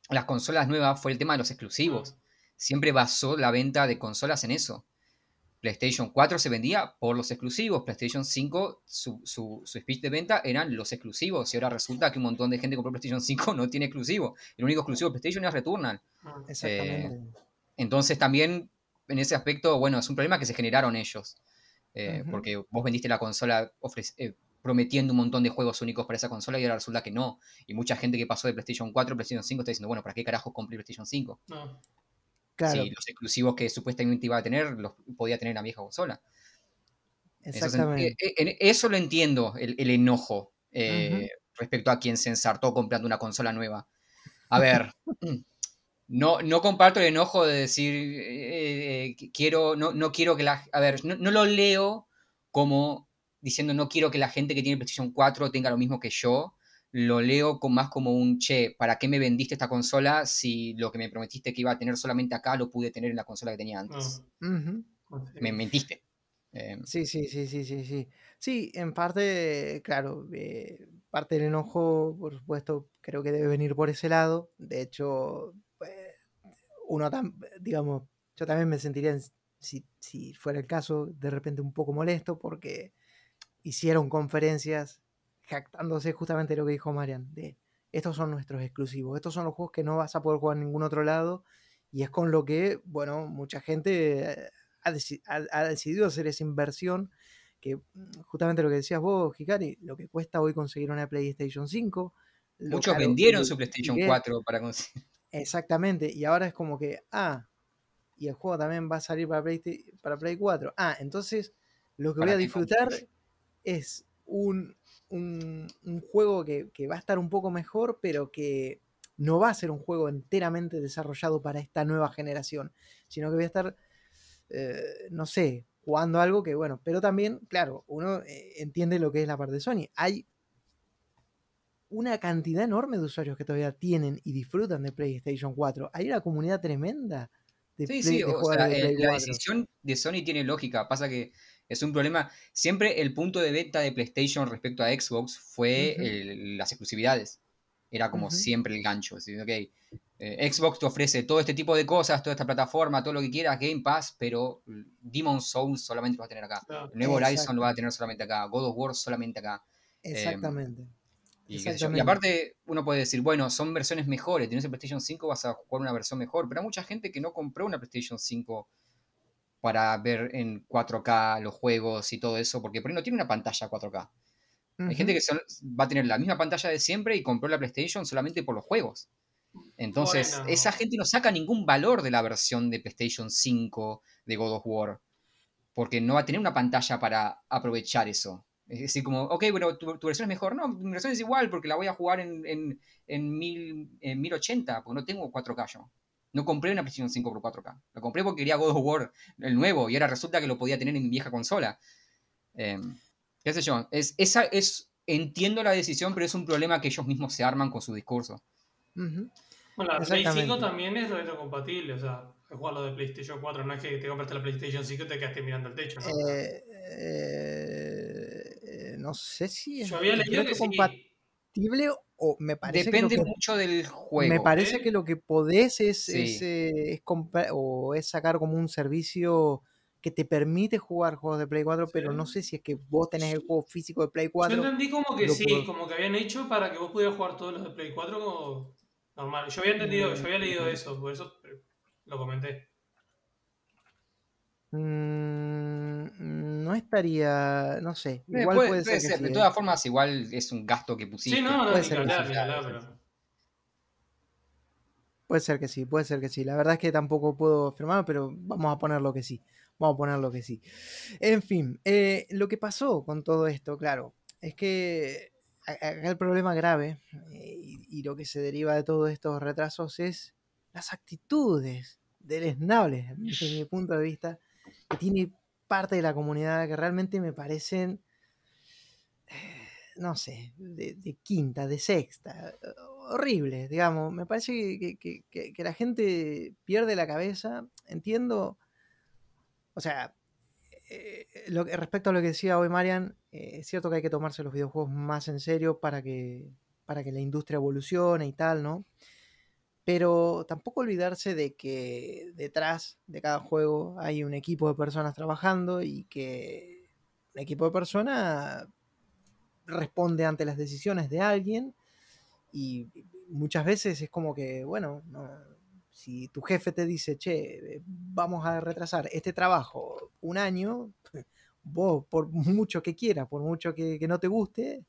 las consolas nuevas, fue el tema de los exclusivos. Siempre basó la venta de consolas en eso. PlayStation 4 se vendía por los exclusivos, PlayStation 5 su, su, su speech de venta eran los exclusivos y ahora resulta que un montón de gente que compró PlayStation 5 no tiene exclusivo. El único exclusivo de PlayStation es Returnal. Mm. Exactamente. Entonces también en ese aspecto, bueno, es un problema que se generaron ellos. Eh. Porque vos vendiste la consola eh, prometiendo un montón de juegos únicos para esa consola y ahora resulta que no. Y mucha gente que pasó de PlayStation 4 a PlayStation 5 está diciendo, bueno, ¿para qué carajo compré PlayStation 5? No. Claro, Si los exclusivos que supuestamente iba a tener los podía tener en la vieja consola. Exactamente. eh, eh, en- eso lo entiendo, el, el enojo eh, respecto a quien se ensartó comprando una consola nueva. A ver, no, no comparto el enojo de decir, eh, eh, que quiero, no, no quiero que la... A ver, no, no lo leo como diciendo no quiero que la gente que tiene PlayStation 4 tenga lo mismo que yo. Lo leo con, más como un, che, ¿para qué me vendiste esta consola si lo que me prometiste que iba a tener solamente acá lo pude tener en la consola que tenía antes? Ujú. No. Me mentiste. Eh, Sí, sí, sí, sí, sí, sí. Sí, en parte, claro, eh, parte del enojo, por supuesto, creo que debe venir por ese lado. De hecho, pues, uno, digamos, yo también me sentiría, en- si, si fuera el caso, de repente un poco molesto porque hicieron conferencias jactándose justamente de lo que dijo Marian, de estos son nuestros exclusivos, estos son los juegos que no vas a poder jugar en ningún otro lado y es con lo que, bueno, mucha gente eh, ha, deci- ha- ha decidido hacer esa inversión que mm, justamente lo que decías vos, Hikari, lo que cuesta hoy conseguir una PlayStation 5, lo Muchos caro- vendieron su PlayStation que es. 4 para conseguir. Exactamente, y ahora es como que, ah, y el juego también va a salir para Play, para Play 4. Ah, entonces lo que voy a disfrutar es un, un, un juego que, que va a estar un poco mejor, pero que no va a ser un juego enteramente desarrollado para esta nueva generación, sino que voy a estar, eh, no sé, jugando algo que, bueno, pero también, claro, uno eh, entiende lo que es la parte de Sony. Hay una cantidad enorme de usuarios que todavía tienen y disfrutan de PlayStation 4. Hay una comunidad tremenda de, Sí, Play- sí, de o jugadores sea, de eh, la 4. decisión de Sony tiene lógica. Pasa que es un problema. Siempre el punto de venta de PlayStation respecto a Xbox fue el- las exclusividades. Era como siempre el gancho. es decir, ok, eh, Xbox te ofrece todo este tipo de cosas, toda esta plataforma, todo lo que quieras, Game Pass, pero Demon Souls solamente lo vas a tener acá. El nuevo Horizon lo vas a tener solamente acá. God of War solamente acá. Exactamente. Y. Y aparte, uno puede decir, bueno, son versiones mejores. Tienes el PlayStation 5, vas a jugar una versión mejor. Pero hay mucha gente que no compró una PlayStation 5 para ver en 4K los juegos y todo eso, porque por ahí no tiene una pantalla 4K. Hay gente que son- va a tener la misma pantalla de siempre y compró la PlayStation solamente por los juegos. Entonces, Bueno. esa gente no saca ningún valor de la versión de PlayStation 5 de God of War, porque no va a tener una pantalla para aprovechar eso. Es decir, como, ok, bueno, tu, tu versión es mejor. No, mi versión es igual porque la voy a jugar en, en, en, mil- en 1080, porque no tengo 4K yo. No compré una PlayStation 5 por 4K. Lo compré porque quería God of War, el nuevo, y ahora resulta que lo podía tener en mi vieja consola. Eh, ¿Qué sé yo? Es, esa es, entiendo la decisión, pero es un problema que ellos mismos se arman con su discurso. Bueno, la Play 5 Exactamente. también es retrocompatible, o sea, es jugar lo de PlayStation 4, no es que te compraste la PlayStation 5 y te quedaste mirando el techo, ¿no? Eh, eh, eh, no sé si es Yo había leído que sí. compatible o me parece Depende que mucho del juego. me parece ¿eh? que lo que podés es, Sí. es, eh, es compra- o es sacar como un servicio que te permite jugar juegos de Play 4, pero no sé si es que vos tenés el juego físico de Play Yo 4. entendí como que sí, puedo- como que habían hecho para que vos pudieras jugar todos los de Play 4 como normal. Yo había entendido, yo había leído Mm. eso, por eso eh, lo comenté. Mm, no estaría, no sé, Eh, igual puede, puede, puede ser, ser, que de sí, todas ¿eh? formas, igual es un gasto que pusiste. Sí, no, no, Puede ser que hablar, sí, hablar, pero. Puede ser que sí, puede ser que sí. La verdad es que tampoco puedo afirmarlo, pero vamos a ponerlo que sí. Vamos a ponerlo que sí. En fin, eh, lo que pasó con todo esto, claro, es que acá el problema grave eh, y, y lo que se deriva de todos estos retrasos es las actitudes deleznables, desde mi punto de vista, que tiene parte de la comunidad que realmente me parecen, eh, no sé, de, de quinta, de sexta, eh, horribles, digamos. Me parece que, que- que- la gente pierde la cabeza. Entiendo, o sea, eh, lo respecto a lo que decía hoy Marian, eh, es cierto que hay que tomarse los videojuegos más en serio para que, para que la industria evolucione y tal, ¿no? Pero tampoco olvidarse de que detrás de cada juego hay un equipo de personas trabajando y que un equipo de personas responde ante las decisiones de alguien y muchas veces es como que, bueno, no, si tu jefe te dice, che, eh, vamos a retrasar este trabajo un año, vos, por mucho que quieras, por mucho que, que no te guste,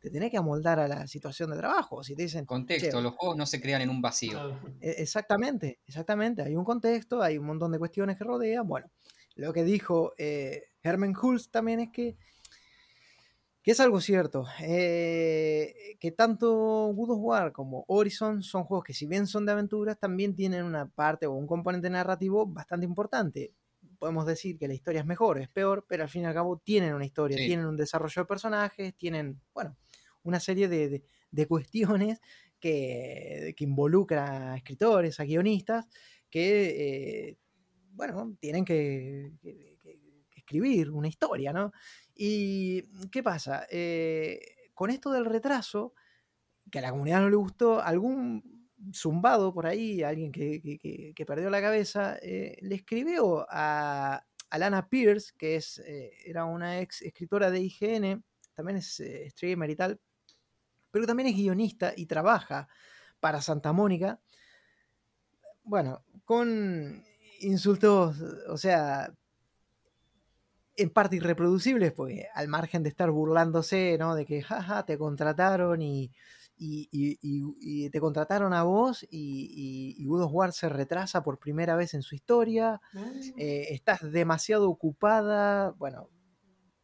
te tenés que amoldar a la situación de trabajo. Si te dicen, Contexto, los juegos no se crean en un vacío. E- Exactamente, exactamente. Hay un contexto, hay un montón de cuestiones que rodean. Bueno, lo que dijo eh, Herman Hulst también es que, que es algo cierto, eh, que tanto God of War como Horizon son juegos que si bien son de aventuras, también tienen una parte o un componente narrativo bastante importante. Podemos decir que la historia es mejor, es peor, pero al fin y al cabo tienen una historia, Sí. tienen un desarrollo de personajes, tienen, bueno, una serie de, de- cuestiones que, que involucra a escritores, a guionistas, que, eh, bueno, tienen que, escribir una historia, ¿no? ¿Y qué pasa? Eh, con esto del retraso, que a la comunidad no le gustó, algún zumbado por ahí, alguien que, que- perdió la cabeza, eh, le escribió a, a Lana Pierce, que es, era una ex escritora de IGN, también es streamer y tal, pero también es guionista y trabaja para Santa Mónica. Bueno, con insultos, o sea, en parte irreproducibles, porque al margen de estar burlándose, ¿no? De que, jaja, te contrataron y, y, y- y- te contrataron a vos y, y, y God of War se retrasa por primera vez en su historia, eh, estás demasiado ocupada, bueno,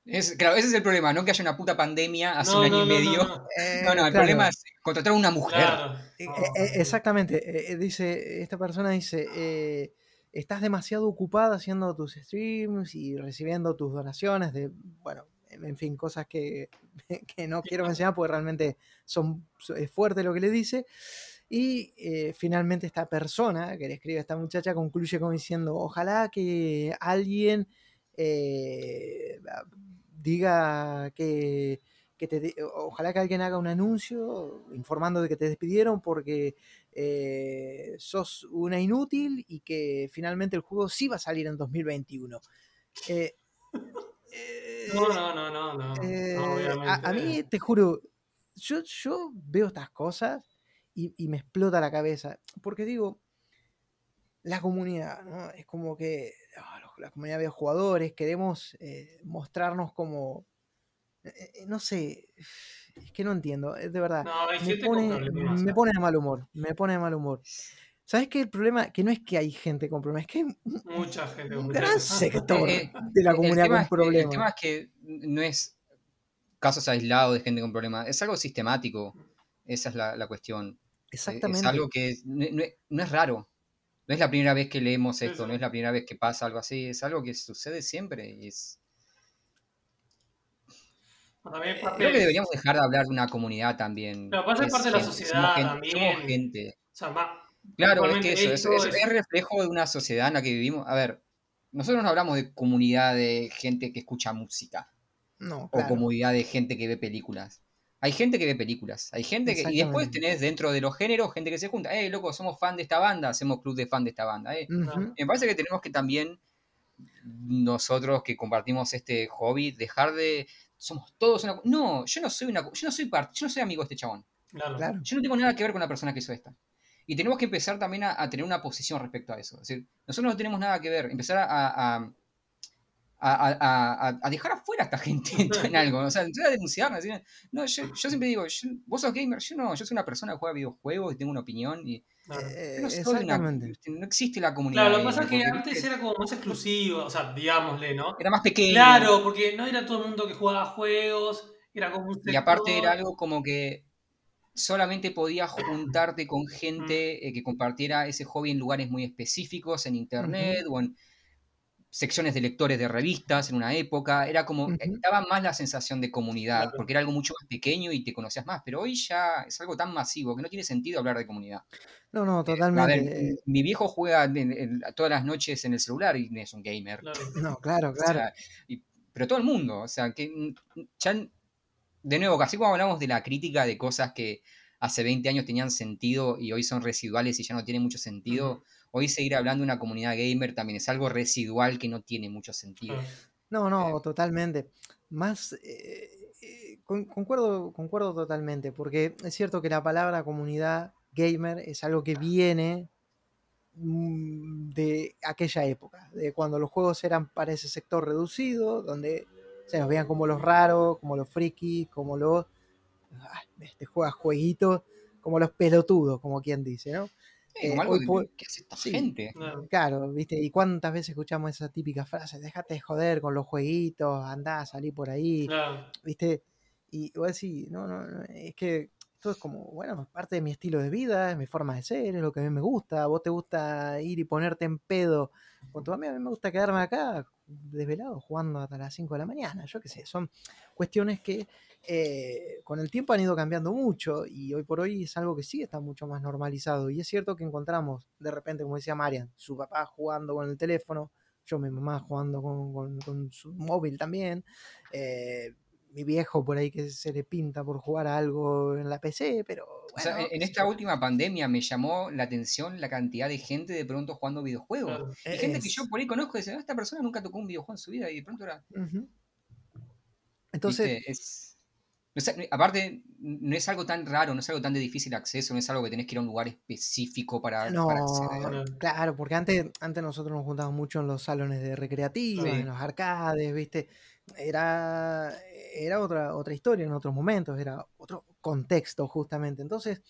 Es, claro, ese es el problema, no que haya una puta pandemia hace No, un año no, y medio. no, no. eh, No, no, el claro. problema es contratar a una mujer. Claro. Eh, eh, exactamente, dice, esta persona dice, eh, estás demasiado ocupada haciendo tus streams y recibiendo tus donaciones de, bueno, en fin, cosas que, que no quiero mencionar porque realmente son, so- es fuerte lo que le dice. Y eh, finalmente esta persona que le escribe a esta muchacha concluye como diciendo, ojalá que alguien eh, diga que, que te ojalá que alguien haga un anuncio informando de que te despidieron porque eh, sos una inútil y que finalmente el juego sí va a salir en 2021. Eh, eh, No, no, no, no, no. eh, no, a, mí, te juro, yo, yo veo estas cosas y, y me explota la cabeza. Porque digo, la comunidad, ¿no? Es como que ah, la comunidad de jugadores queremos eh, mostrarnos como. eh, eh, no sé, es que no entiendo, es de verdad. No, hay Me pone, problemas. me pone de mal humor, me pone de mal humor. ¿Sabes qué? El problema, que no es que hay gente con problemas, es que hay Mucha gente con un gran problemas. sector de la comunidad con es que, el problemas. tema es que no es casos aislados de gente con problemas, es algo sistemático. Esa es la, la cuestión. Exactamente. Es algo que no, no es- no es raro. No es la primera vez que leemos esto, sí. no es la primera vez que pasa algo así, es algo que sucede siempre. y es- También parte Creo que de- deberíamos dejar de hablar de una comunidad también. Pero pasa que parte es de la sociedad somos gente, también. somos gente. O sea, va- Claro, es que eso, es, es- es- es reflejo de una sociedad en la que vivimos. A ver, nosotros no hablamos de comunidad de gente que escucha música No, o claro. comunidad de gente que ve películas. Hay gente que ve películas, hay gente que... Y después tenés dentro de los géneros gente que se junta. Eh, loco, somos fan de esta banda, hacemos club de fan de esta banda. Eh. Me parece que tenemos que también, nosotros que compartimos este hobby, dejar de... Somos todos una... No, yo no soy una... Yo no soy parte, yo no soy amigo de este chabón. claro. Claro. Yo no tengo nada que ver con la persona que hizo esta. Y tenemos que empezar también a, a tener una posición respecto a eso. Es decir, nosotros no tenemos nada que ver. Empezar a, a, a- dejar afuera a esta gente en algo. O sea, empezar a denunciarnos. decir, no, yo, yo siempre digo, yo- vos sos gamer, yo no, yo soy una persona que juega videojuegos y tengo una opinión. Y claro. Eh, no, soy una- exactamente. no existe la comunidad. Claro, lo que pasa es que antes era como más exclusivo, o sea, digámosle, ¿no? era más pequeño. Claro, porque no era todo el mundo que jugaba juegos, era como un Y aparte era algo como que solamente podías juntarte con gente eh, que compartiera ese hobby en lugares muy específicos, en internet o en secciones de lectores de revistas en una época. Era como, Ujú. daba más la sensación de comunidad, Claro. porque era algo mucho más pequeño y te conocías más. Pero hoy ya es algo tan masivo que no tiene sentido hablar de comunidad. No, no, A ver, totalmente. eh, mi viejo juega en- en- todas las noches en el celular y es un gamer. Claro. no, claro, O claro. sea, y- pero todo el mundo, o sea, que mm, ya, de nuevo, casi como hablamos de la crítica de cosas que hace 20 años tenían sentido y hoy son residuales y ya no tienen mucho sentido. Hoy seguir hablando de una comunidad gamer también es algo residual que no tiene mucho sentido. No, no, totalmente. Más, eh, eh, con- concuerdo, concuerdo totalmente, porque es cierto que la palabra comunidad gamer es algo que viene mm, de aquella época, de cuando los juegos eran para ese sector reducido, donde se nos veían como los raros, como los frikis, como los ah, este juega jueguitos, como los pelotudos, como quien dice, ¿no? Sí, Eh, como algo hoy que, por- que hace esta sí. gente. Claro. Claro, ¿viste? ¿Y cuántas veces escuchamos esa típica frase? Déjate de joder con los jueguitos, andá a salir por ahí. ¿viste? Y vos decís, no, no, no, es que esto es como, bueno, es parte de mi estilo de vida, es mi forma de ser, es lo que a mí me gusta. A vos te gusta ir y ponerte en pedo con tu amigo, a mí me gusta quedarme acá desvelado jugando hasta las 5 de la mañana, yo qué sé, son cuestiones que eh, con el tiempo han ido cambiando mucho y hoy por hoy es algo que sí está mucho más normalizado. Y es cierto que encontramos de repente, como decía Marian, su papá jugando con el teléfono, yo mi mamá jugando con, con- su móvil también, eh, mi viejo por ahí que se le pinta por jugar a algo en la PC, pero O sea, bueno, en- esta última pandemia me llamó la atención la cantidad de gente de pronto jugando videojuegos. Y gente que yo por ahí conozco y dice, "Ah, esta persona nunca tocó un videojuego en su vida y de pronto era... Entonces, ¿viste? Es, no es- aparte, no es algo tan raro, no es algo tan de difícil acceso, no es algo que tenés que ir a un lugar específico para, No, para acceder. Claro. claro, porque antes, antes nosotros nos juntábamos mucho en los salones de recreativos, Sí. en los arcades, ¿viste? Era, era otra, otra historia en otros momentos, era otro contexto justamente. Entonces,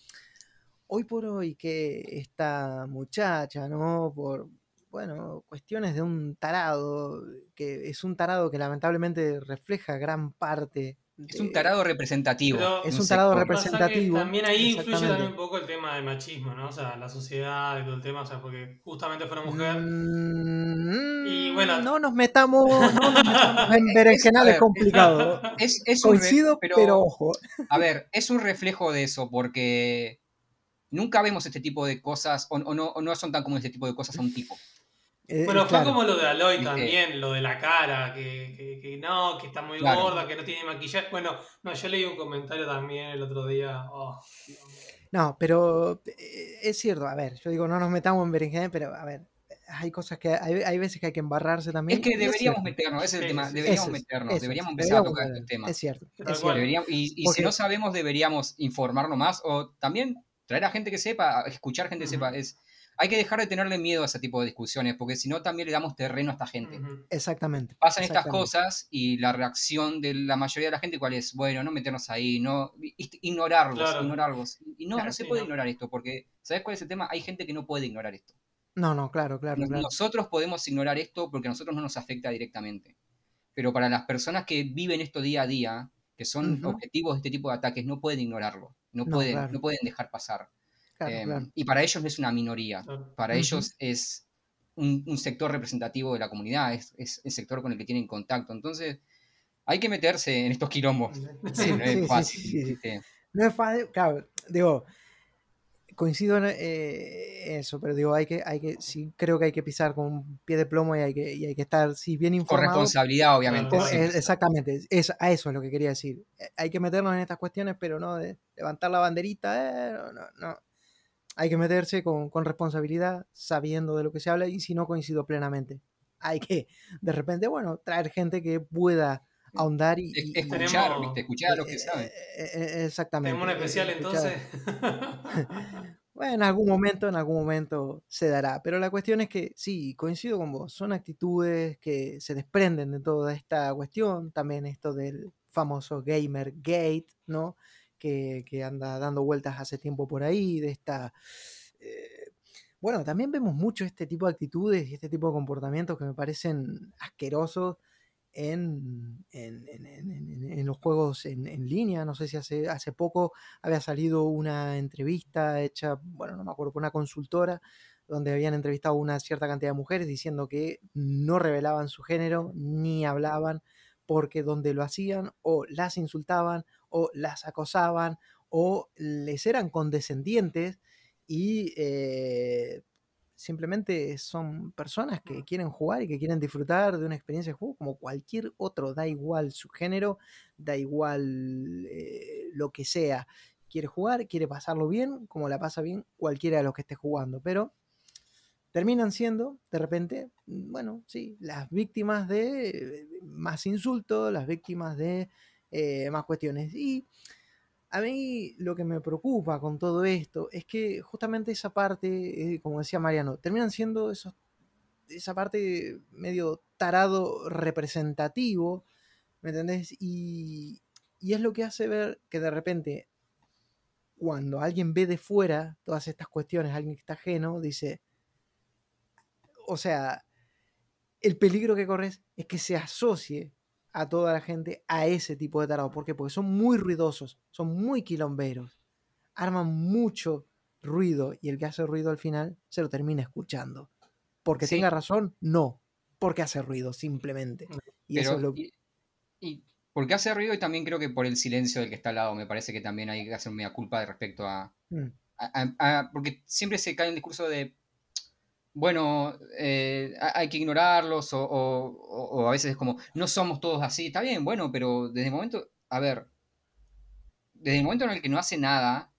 hoy por hoy que esta muchacha, ¿no? Por, bueno, cuestiones de un tarado, que es un tarado que lamentablemente refleja gran parte. Es un de- tarado representativo. Pero- Es un un tarado representativo. también ahí influye también un poco el tema del machismo, ¿no? O sea, la sociedad y todo el tema, o sea, porque justamente fue una mujer. Mm, Y bueno- no nos metamos, no nos metamos en berenjenales ver, complicados. Es, es un Coincido, pero, ojo. A ver, es un reflejo de eso, porque nunca vemos este tipo de cosas, o, o no, o no son tan comunes este tipo de cosas a un tipo. Eh, Bueno, fue claro. como lo de Aloy Viste. también, lo de la cara, que, que- que no, que está muy Claro. gorda, que no tiene maquillaje. Bueno, no, yo leí un comentario también el otro día. oh. No, pero eh, es cierto, a ver, yo digo, no nos metamos en berenjenales, pero a ver, hay cosas que, hay, hay veces que hay que embarrarse también. Es que deberíamos cierto. meternos, ese es el tema, deberíamos es, meternos, es, deberíamos empezar a deberíamos tocar meternos, estos temas. Es cierto, es cierto. Deberíamos- y y Porque- si no sabemos, deberíamos informarnos más o también traer a gente que sepa, a escuchar gente que Ujú. sepa. Es, hay que dejar de tenerle miedo a ese tipo de discusiones, porque si no, también le damos terreno a esta gente. Exactamente. Pasan estas cosas y la reacción de la mayoría de la gente, ¿cuál es? Bueno, no meternos ahí, no ignorarlos, Claro. ignorarlos. Y no, Claro, no se sí, puede no. ignorar esto, porque ¿sabes cuál es el tema? Hay gente que no puede ignorar esto. No, no, claro, claro, claro. Nosotros podemos ignorar esto porque a nosotros no nos afecta directamente. Pero para las personas que viven esto día a día, que son objetivos de este tipo de ataques, no pueden ignorarlo, no, No, pueden, claro. no pueden dejar pasar. Claro, Eh, claro. Y para ellos no es una minoría, Claro. para ellos es un, un sector representativo de la comunidad, es, es el sector con el que tienen contacto. Entonces, hay que meterse en estos quilombos. Sí, no es sí, fácil. sí, sí. ¿viste? No es fácil, claro, digo, coincido en eh, eso, pero digo, hay que, hay que, sí creo que hay que pisar con un pie de plomo y hay que, y hay que estar, sí, bien Con informado. responsabilidad, obviamente. Con- sí. es- exactamente, es, a eso es lo que quería decir. Hay que meternos en estas cuestiones, pero no de levantar la banderita, eh, no. Hay que meterse con, con responsabilidad, sabiendo de lo que se habla, y si no coincido plenamente. Hay que, de repente, bueno, traer gente que pueda ahondar y... y- y- Escuchar, Tenemos- ¿viste? Escuchar a los que eh, saben. eh, eh, exactamente. Tenemos un eh, especial escuchar. entonces. Bueno, en algún momento, en algún momento se dará. Pero la cuestión es que sí, coincido con vos. Son actitudes que se desprenden de toda esta cuestión. También esto del famoso Gamer Gate, ¿no? Que, anda dando vueltas hace tiempo por ahí. De esta. eh, Bueno, también vemos mucho este tipo de actitudes y este tipo de comportamientos que me parecen asquerosos en, en- los juegos en, en línea. No sé si hace, hace poco había salido una entrevista hecha, bueno, no me acuerdo, por una consultora, donde habían entrevistado a una cierta cantidad de mujeres diciendo que no revelaban su género ni hablaban porque donde lo hacían o las insultaban o las acosaban o les eran condescendientes y eh, simplemente son personas que quieren jugar y que quieren disfrutar de una experiencia de juego como cualquier otro, da igual su género, da igual eh, lo que sea. Quiere jugar, quiere pasarlo bien, como la pasa bien cualquiera de los que esté jugando, pero terminan siendo, de repente, mm, bueno, sí, las víctimas de eh, más insultos, las víctimas de eh, más cuestiones. Y a mí lo que me preocupa con todo esto es que justamente esa parte, eh, como decía Mariano, terminan siendo esos, esa parte medio tarado representativo, ¿me entendés? Y, y es lo que hace ver que de repente, cuando alguien ve de fuera todas estas cuestiones, alguien que está ajeno, dice, o sea, el peligro que corres es que se asocie a toda la gente a ese tipo de tarados. ¿Por qué? Porque son muy ruidosos, son muy quilomberos, arman mucho ruido y el que hace ruido al final se lo termina escuchando. Porque Sí. tenga razón, no, porque hace ruido simplemente. Y eso es lo y, y porque hace ruido y también creo que por el silencio del que está al lado, me parece que también hay que hacer media culpa de respecto a, Mm, a- a- a- porque siempre se cae en el discurso de, bueno, eh, ha- hay que ignorarlos o, o- a veces es como, no somos todos así, está bien, bueno, pero desde el momento, a ver, desde el momento en el que no hace nada,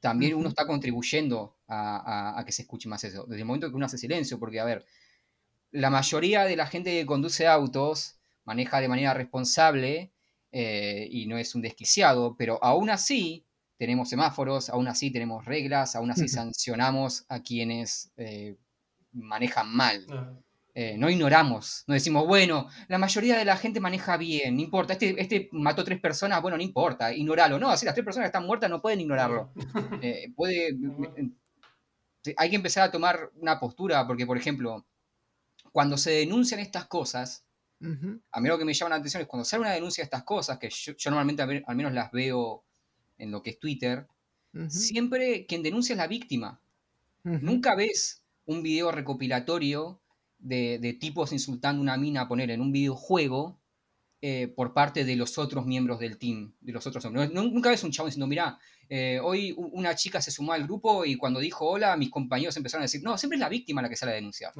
también uno está contribuyendo a, a- a que se escuche más eso, desde el momento que uno hace silencio, porque, a ver, la mayoría de la gente que conduce autos maneja de manera responsable eh, y no es un desquiciado, pero aún así tenemos semáforos, aún así tenemos reglas, aún así sancionamos a quienes eh, manejan mal. No. Eh, no ignoramos, no decimos, bueno, la mayoría de la gente maneja bien, no importa, este, este mató tres personas, bueno, no importa, ignoralo. No, si las tres personas están muertas no pueden ignorarlo. Eh, puede, eh, hay que empezar a tomar una postura, porque, por ejemplo, cuando se denuncian estas cosas, a mí lo que me llama la atención es cuando sale una denuncia de estas cosas, que yo, yo normalmente al menos las veo en lo que es Twitter, siempre quien denuncia es la víctima. Nunca ves un video recopilatorio de, de tipos insultando a una mina a poner en un videojuego eh, por parte de los otros miembros del team, de los otros hombres. No- Nunca ves un chavo diciendo, mirá, eh, hoy una chica se sumó al grupo y cuando dijo hola, mis compañeros empezaron a decir, no, siempre es la víctima la que sale a denunciar.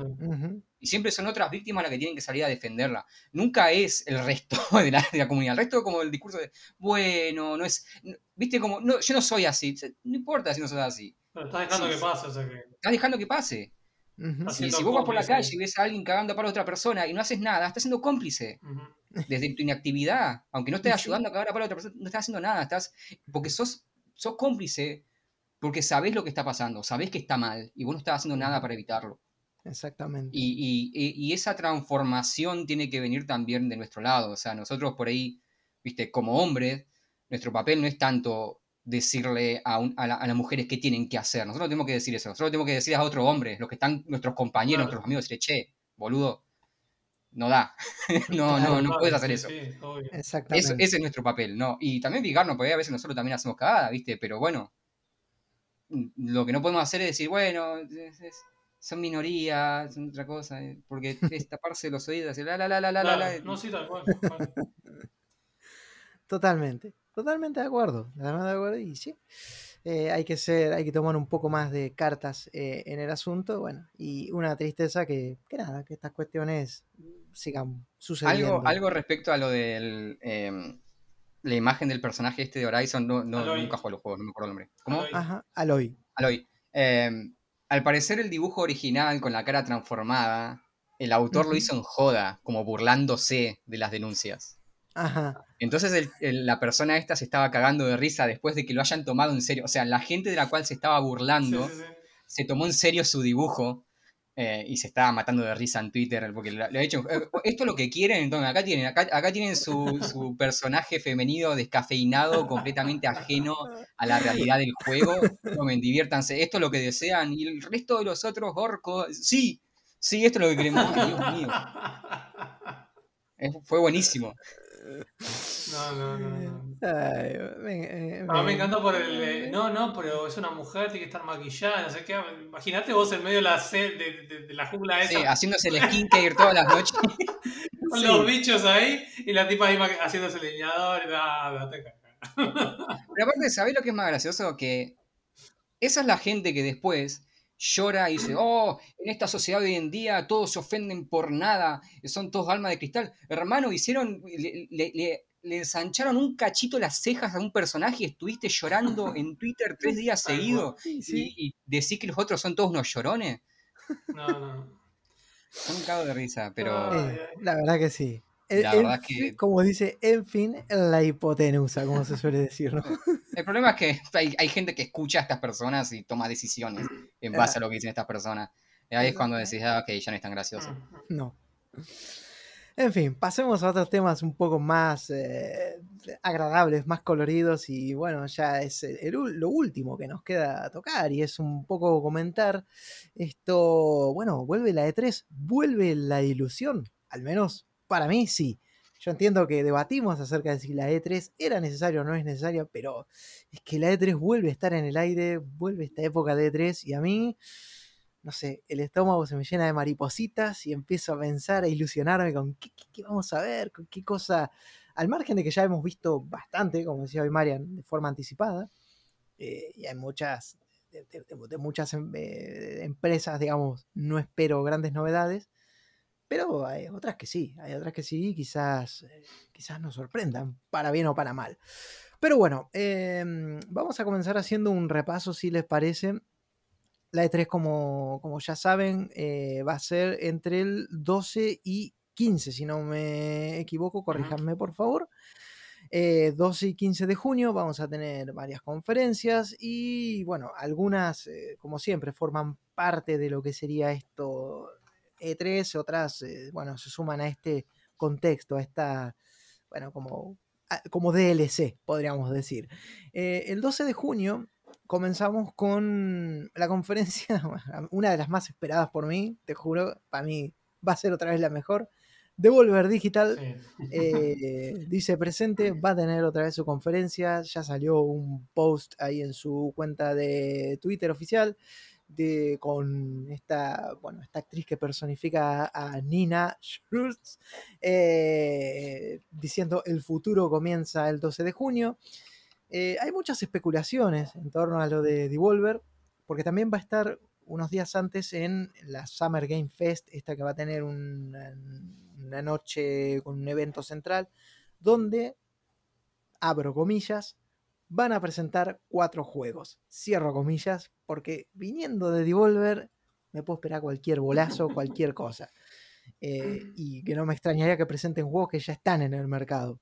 Y siempre son otras víctimas las que tienen que salir a defenderla. Nunca es el resto de la, de la comunidad. El resto como el discurso de, bueno, no es, no- viste, como, no, yo no soy así. No importa si no sos así. Pero estás dejando Sí, que pase, o sea que. Estás dejando que pase. Y si vos vas por la calle y ves a alguien cagando a palo a otra persona y no haces nada, estás siendo cómplice. Ujú. Desde tu inactividad, aunque no estés ayudando a cagar a palo a otra persona, no estás haciendo nada. Estás, porque sos, sos cómplice porque sabés lo que está pasando, sabés que está mal y vos no estás haciendo nada para evitarlo. Exactamente. Y, y- y- esa transformación tiene que venir también de nuestro lado. O sea, nosotros por ahí, viste, como hombres, nuestro papel no es tanto decirle a, un- a la- a las mujeres qué tienen que hacer. Nosotros no tenemos que decir eso. Nosotros tenemos que decir a otros hombres, los que están, nuestros compañeros, Claro. nuestros amigos, decirle, che, boludo, no da. no, Claro, no, no Claro, puedes hacer sí, eso. sí, obvio. Exactamente. Eso- ese es nuestro papel, ¿no? Y también fijarnos, porque a veces nosotros también hacemos cagada, ¿viste? Pero bueno, mm, lo que no podemos hacer es decir, bueno, es- es- son minorías, son otra cosa, eh, porque es taparse los oídos, y la, la, la, la, la, la, Claro, la. No, sí, tal cual. tal cual. Totalmente, totalmente de acuerdo, totalmente de acuerdo y sí, eh, hay que ser, hay que tomar un poco más de cartas eh, en el asunto, bueno, y una tristeza que, que nada, que estas cuestiones sigan sucediendo. Algo, algo respecto a lo del... em, la imagen del personaje este de Horizon, no, no, nunca jugué los juegos, no me acuerdo el nombre. ¿Cómo? Aloy. Ajá, Aloy. Aloy. Em, al parecer el dibujo original con la cara transformada, el autor lo hizo en joda, como burlándose de las denuncias. Ajá, Entonces el- el- la persona esta se estaba cagando de risa después de que lo hayan tomado en serio. O sea, la gente de la cual se estaba burlando sí, sí. se tomó en serio su dibujo eh, y se estaba matando de risa en Twitter porque lo, lo ha hecho. eh, esto es lo que quieren, entonces acá tienen, acá, acá tienen su, su personaje femenino descafeinado, completamente ajeno a la realidad del juego. Tomen, diviértanse, esto es lo que desean. Y el resto de los otros orcos, sí, sí, esto es lo que queremos. Dios mío. Fue buenísimo. No, no, no. no. Ay, me, eh, A mí me me- encanta por el. eh, no, no, pero es una mujer, tiene que estar maquillada, no sé qué. Imagínate vos en medio de la, de, de- de la jungla Sí, esa, haciéndose el skincare todas las noches. con sí. los bichos ahí, y la tipa ahí haciéndose leñador y nada, te cagas. Pero aparte, ¿sabés lo que es más gracioso? Que esa es la gente que después llora y dice, oh, en esta sociedad de hoy en día todos se ofenden por nada, son todos almas de cristal. Hermano, hicieron, le, le- le- le ensancharon un cachito las cejas a un personaje y estuviste llorando en Twitter tres días seguidos Sí, sí. y, y decís que los otros son todos unos llorones. No, no. Son un cago de risa, pero... Eh, la verdad que sí. En- La en verdad que- Como dice, en fin, la hipotenusa, como se suele decir, ¿no? El problema es que hay, hay gente que escucha a estas personas y toma decisiones en base a lo que dicen estas personas. Y ahí es cuando decís, ah, ok, ya no es tan gracioso. No. En fin, pasemos a otros temas un poco más eh, agradables, más coloridos y bueno, ya es el- lo último que nos queda tocar y es un poco comentar esto, bueno, vuelve la E3, vuelve la ilusión, al menos para mí sí. Yo entiendo que debatimos acerca de si la E3 era necesaria o no es necesaria, pero es que la E3 vuelve a estar en el aire, vuelve esta época de E3 y a mí no sé, el estómago se me llena de maripositas y empiezo a pensar, a ilusionarme con qué, vamos a ver, con qué cosa, al margen de que ya hemos visto bastante, como decía hoy Marian, de forma anticipada, eh, y hay muchas, de muchas em- eh, empresas, digamos, no espero grandes novedades, pero hay otras que sí, hay otras que sí, quizás, eh, quizás nos sorprendan, para bien o para mal. Pero bueno, em, vamos a comenzar haciendo un repaso, si les parece, la E3, como, como ya saben, eh, va a ser entre el 12 y 15, si no me equivoco, corríjanme por favor. Eh, 12 y 15 de junio vamos a tener varias conferencias y bueno, algunas, eh, como siempre, forman parte de lo que sería esto E3, otras, eh, bueno, se suman a este contexto, a esta, bueno, como, a- como DLC, podríamos decir. Eh, el 12 de junio comenzamos con la conferencia, una de las más esperadas por mí, te juro, para mí va a ser otra vez la mejor. Devolver Digital Sí. eh, dice presente, va a tener otra vez su conferencia. Ya salió un post ahí en su cuenta de Twitter oficial con esta, bueno, esta actriz que personifica a Nina Schurz, eh, diciendo el futuro comienza el 12 de junio. Eh, hay muchas especulaciones en torno a lo de Devolver, porque también va a estar unos días antes en la Summer Game Fest, esta que va a tener una, una noche con un evento central, donde, abro comillas, van a presentar cuatro juegos. Cierro comillas, porque viniendo de Devolver me puedo esperar cualquier bolazo, cualquier cosa. Eh, y que no me extrañaría que presenten juegos que ya están en el mercado.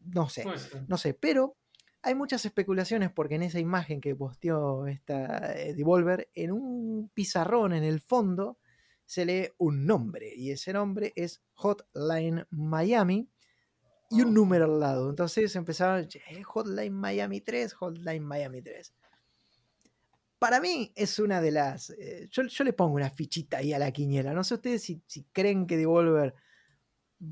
No sé. No sé, pero hay muchas especulaciones porque en esa imagen que posteó esta eh, Devolver, en un pizarrón en el fondo se lee un nombre y ese nombre es Hotline Miami y un Oh. número al lado. Entonces empezaron, "Che, Hotline Miami 3, Hotline Miami 3. Para mí es una de las... eh, yo, le pongo una fichita ahí a la quiniela. No sé ustedes si, creen que Devolver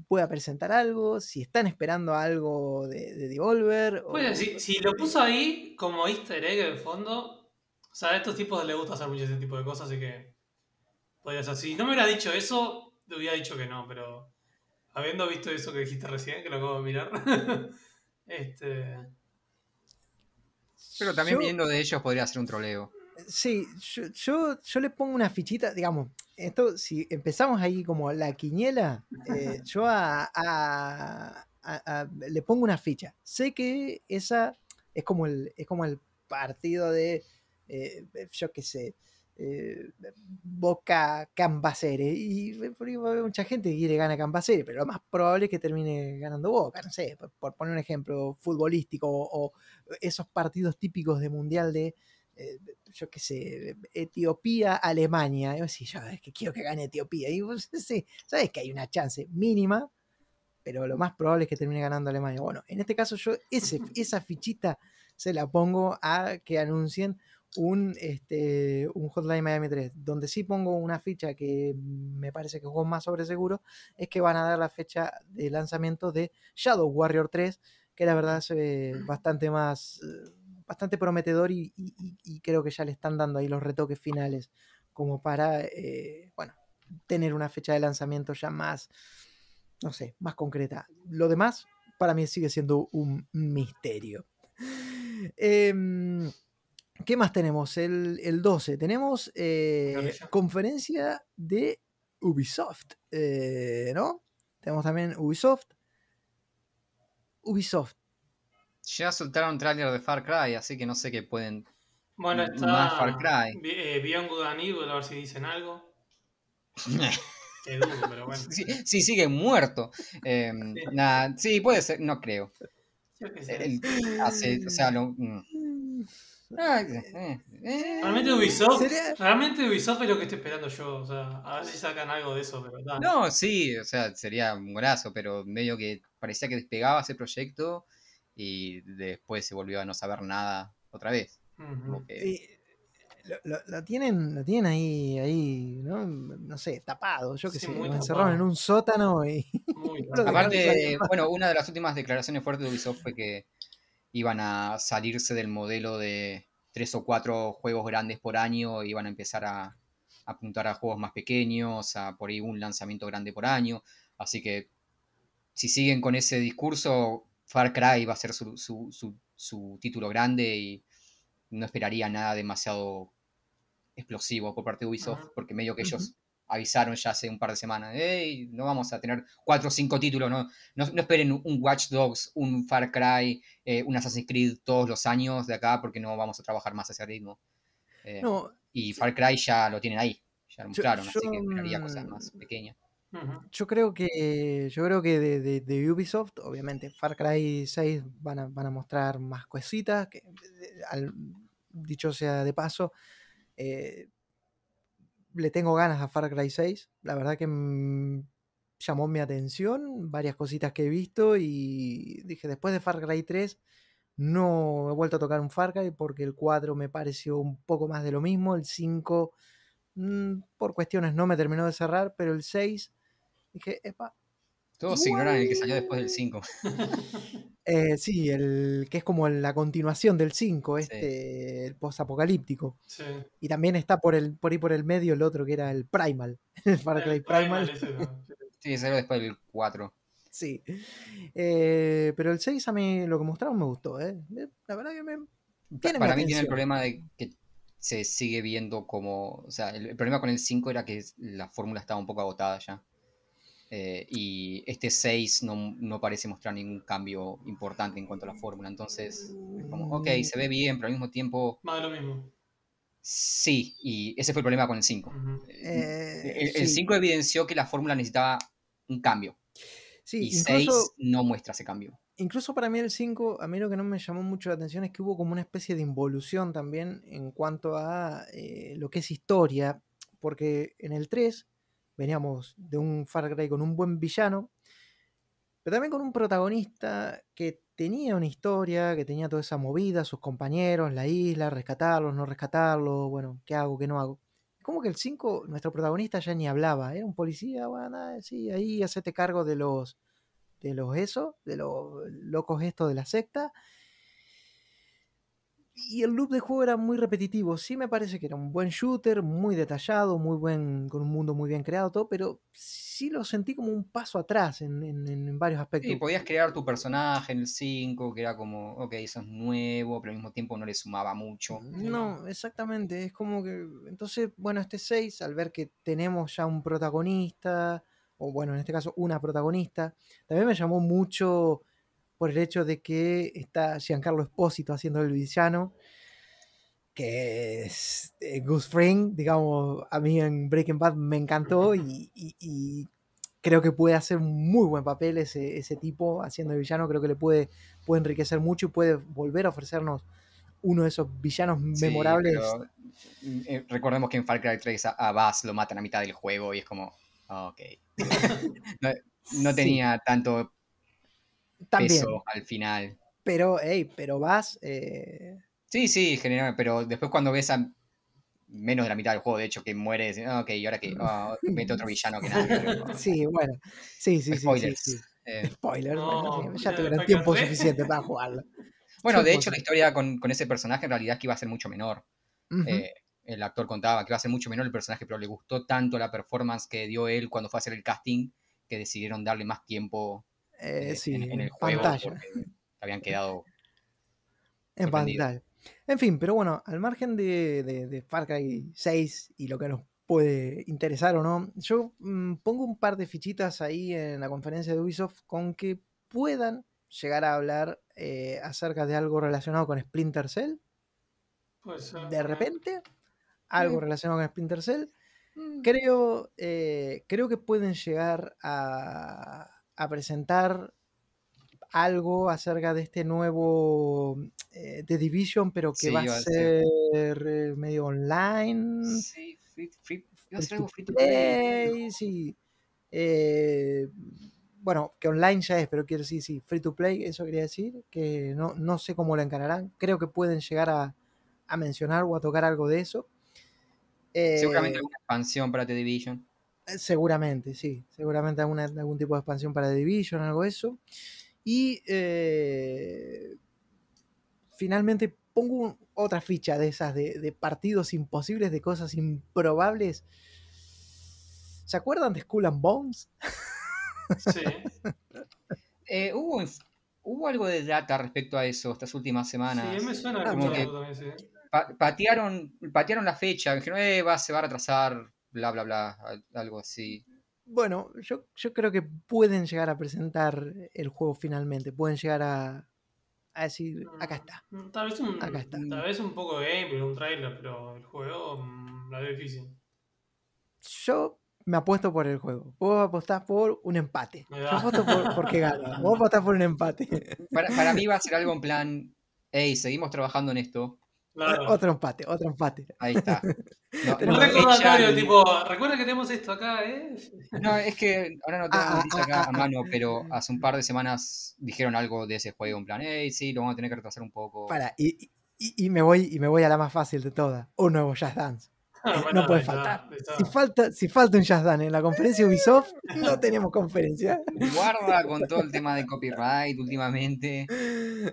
pueda presentar algo, si están esperando algo de, de Devolver. o- Pues si, si lo puso ahí como easter egg en el fondo, o sea, a estos tipos les gusta hacer mucho ese tipo de cosas, así que podría ser. Si no me hubiera dicho eso, te hubiera dicho que no, pero habiendo visto eso que dijiste recién, que lo acabo de mirar, este, Pero también Yo- viniendo de ellos podría ser un troleo. Sí, yo, yo, yo le pongo una fichita, digamos, esto, si empezamos ahí como la quiniela, eh, yo a, a- a- a- le pongo una ficha. Sé que esa es como el, es como el partido de, eh, yo qué sé, eh, Boca Cambacere. Y mucha gente que quiere ganar Cambacere, pero lo más probable es que termine ganando Boca, no sé, por, por poner un ejemplo futbolístico o, o esos partidos típicos de Mundial de eh, yo qué sé, Etiopía, Alemania. Yo sí, yo es que quiero que gane Etiopía. Y vos, sí, sabes que hay una chance mínima, pero lo más probable es que termine ganando Alemania. Bueno, en este caso yo ese, esa fichita se la pongo a que anuncien un, este, un Hotline Miami 3. Donde sí pongo una ficha que me parece que juego más sobre seguro, es que van a dar la fecha de lanzamiento de Shadow Warrior 3, que la verdad se ve bastante más, eh, bastante prometedor y, y- y- y creo que ya le están dando ahí los retoques finales como para, eh, bueno, tener una fecha de lanzamiento ya más, no sé, más concreta. Lo demás, para mí sigue siendo un misterio. Em, ¿Qué más tenemos? El, el 12. Tenemos eh, conferencia de Ubisoft, eh, ¿no? Tenemos también Ubisoft. Ubisoft. Ya soltaron un tráiler de Far Cry, así que no sé qué pueden. bueno, está más Far Cry. Eh, Beyond Good and Evil, a ver si dicen algo. Que dudo, pero bueno. sí, sí, sigue muerto. Eh, nada, sí, puede ser, no creo. Yo qué sé. El- hace- o sea, lo- mm. Ah, eh, eh. Realmente Ubisoft, Sería- realmente Ubisoft es lo que estoy esperando yo. O sea, a ver si sacan algo de eso, pero ta. No, sí, o sea, sería un golazo, pero medio que parecía que despegaba ese proyecto y después se volvió a no saber nada otra vez. Que- Eh, lo, lo- lo tienen, lo tienen ahí, ahí, ¿no? No sé, tapado, yo qué Sí, sé, lo encerraron en un sótano y Muy Aparte, bueno, una de las últimas declaraciones fuertes de Ubisoft fue que iban a salirse del modelo de tres o cuatro juegos grandes por año, iban a empezar a, apuntar a juegos más pequeños, a por ahí un lanzamiento grande por año. Así que si siguen con ese discurso, Far Cry va a ser su, su- su- su título grande y no esperaría nada demasiado explosivo por parte de Ubisoft, Ajá. porque medio que ellos avisaron ya hace un par de semanas, hey, no vamos a tener cuatro o cinco títulos, no, no, no esperen un- Watch Dogs, un Far Cry, eh, un Assassin's Creed todos los años de acá porque no vamos a trabajar más a ese ritmo. Eh, no, y Far Cry ya lo tienen ahí, ya lo Yo- mostraron, así que esperaría cosas mm, más pequeñas. Yo creo que, yo creo que de, de- de Ubisoft, obviamente, Far Cry 6 van a, van a mostrar más cositas. Que, al- dicho sea de paso, eh, le tengo ganas a Far Cry 6. La verdad que mm, llamó mi atención varias cositas que he visto y dije, después de Far Cry 3, no he vuelto a tocar un Far Cry porque el 4 me pareció un poco más de lo mismo. El 5, mm, por cuestiones, no me terminó de cerrar, pero el 6, dije, epa. Todos ignoran el que salió después del 5. Eh, sí, el que es como la continuación del 5, Sí. este, el post-apocalíptico. Sí. Y también está por, el, por ahí por el medio el otro que era el Primal, el Far Cry El Primal. ¿no? Sí. Sí, salió después del 4. Sí. Eh, pero el 6 a mí lo que mostraron me gustó, ¿eh? Eh, La verdad que me... Tiene mi Para mí tiene el problema de que se sigue viendo como. O sea, el, el problema con el 5 era que la fórmula estaba un poco agotada ya. Eh, y este 6 no, no parece mostrar ningún cambio importante en cuanto a la fórmula. Entonces, es como, ok, se ve bien, pero al mismo tiempo, Más de lo mismo. sí. Y ese fue el problema con el 5. Ujú. Eh, el, el sí. 5 evidenció que la fórmula necesitaba un cambio. Sí, y incluso, 6 no muestra ese cambio. incluso para mí el 5, a mí lo que no me llamó mucho la atención es que hubo como una especie de involución también en cuanto a eh, lo que es historia, porque en el 3 veníamos de un Far Cry con un buen villano, pero también con un protagonista que tenía una historia, que tenía toda esa movida, sus compañeros, la isla, rescatarlos, no rescatarlos, bueno, ¿qué hago, qué no hago? Como que el 5, nuestro protagonista ya ni hablaba, era un policía, bueno, nada, sí, ahí hacete cargo de los, de los eso, de los locos estos de la secta. Y el loop de juego era muy repetitivo. Sí me parece que era un buen shooter, muy detallado, muy buen, con un mundo muy bien creado, todo, pero sí lo sentí como un paso atrás en, en- en varios aspectos. Sí, podías crear tu personaje en el 5, que era como, ok, eso es nuevo, pero al mismo tiempo no le sumaba mucho. No, exactamente. Es como que. Entonces, bueno, este 6, al ver que tenemos ya un protagonista, o bueno, en este caso, una protagonista, también me llamó mucho por el hecho de que está Giancarlo Espósito haciendo el villano, que es eh, Fring, digamos, a mí en Breaking Bad me encantó y, y- y creo que puede hacer un muy buen papel ese, ese tipo haciendo el villano, creo que le puede, puede enriquecer mucho y puede volver a ofrecernos uno de esos villanos Sí, memorables. pero, mm, eh, recordemos que en Far Cry 3 a, a Buzz lo matan a mitad del juego y es como, ok. no, no Sí. tenía tanto También, peso al final. pero, hey, pero vas, eh, Sí, sí, general, pero después cuando ves a menos de la mitad del juego, de hecho, que muere, decís, ah, ok, y ahora que ah, mete otro villano que nada. sí, bueno, sí, sí, sí, sí, Spoilers. sí. Eh, Spoiler, No, bueno, sí, ya tuvieron tiempo 3. suficiente para jugarlo. bueno, de Sí, hecho, la historia con, con ese personaje en realidad es que iba a ser mucho menor. Eh, el actor contaba que iba a ser mucho menor el personaje, pero le gustó tanto la performance que dio él cuando fue a hacer el casting que decidieron darle más tiempo Eh, eh, sí, en, en el juego pantalla. habían quedado En pantalla. En fin, pero bueno, al margen de, de- de Far Cry 6 y lo que nos puede interesar o no, yo mm, pongo un par de fichitas ahí en la conferencia de Ubisoft con que puedan llegar a hablar eh, acerca de algo relacionado con Splinter Cell. Puede ser. De repente, algo Mm. relacionado con Splinter Cell. Mm. Creo, eh, creo que pueden llegar a, a presentar algo acerca de este nuevo eh, The Division, pero que Sí, va a ser ser. eh, medio online. Sí, free, free- free algo free to play. play, sí. Eh, bueno, que online ya es, pero quiero decir, sí, free to play, eso quería decir, que no, no sé cómo lo encararán. Creo que pueden llegar a, a mencionar o a tocar algo de eso. Seguramente Eh, alguna expansión para The Division. Eh, Seguramente, sí. Seguramente alguna, algún tipo de expansión para The Division, algo de eso. Y eh, finalmente pongo un- otra ficha de esas, de, de partidos imposibles, de cosas improbables. ¿Se acuerdan de Skull and Bones? Sí. Eh, hubo, hubo algo de data respecto a eso estas últimas semanas. Sí, me suena Ah, como mira. también, sí. Pa- patearon, patearon la fecha, dijeron, eh, va, se va a retrasar, bla, bla, bla, al- algo así. Bueno, yo, yo creo que pueden llegar a presentar el juego finalmente. Pueden llegar a, a decir, acá está. Mm, Tal vez un, Acá está. Tal vez un poco de gameplay, un trailer, pero el juego mm, la veo difícil. Yo me apuesto por el juego. Vos apostás por un empate. Yo apuesto por, porque gana. Vos apostás por un empate. Para, para mí va a ser algo en plan, hey, seguimos trabajando en esto. Claro. Otro empate, otro empate. Ahí está. No, Un no, recordatorio, tipo, recuerda que tenemos esto acá, ¿eh? No, es que ahora no tengo Ah, ah, acá ah, a mano, pero hace un par de semanas dijeron algo de ese juego, en plan, hey, sí, lo vamos a tener que retrasar un poco. Para, y, y- y me voy, y me voy a la más fácil de todas. Un nuevo Jazz Dance. Bueno, no puede está, faltar. está. Si falta, si falta un Jazz Dance en la conferencia Ubisoft, no tenemos conferencia. Guarda con todo el tema de copyright últimamente.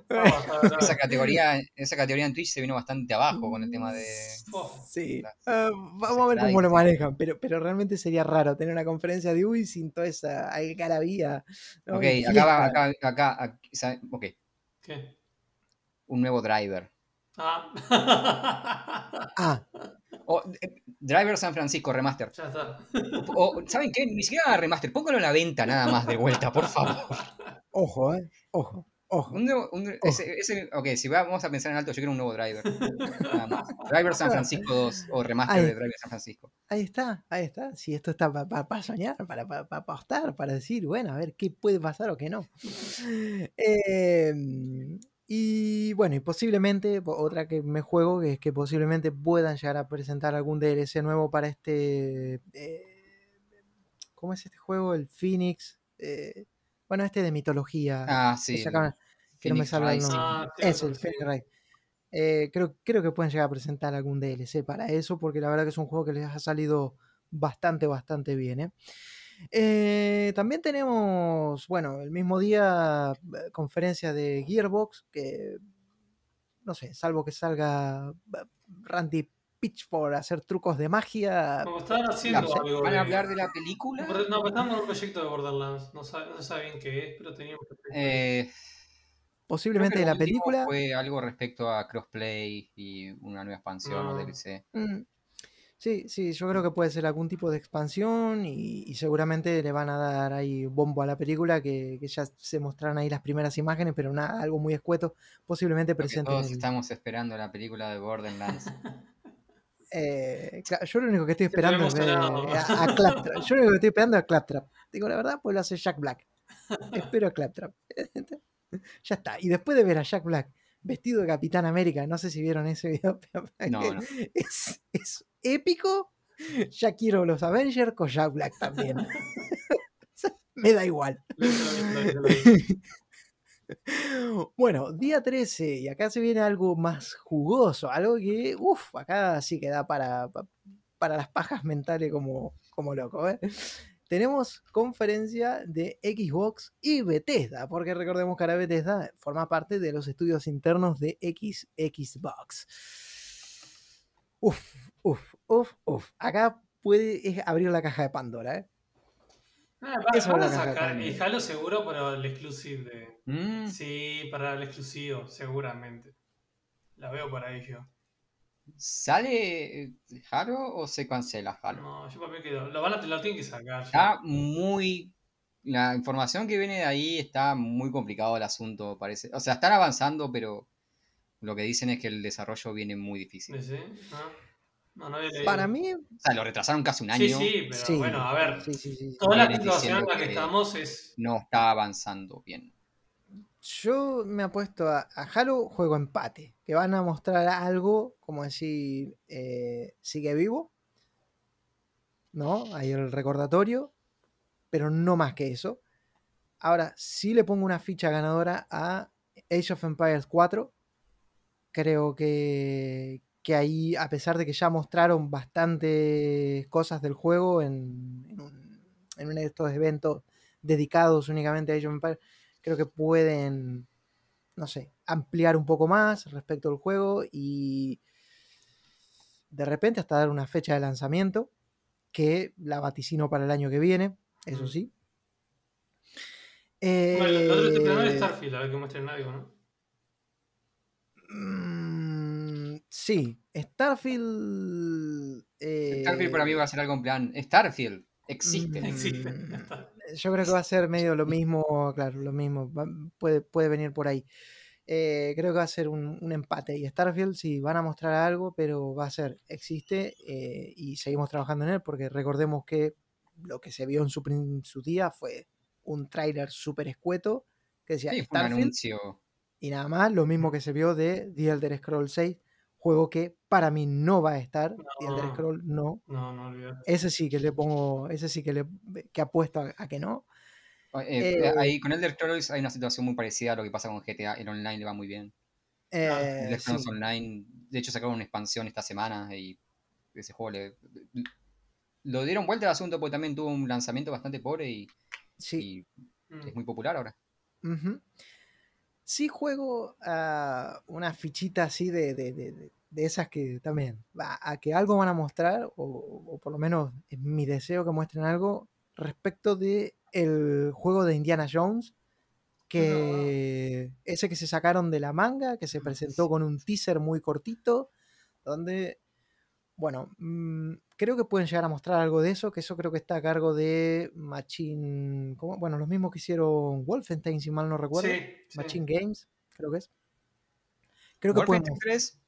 Vamos, a ver, a Esa categoría, esa categoría en Twitch se vino bastante abajo con el tema de. Oh, Sí, ah, vamos a ver cómo lo manejan, pero, pero realmente sería raro tener una conferencia de Ubi sin toda esa algarabía. ¿no? Ok, acá va, acá, acá, ¿sabe? ok, ¿Qué? un nuevo driver. Ah. Ah, O, eh, driver San Francisco Remaster. ya está. O, ¿saben qué? Ni siquiera remaster, póngalo en la venta nada más de vuelta, por favor. ojo, eh. Ojo, ojo. Un nuevo, un- ese, ese- ok, si va- vamos a pensar en alto, yo quiero un nuevo driver. Nada más. Driver San Francisco 2 o remaster Ahí. de Driver San Francisco. Ahí está, ahí está. Si esto está para soñar, para apostar, para decir, bueno, a ver qué puede pasar o qué no. Em, y bueno, y posiblemente, po- otra que me juego, que es que posiblemente puedan llegar a presentar algún DLC nuevo para este. eh, ¿Cómo es este juego? El Phoenix. eh, bueno, este de mitología. Ah, sí. que no me salga el Rising. nombre. Ah, Es el. Phoenix Wright. Eh, creo, creo que pueden llegar a presentar algún DLC para eso, porque la verdad que es un juego que les ha salido bastante, bastante bien. ¿eh? Eh, también tenemos, bueno, el mismo día eh, conferencia de Gearbox, que no sé, salvo que salga eh, Randy Pitchford a hacer trucos de magia. Como estaban La- haciendo algo ¿Van a hablar de la película? No, estamos en un proyecto de Borderlands. No sabe, no qué es, pero teníamos que. Eh, Posiblemente de la película. Fue algo respecto a crossplay y una nueva expansión o No. DLC. Mm, Sí, sí, yo creo que puede ser algún tipo de expansión y, y seguramente le van a dar ahí bombo a la película que, que ya se mostraron ahí las primeras imágenes, pero nada, algo muy escueto, posiblemente presenten todos el- estamos esperando la película de Borderlands. eh, yo lo único que estoy esperando es a, a Claptrap. Yo lo único que estoy esperando es a Claptrap. Digo la verdad, pues lo hace Jack Black. Espero a Claptrap. ya está. Y después de ver a Jack Black vestido de Capitán América, no sé si vieron ese video, No, no. Es, es épico. Ya quiero los Avengers con Jack Black también. Me da igual. Bueno, día 13, y acá se viene algo más jugoso, algo que, uff, acá sí que da para, pa- para las pajas mentales como, como loco. ¿eh? Tenemos conferencia de Xbox y Bethesda, porque recordemos que ahora Bethesda forma parte de los estudios internos de X, Xbox. Uf, uf, uf, uf. Acá puede abrir la caja de Pandora, ¿eh? Ah, van a sacar el Halo seguro para el exclusive de. Mm, Sí, para el exclusivo, seguramente. La veo para ello. ¿Sale eh, Halo o se cancela Halo? No, yo para mí que lo, lo van a, lo tienen que sacar. Está muy. La información que viene de ahí está muy complicado el asunto, parece. O sea, están avanzando, pero lo que dicen es que el desarrollo viene muy difícil. ¿Sí? Ah. No, no había leído. Para mí, O sea, lo retrasaron casi un año. Sí, sí, pero sí. bueno, a ver. sí, sí, sí. Toda la situación en la que- estamos es. No está avanzando bien. Yo me apuesto a, a Halo juego empate, que van a mostrar algo, como decir, eh, sigue vivo, ¿no? Hay el recordatorio, pero no más que eso. Ahora, sí le pongo una ficha ganadora a Age of Empires 4. Creo que, que ahí, a pesar de que ya mostraron bastantes cosas del juego en, en un- en uno de estos eventos dedicados únicamente a Age of Empires, creo que pueden, no sé, ampliar un poco más respecto al juego y de repente hasta dar una fecha de lanzamiento que la vaticino para el año que viene, eso sí. Bueno, el otro esperando es Eh, Starfield, a ver que muestren algo, ¿no? mm, sí, Starfield. Starfield para mí eh, va a ser algo en plan. Starfield existe. Mm. Existe. Yo creo que va a ser medio lo mismo, claro, lo mismo. va- puede, puede venir por ahí. Eh, creo que va a ser un, un empate. Y Starfield sí, van a mostrar algo, pero va a ser, existe eh, y seguimos trabajando en él, porque recordemos que lo que se vio en su, prin- su día fue un tráiler súper escueto que decía Sí, fue un Starfield anuncio. y nada más, lo mismo que se vio de The Elder Scrolls 6, juego que para mí no va a estar, The Elder No. Scrolls no, No, no olvidate. ese sí que le pongo, ese sí que le que apuesto a, a que no. Eh, Eh, ahí con Elder Scrolls hay una situación muy parecida a lo que pasa con GTA. El online le va muy bien. Eh, Elder Scrolls sí, Online, de hecho sacaron una expansión esta semana y ese juego le, lo dieron vuelta al asunto porque también tuvo un lanzamiento bastante pobre y, sí. y Mm. es muy popular ahora. Ujú. Sí juego a una fichita así de, de- de- de- esas que también, va, a que algo van a mostrar, o, o por lo menos es mi deseo que muestren algo respecto de el juego de Indiana Jones, que ese que se sacaron de la manga, que se presentó con un teaser muy cortito, donde, bueno, mm, creo que pueden llegar a mostrar algo de eso, que eso creo que está a cargo de Machine, ¿cómo? bueno, los mismos que hicieron Wolfenstein, si mal no recuerdo. Sí, sí. Machine Games, creo que es. Creo que pueden. Wolfenstein 3,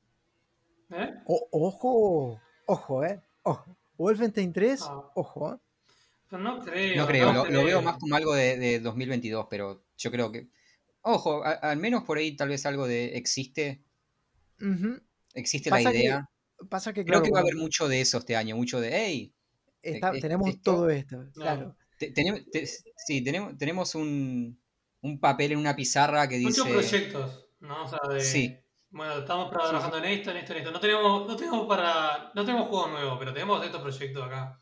¿Eh? o- ojo, ojo, eh. Ojo. Wolfenstein 3, Ah. ojo. eh. Pero no creo. no creo, lo, lo veo más como algo de, de 2022, pero yo creo que... Ojo, a- al menos por ahí tal vez algo de existe, existe Pasa la que, idea. Pasa que, Creo claro, que va a haber mucho de eso este año, mucho de, hey, está- eh, tenemos esto- todo esto, claro. te- tenemos, te- sí, tenemos, tenemos un, un papel en una pizarra que dice... Muchos proyectos, ¿no? O sea, de. Sí. Bueno, estamos trabajando en esto, en esto, en esto. No tenemos, no tenemos para. No tenemos juego nuevo, pero tenemos estos proyectos acá.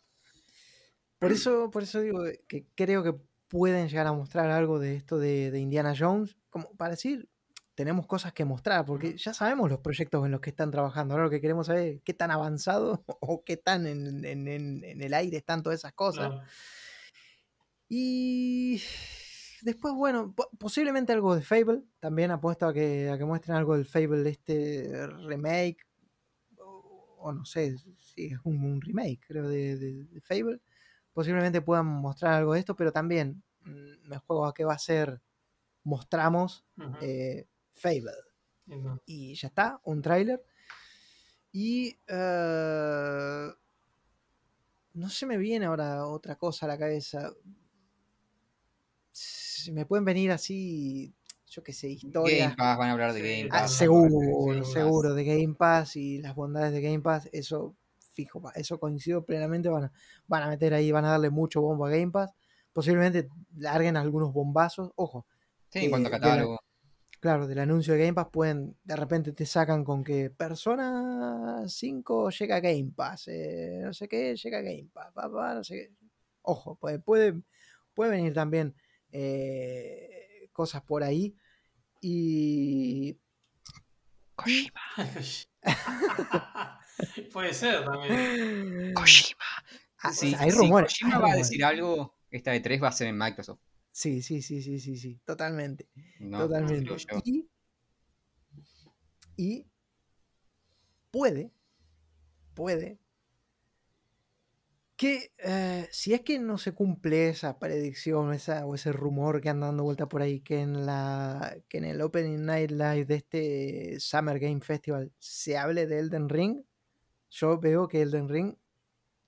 Por eso, por eso digo que creo que pueden llegar a mostrar algo de esto de, de Indiana Jones, como para decir, tenemos cosas que mostrar, porque ya sabemos los proyectos en los que están trabajando. Ahora lo que queremos saber es qué tan avanzado o qué tan en, en- en- el aire están todas esas cosas. Claro. Y después, bueno, po- posiblemente algo de Fable. También apuesto a que, a que muestren algo del Fable, este remake. O, o no sé si es un, un remake, creo, de, de- de Fable. Posiblemente puedan mostrar algo de esto, pero también mm, me juego a que va a ser. Mostramos eh, Fable. Y ya está, un tráiler. Y eh, no se me viene ahora otra cosa a la cabeza. Si me pueden venir así, yo qué sé, historias. Game Pass, van a hablar de Game Ah, Pass. seguro, seguro, de Game Pass y las bondades de Game Pass, eso fijo, eso coincido plenamente, van a, van a meter ahí, van a darle mucho bombo a Game Pass, posiblemente larguen algunos bombazos, ojo, Sí, en cuanto a de la- catálogo. Claro, del anuncio de Game Pass pueden, de repente te sacan con que Persona 5 llega a Game Pass, eh, no sé qué, llega a Game Pass, pa, pa, no sé qué. Ojo, puede, puede, puede venir también eh, cosas por ahí. Y Puede ser también. Ah, Sí, hay si rumores. Kojima hay va a decir algo, esta de 3 va a ser en Microsoft. Sí, sí, sí, sí, sí, sí, totalmente. No, totalmente. y puede, puede, que eh, si es que no se cumple esa predicción esa, o ese rumor que anda dando vuelta por ahí, que en, la, que en el Opening Night Live de este Summer Game Festival se hable de Elden Ring, yo veo que Elden Ring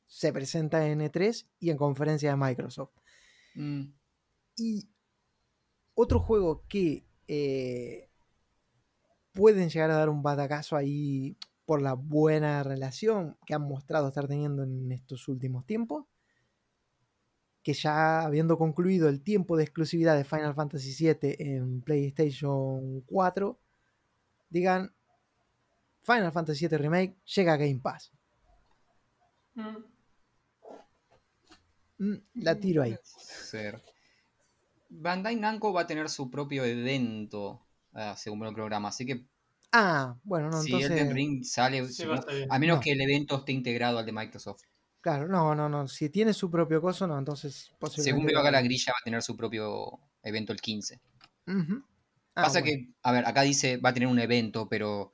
se presenta en E3 y en conferencia de Microsoft. Mm, Y otro juego que eh, pueden llegar a dar un batacazo ahí por la buena relación que han mostrado estar teniendo en estos últimos tiempos, que ya habiendo concluido el tiempo de exclusividad de Final Fantasy VII en PlayStation 4, digan Final Fantasy VII Remake llega a Game Pass. Mm. Mm, la tiro ahí. ser. Bandai Namco va a tener su propio evento, ah, según el programa, así que Ah, bueno, no, si entonces... Elden Ring sale, Sí, si va a menos No. que el evento esté integrado al de Microsoft. Claro, no, no, no. Si tiene su propio coso, no, entonces posiblemente. Según veo lo acá la grilla va a tener su propio evento el 15. Ujú. Ah, Pasa bueno. que, a ver, acá dice va a tener un evento, pero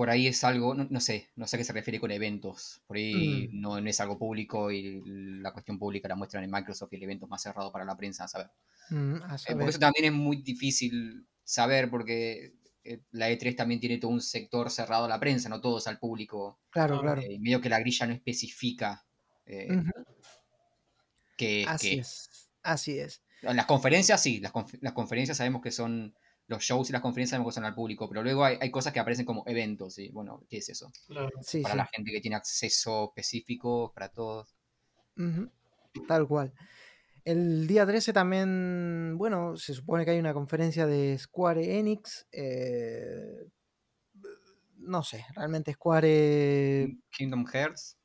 por ahí es algo, no, no sé, no sé a qué se refiere con eventos. Por ahí Mm. no, no es algo público y la cuestión pública la muestran en Microsoft y el evento es más cerrado para la prensa, a saber. Mm, a Eh, porque eso también es muy difícil saber porque eh, la E3 también tiene todo un sector cerrado a la prensa, no todo es al público. Claro, Ah, claro. Eh, y medio que la grilla no especifica eh, que, Así que- es. Así es. Las conferencias sí, las, conf- las conferencias sabemos que son. Los shows y las conferencias que son al público, pero luego hay, hay cosas que aparecen como eventos, y bueno, ¿qué es eso? Claro. Sí, Para sí. la gente que tiene acceso específico, para todos. Tal cual. El día 13 también, bueno, se supone que hay una conferencia de Square Enix. eh, no sé, realmente Square... Kingdom Hearts,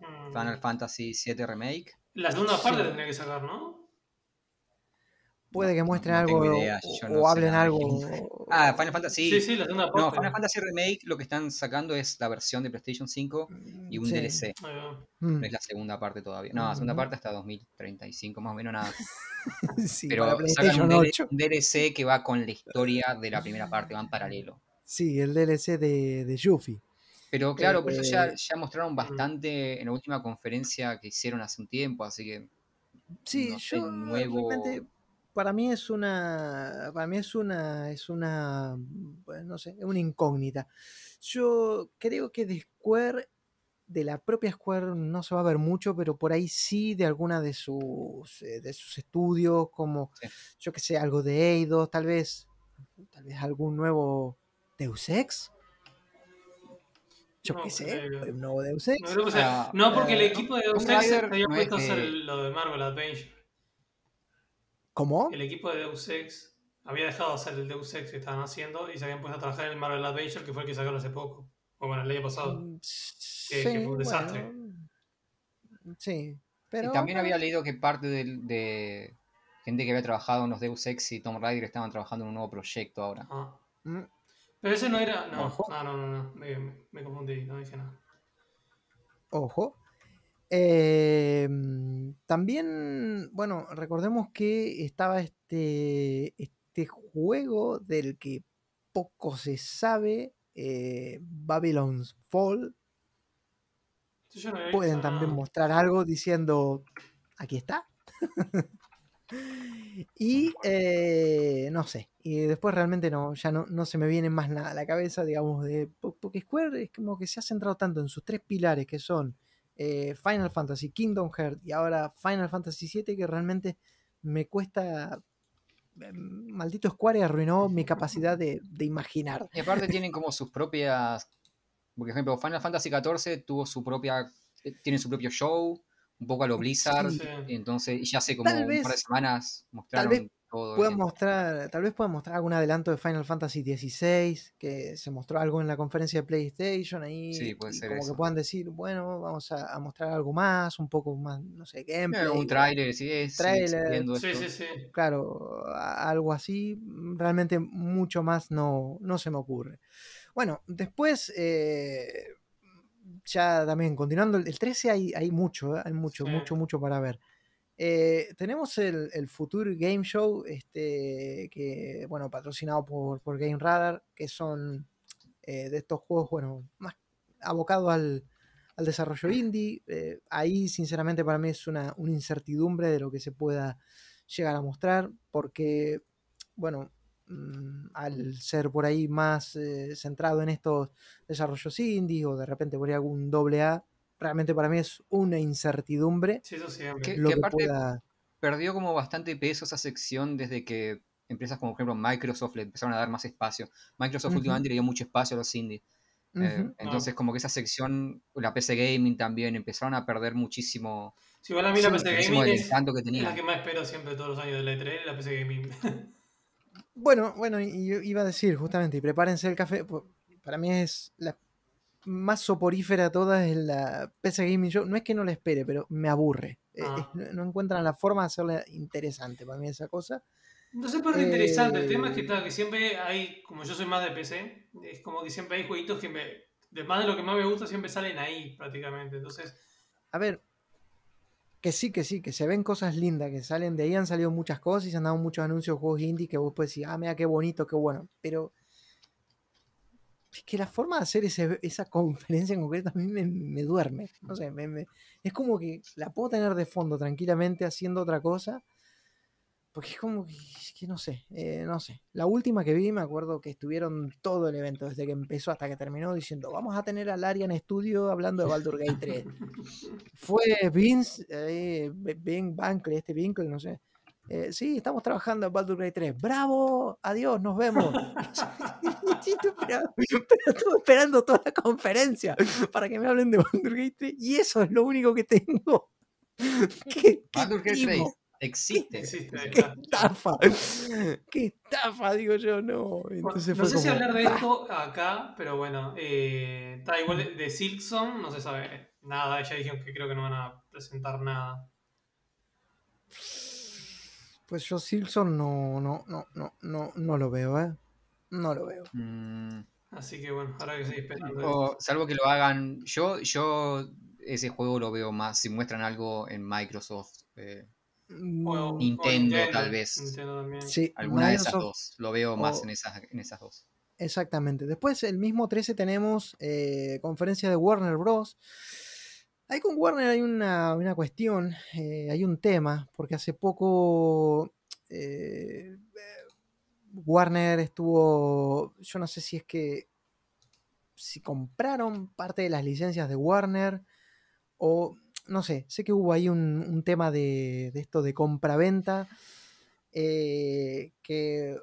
Mm. Final Fantasy VII Remake. La segunda parte Sí. tendría que sacar, ¿no? Puede No, que no- muestren no algo o, no hablen algo. Ah, Final Fantasy. Sí, sí, la segunda parte. No, Final Fantasy Remake lo que están sacando es la versión de PlayStation 5 y un Sí. DLC. Va. Mm, No es la segunda parte todavía. No, la segunda Ujú. parte hasta 2035, más o menos nada. sí, Pero sacan PlayStation un, DL 8. un DLC que va con la historia de la primera parte, va en paralelo. Sí, el DLC de, de Yuffie. Pero claro, pero eso ya, Eh, ya mostraron bastante en la última conferencia que hicieron hace un tiempo, así que Sí, no sé, yo nuevo. realmente para mí es una para mí es una es una no sé, es una incógnita. Yo creo que de Square de la propia Square no se va a ver mucho, pero por ahí sí de alguna de sus eh, de sus estudios como Sí. yo que sé, algo de Eidos, tal vez tal vez algún nuevo Deus Ex. Yo No qué sé, creo. un nuevo Deus Ex. No, creo que sea- Ah, no, porque el eh, equipo de Deus Ex se había puesto a hacer lo de Marvel Adventure. ¿Cómo? El equipo de Deus Ex había dejado de hacer el Deus Ex que estaban haciendo y se habían puesto a trabajar en el Marvel Adventure, que fue el que sacaron hace poco. O bueno, el año pasado. Mm, que fue un desastre. bueno, sí, pero y también había leído que parte de, gente que había trabajado en los Deus Ex y Tomb Raider estaban trabajando en un nuevo proyecto ahora. Ah. mm, Pero ese no era. No, Ojo. no, no, no, no, Me, me- me confundí, no dije nada. ojo. Eh, mm, también, bueno, recordemos que estaba este, este juego del que poco se sabe, eh, Babylon's Fall. Yo no había Pueden visto también mostrar algo diciendo, aquí está. y eh, no sé, y después realmente no, ya no, no se me viene más nada a la cabeza, digamos, de po- porque Square es como que se ha centrado tanto en sus tres pilares que son eh, Final Fantasy, Kingdom Hearts y ahora Final Fantasy VII que realmente me cuesta... eh, Maldito Square arruinó mi capacidad de, de imaginar. Y aparte tienen como sus propias. Por ejemplo, Final Fantasy XIV tuvo su propia. eh, Tiene su propio show, un poco a lo Blizzard. Sí. Entonces, ya hace como Tal un vez- par de semanas mostraron vez todo. Pueden el- mostrar, tal vez puedan mostrar algún adelanto de Final Fantasy XVI, que se mostró algo en la conferencia de PlayStation ahí. Sí, puede ser como que puedan decir, bueno, vamos a, a mostrar algo más, un poco más, no sé, gameplay. Eh, un o- tráiler, sí, es, existiendo Sí, sí, sí. Claro, algo así. Realmente mucho más no, no se me ocurre. Bueno, después, eh, ya también continuando, el el 13 hay, hay mucho, ¿eh? hay mucho, Sí. mucho, mucho para ver. Eh, tenemos el, el Future Game Show, este, que, bueno, patrocinado por, por Game Radar, que son eh, de estos juegos, bueno, más abocados al, al desarrollo indie. Eh, ahí, sinceramente, para mí es una, una incertidumbre de lo que se pueda llegar a mostrar, porque, bueno, al ser por ahí más eh, centrado en estos desarrollos indie o de repente por ahí algún doble A, realmente para mí es una incertidumbre Sí, eso siempre. ¿Qué- lo que aparte- pueda... Perdió como bastante peso esa sección desde que empresas como, por ejemplo, Microsoft le empezaron a dar más espacio. Microsoft últimamente le dio mucho espacio a los indies. Eh, Ujú. entonces, como que esa sección, la PC Gaming también, empezaron a perder muchísimo, Si igual a mí la Sí, PC Gaming es, que la que más espero siempre todos los años de la E3, la PC Gaming. Bueno, bueno, y yo iba a decir justamente, y prepárense el café, para mí es la más soporífera de todas es la PC Gaming Show. No es que no la espere, pero me aburre. Eh, Ah. no, no encuentran la forma de hacerla interesante para mí esa cosa. No sé por qué interesante. El tema es que, Eh, que siempre hay, como yo soy más de PC, es como que siempre hay jueguitos que me, de más de lo que más me gusta, siempre salen ahí prácticamente. Entonces, A ver, que sí, que sí, que se ven cosas lindas, que salen de ahí, han salido muchas cosas y se han dado muchos anuncios de juegos indie que vos puedes decir, ah, mira qué bonito, qué bueno. Pero es que la forma de hacer ese- esa conferencia en concreto a mí me, me duerme. No sé, es como que la puedo tener de fondo tranquilamente haciendo otra cosa, Porque es como que, que no sé, eh, no sé. La última que vi, me acuerdo que estuvieron todo el evento, desde que empezó hasta que terminó, diciendo, vamos a tener al Arian Studio hablando de Baldur Gate 3. Fue Vince, eh, Ben Bankley, este Winkle, no sé. eh, sí, estamos trabajando en Baldur Gate 3. ¡Bravo! Adiós, nos vemos. Pero estuve esperando toda la conferencia para que me hablen de Baldur Gate 3 y eso es lo único que tengo. ¿Qué, qué Baldur's Gate 3 timo? Existe. Existe, ¡Qué claro. estafa! ¡Qué estafa! Digo yo, no. Bueno, Entonces no fue sé si hablar de esto acá, pero bueno, eh, está igual de, Silksong, no se sabe nada, ya dijeron que creo que no van a presentar nada. Pues yo Silson no, no, no, no, no, no lo veo, ¿eh? No lo veo. Mm, Así que bueno, ahora que seguir esperando. o- salvo que lo hagan. Yo, yo ese juego lo veo más. Si muestran algo en Microsoft, eh, O Nintendo, tal vez. Nintendo también. Sí, alguna de esas dos. Lo veo más o- en esas, en esas dos. Exactamente. Después, el mismo 13 tenemos eh, conferencia de Warner Bros. Ahí con Warner hay una, una cuestión, eh, hay un tema, porque hace poco eh, Warner estuvo, yo no sé si es que si compraron parte de las licencias de Warner o no sé, sé que hubo ahí un, un tema de, de esto de compra-venta eh, que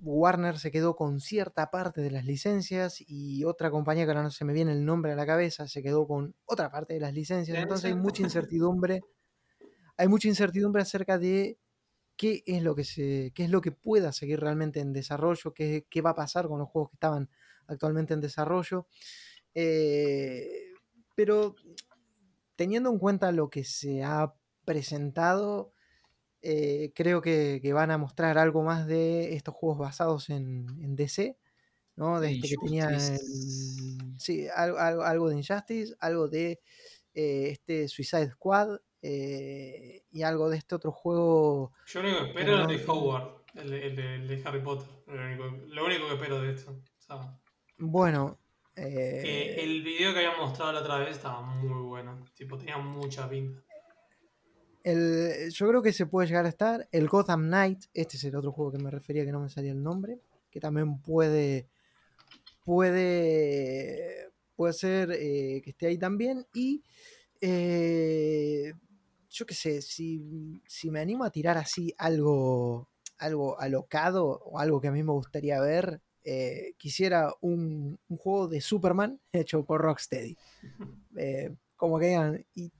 Warner se quedó con cierta parte de las licencias y otra compañía que ahora no se me viene el nombre a la cabeza se quedó con otra parte de las licencias. Entonces hay mucha incertidumbre. Hay mucha incertidumbre acerca de qué es lo que se, qué es lo que pueda seguir realmente en desarrollo, qué, qué va a pasar con los juegos que estaban actualmente en desarrollo. Eh, pero teniendo en cuenta lo que se ha presentado, eh, creo que, que van a mostrar algo más de estos juegos basados en, en DC, ¿no? De Sí, este que tenía Injustice. el- sí, algo, algo, algo de Injustice, algo de eh, este Suicide Squad eh, y algo de este otro juego. Yo lo único que espero es el de Howard, el de, el de- el de Harry Potter. Lo único, lo único que espero de esto. Bueno, que eh, el video que habían mostrado la otra vez estaba muy bueno. Tipo, tenía mucha pinta. el- yo creo que se puede llegar a estar. El Gotham Knight, este es el otro juego que me refería que no me salía el nombre, que también puede puede puede ser eh, que esté ahí también y eh, yo qué sé si, si me animo a tirar así algo algo alocado o algo que a mí me gustaría ver eh, quisiera un, un juego de Superman hecho por Rocksteady. Eh, como que digan y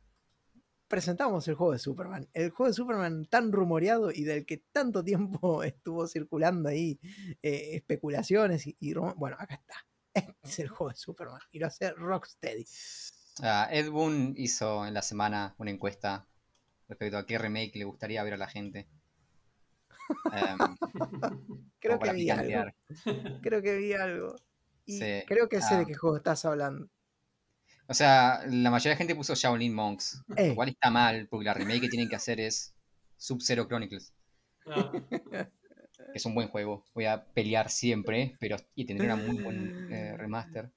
presentamos el juego de Superman. El juego de Superman tan rumoreado y del que tanto tiempo estuvo circulando ahí eh, especulaciones y, bueno acá está. Este es el juego de Superman y lo hace Rocksteady. Ah, Ed Boon hizo en la semana una encuesta respecto a qué remake le gustaría ver a la gente. Em, creo que vi algo creo que vi algo y Sí, creo que sé de ah. qué juego estás hablando O sea, la mayoría de gente puso Shaolin Monks. Eh. Lo cual está mal, porque la remake que tienen que hacer es Sub-Zero Chronicles. No, que es un buen juego. Voy a pelear siempre, pero y tendría una muy buen eh, remaster.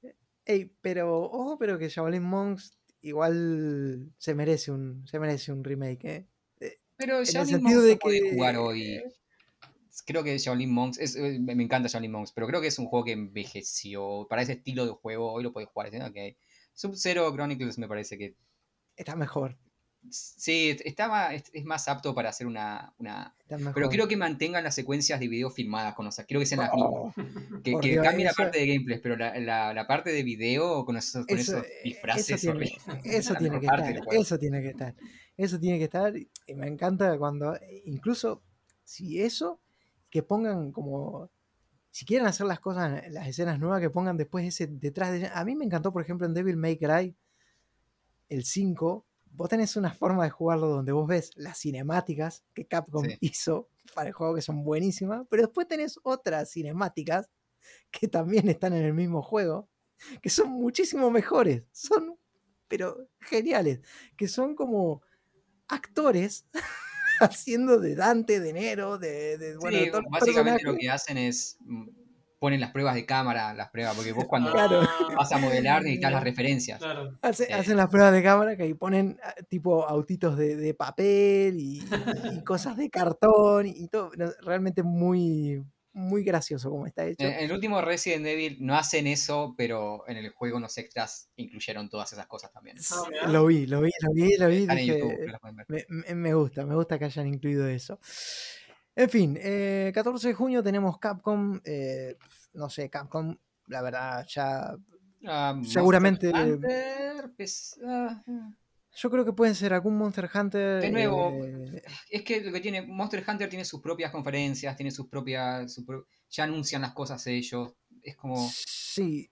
Ey, pero ojo pero que Shaolin Monks igual se merece un se merece un remake ¿eh? Pero el Shaolin sentido Monks de puede que- jugar hoy. Creo que Shaolin Monks, es, eh, me encanta Shaolin Monks, pero creo que es un juego que envejeció. Para ese estilo de juego, hoy lo puedes jugar. ¿sí? Ok. Sub-Zero Chronicles me parece que está mejor sí, estaba, es, más apto para hacer una, una... Pero quiero que mantengan las secuencias de video filmadas con, o sea, quiero que sean las mismas. Oh, Que, que cambie la parte de gameplay, pero la, la- la parte de video con esos, con eso, esos eh, disfraces eso tiene, eso tiene que estar, eso tiene que estar, eso tiene que estar y me encanta cuando incluso si eso que pongan como si quieren hacer las cosas, las escenas nuevas que pongan después ese detrás de a mí me encantó por ejemplo en Devil May Cry el 5 vos tenés una forma de jugarlo donde vos ves las cinemáticas que Capcom Sí. hizo para el juego que son buenísimas, pero después tenés otras cinemáticas que también están en el mismo juego, que son muchísimo mejores, son pero geniales, que son como actores haciendo de Dante, de Nero, de, de, bueno, de Sí, todos los básicamente lo que hacen es mm, ponen las pruebas de cámara, las pruebas, porque vos cuando Claro. Vas a modelar necesitas las referencias. Claro. Hace- Eh. Hacen las pruebas de cámara que ahí ponen ah, tipo autitos de, de papel y, y cosas de cartón y todo. realmente muy, muy gracioso como está hecho. En el último Resident Evil no hacen eso, pero en el juego los extras incluyeron todas esas cosas también. Ah. Lo vi, lo vi, lo vi, lo vi. Dije, YouTube, ver. Me, me- me gusta, me gusta que hayan incluido eso. En fin, eh, 14 de junio tenemos Capcom. eh, no sé, Capcom, la verdad, ya. Ah, Monster Seguramente- Hunter, pues, ah. Yo creo que pueden ser algún Monster Hunter. De nuevo, eh, Es que lo que tiene Monster Hunter tiene sus propias conferencias, tiene sus propias. su pro- ya anuncian las cosas ellos. Es como. sí.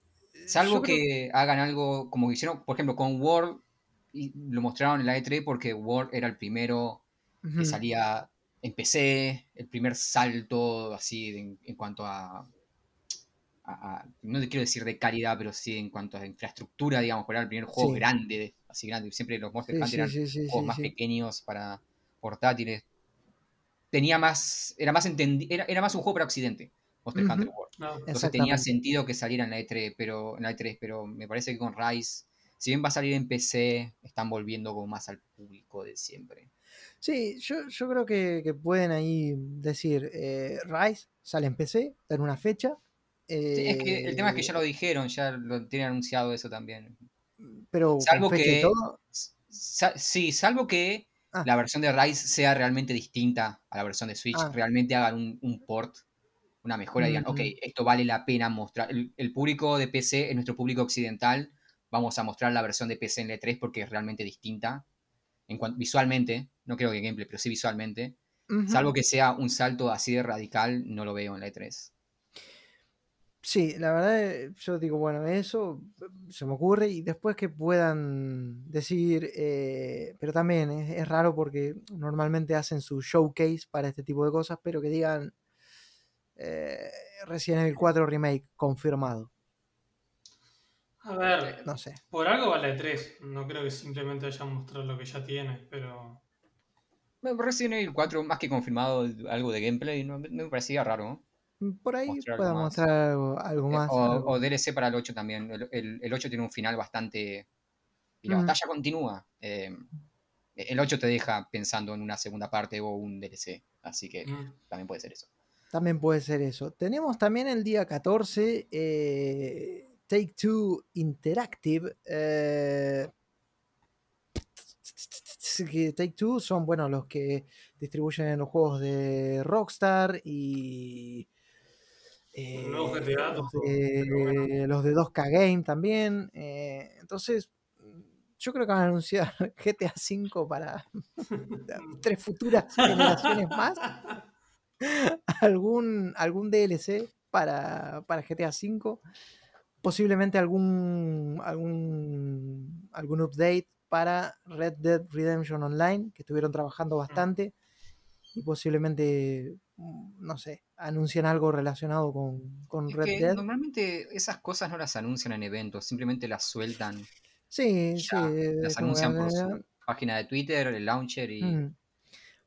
Salvo creo- que hagan algo como que hicieron, por ejemplo, con World. Y lo mostraron en la E3 porque World era el primero que salía en PC, el primer salto así en, en cuanto a, a- a- no te quiero decir de calidad, pero sí en cuanto a infraestructura, digamos, porque era el primer juego Sí. grande, así grande. Siempre los Monster Sí, Hunter sí, eran sí, sí, juegos sí, más sí. pequeños para portátiles. Tenía más, era más entendi- era, era más un juego para Occidente, Monster. Hunter World. No. Entonces tenía sentido que saliera en la E3, pero, en la E3, pero me parece que con Rise, si bien va a salir en PC, están volviendo como más al público de siempre. Sí, yo, yo creo que, que pueden ahí decir, eh, Rise sale en PC, dar una fecha. Sí, es que el tema es que eh, ya lo dijeron, ya lo tienen anunciado eso también. Pero Salvo que- todo. Sa- sí, salvo que Ah. la versión de Rise sea realmente distinta a la versión de Switch, Ah. realmente hagan un, un port, una mejora digan, ok, esto vale la pena mostrar. El, el público de PC es nuestro público occidental, vamos a mostrar la versión de PC en la E3 porque es realmente distinta. En cuanto, visualmente, no creo que gameplay, pero sí visualmente. Salvo que sea un salto así de radical, no lo veo en la E E3. Sí, la verdad, eh, yo digo, bueno, eso eh, se me ocurre y después que puedan decir, eh, pero también es, es raro porque normalmente hacen su showcase para este tipo de cosas, pero que digan eh, Resident Evil 4 Remake confirmado, A ver, no sé. por algo vale 3. No creo que simplemente hayan mostrado lo que ya tiene, pero. Resident Evil 4, más que confirmado algo de gameplay, no, no me parecía raro. ¿no? Por ahí Mostrar algo más. mostrar algo, algo Eh, más. O, algo- o DLC para el 8 también. El, el- el 8 tiene un final bastante. Y la Mm. batalla continúa. Eh, el 8 te deja pensando en una segunda parte o un DLC. Así que mm, también puede ser eso. También puede ser eso. Tenemos también el día 14 eh, Take Two Interactive. eh, que Take Two son bueno los que distribuyen los juegos de Rockstar y eh, GTA, los, de, bueno. los de 2K Game también. eh, entonces, yo creo que van a anunciar GTA V para tres futuras generaciones más algún, algún DLC para, para GTA V, posiblemente algún, algún, algún update para Red Dead Redemption Online, que estuvieron trabajando bastante, y posiblemente, no sé, anuncian algo relacionado con, con Es Red que Dead. normalmente esas cosas no las anuncian en eventos, simplemente las sueltan. Sí, sí. las anuncian por su página de Twitter, el launcher y. Mm.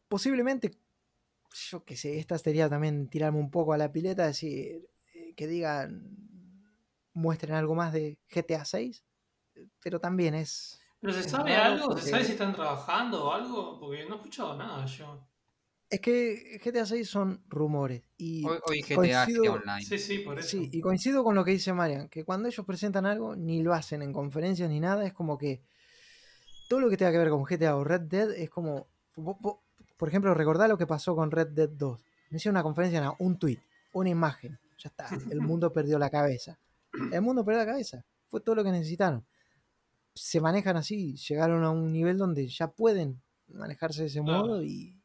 Posiblemente, yo que sé, esta sería también tirarme un poco a la pileta, decir, eh, que digan, muestren algo más de GTA 6, pero también es... ¿Pero se sabe algo? ¿Se sabe si están trabajando o algo? Porque no he escuchado nada yo. Es que GTA 6 son rumores y, Hoy, hoy GTA, coincido- Online. Sí, sí, por eso. sí, y coincido con lo que dice Marian, que cuando ellos presentan algo, ni lo hacen en conferencias ni nada, es como que todo lo que tenga que ver con GTA o Red Dead es como, por ejemplo, recordá lo que pasó con Red Dead 2. No hicieron una conferencia, no, un tweet, una imagen, ya está, el mundo perdió la cabeza. El mundo perdió la cabeza, fue todo lo que necesitaron. Se manejan así, llegaron a un nivel donde ya pueden manejarse de ese modo y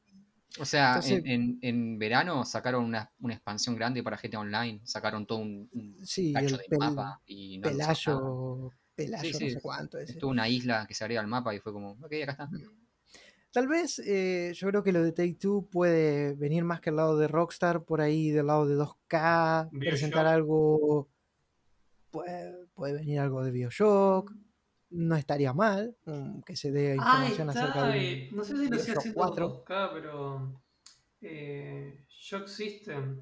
O sea, Entonces- en, en- en verano sacaron una, una expansión grande para GTA Online, sacaron todo un, un sí, cacho de pel- mapa y no. Pelayo, Pelayo, Sí, no sé cuánto ese. Es toda una isla que se agrega al mapa y fue como, ok, acá está. Tal vez eh, yo creo que lo de Take Two puede venir más que al lado de Rockstar, por ahí del lado de 2K, Bioshock. presentar algo. Puede, puede venir algo de Bioshock. No estaría mal mm, que se dé información acerca de. No sé si lo estoy haciendo 4. 2K, pero. Eh, Shock System.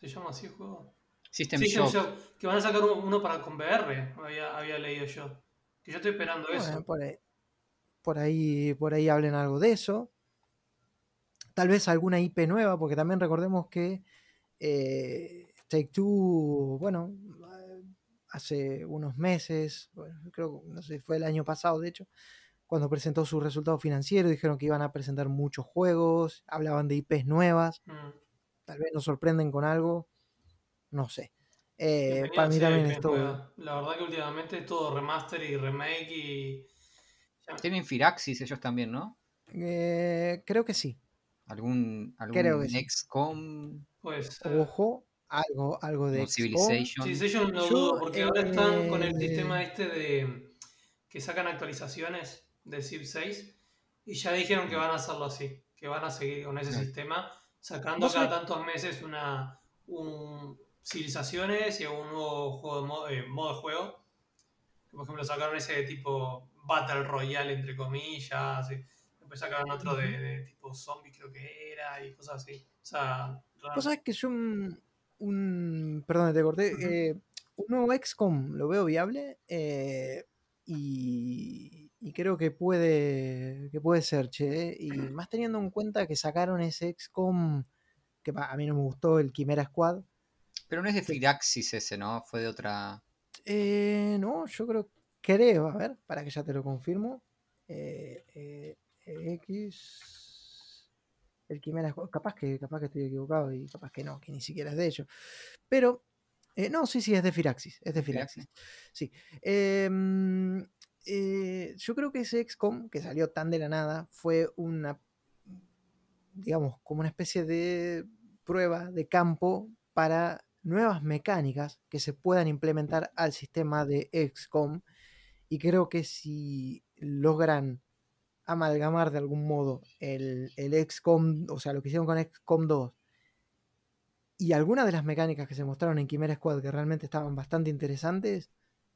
¿Se llama así el juego? System, System Shock. Shock, que van a sacar uno, para con VR, había, había leído yo. Que yo estoy esperando Bueno, eso. por ahí, por ahí, por ahí hablen algo de eso. Tal vez alguna IP nueva, porque también recordemos que eh, Take Two, bueno, hace unos meses, bueno, creo, no sé, fue el año pasado, de hecho, cuando presentó su resultado financiero, dijeron que iban a presentar muchos juegos, hablaban de IPs nuevas, Mm. tal vez nos sorprenden con algo, no sé. Eh, para mí también es todo. La verdad que últimamente es todo remaster y remake y. Tienen Firaxis ellos también, ¿no? Eh, creo que sí. Algún, algún Creo que sí. XCOM, Pues. Ojo, algo, algo de. Civilization. Yo no Yo, dudo, porque ahora están con el eh, sistema este de que sacan actualizaciones de Civ 6 y ya dijeron que van a hacerlo así, que van a seguir con ese sistema, sacando cada sabés- tantos meses una un civilizaciones y un nuevo juego de modo, eh, modo de juego. Por ejemplo, sacaron ese de tipo Battle Royale, entre comillas, y después sacaron otro de, de tipo zombie, creo que era, y cosas así. O sea, Vos sabés que yo un, perdón, te corté. Eh, un nuevo XCOM lo veo viable eh, y, y creo que puede, que puede ser, che. Y más teniendo en cuenta que sacaron ese XCOM que a mí no me gustó, el Chimera Squad. Pero no es de Firaxis ese, ¿no? Fue de otra. Eh, no, yo creo, creo, a ver, para que ya te lo confirmo. Eh, eh, X. El Quimera capaz que, capaz que estoy equivocado y capaz que no, que ni siquiera es de ellos. Pero, eh, no, sí, sí, es de Firaxis, es de Firaxis. Sí. Em, eh, yo creo que ese XCOM, que salió tan de la nada, fue una, digamos, como una especie de prueba de campo para nuevas mecánicas que se puedan implementar al sistema de XCOM. Y creo que si logran amalgamar de algún modo el, el XCOM, o sea, lo que hicieron con XCOM 2 y algunas de las mecánicas que se mostraron en Chimera Squad que realmente estaban bastante interesantes,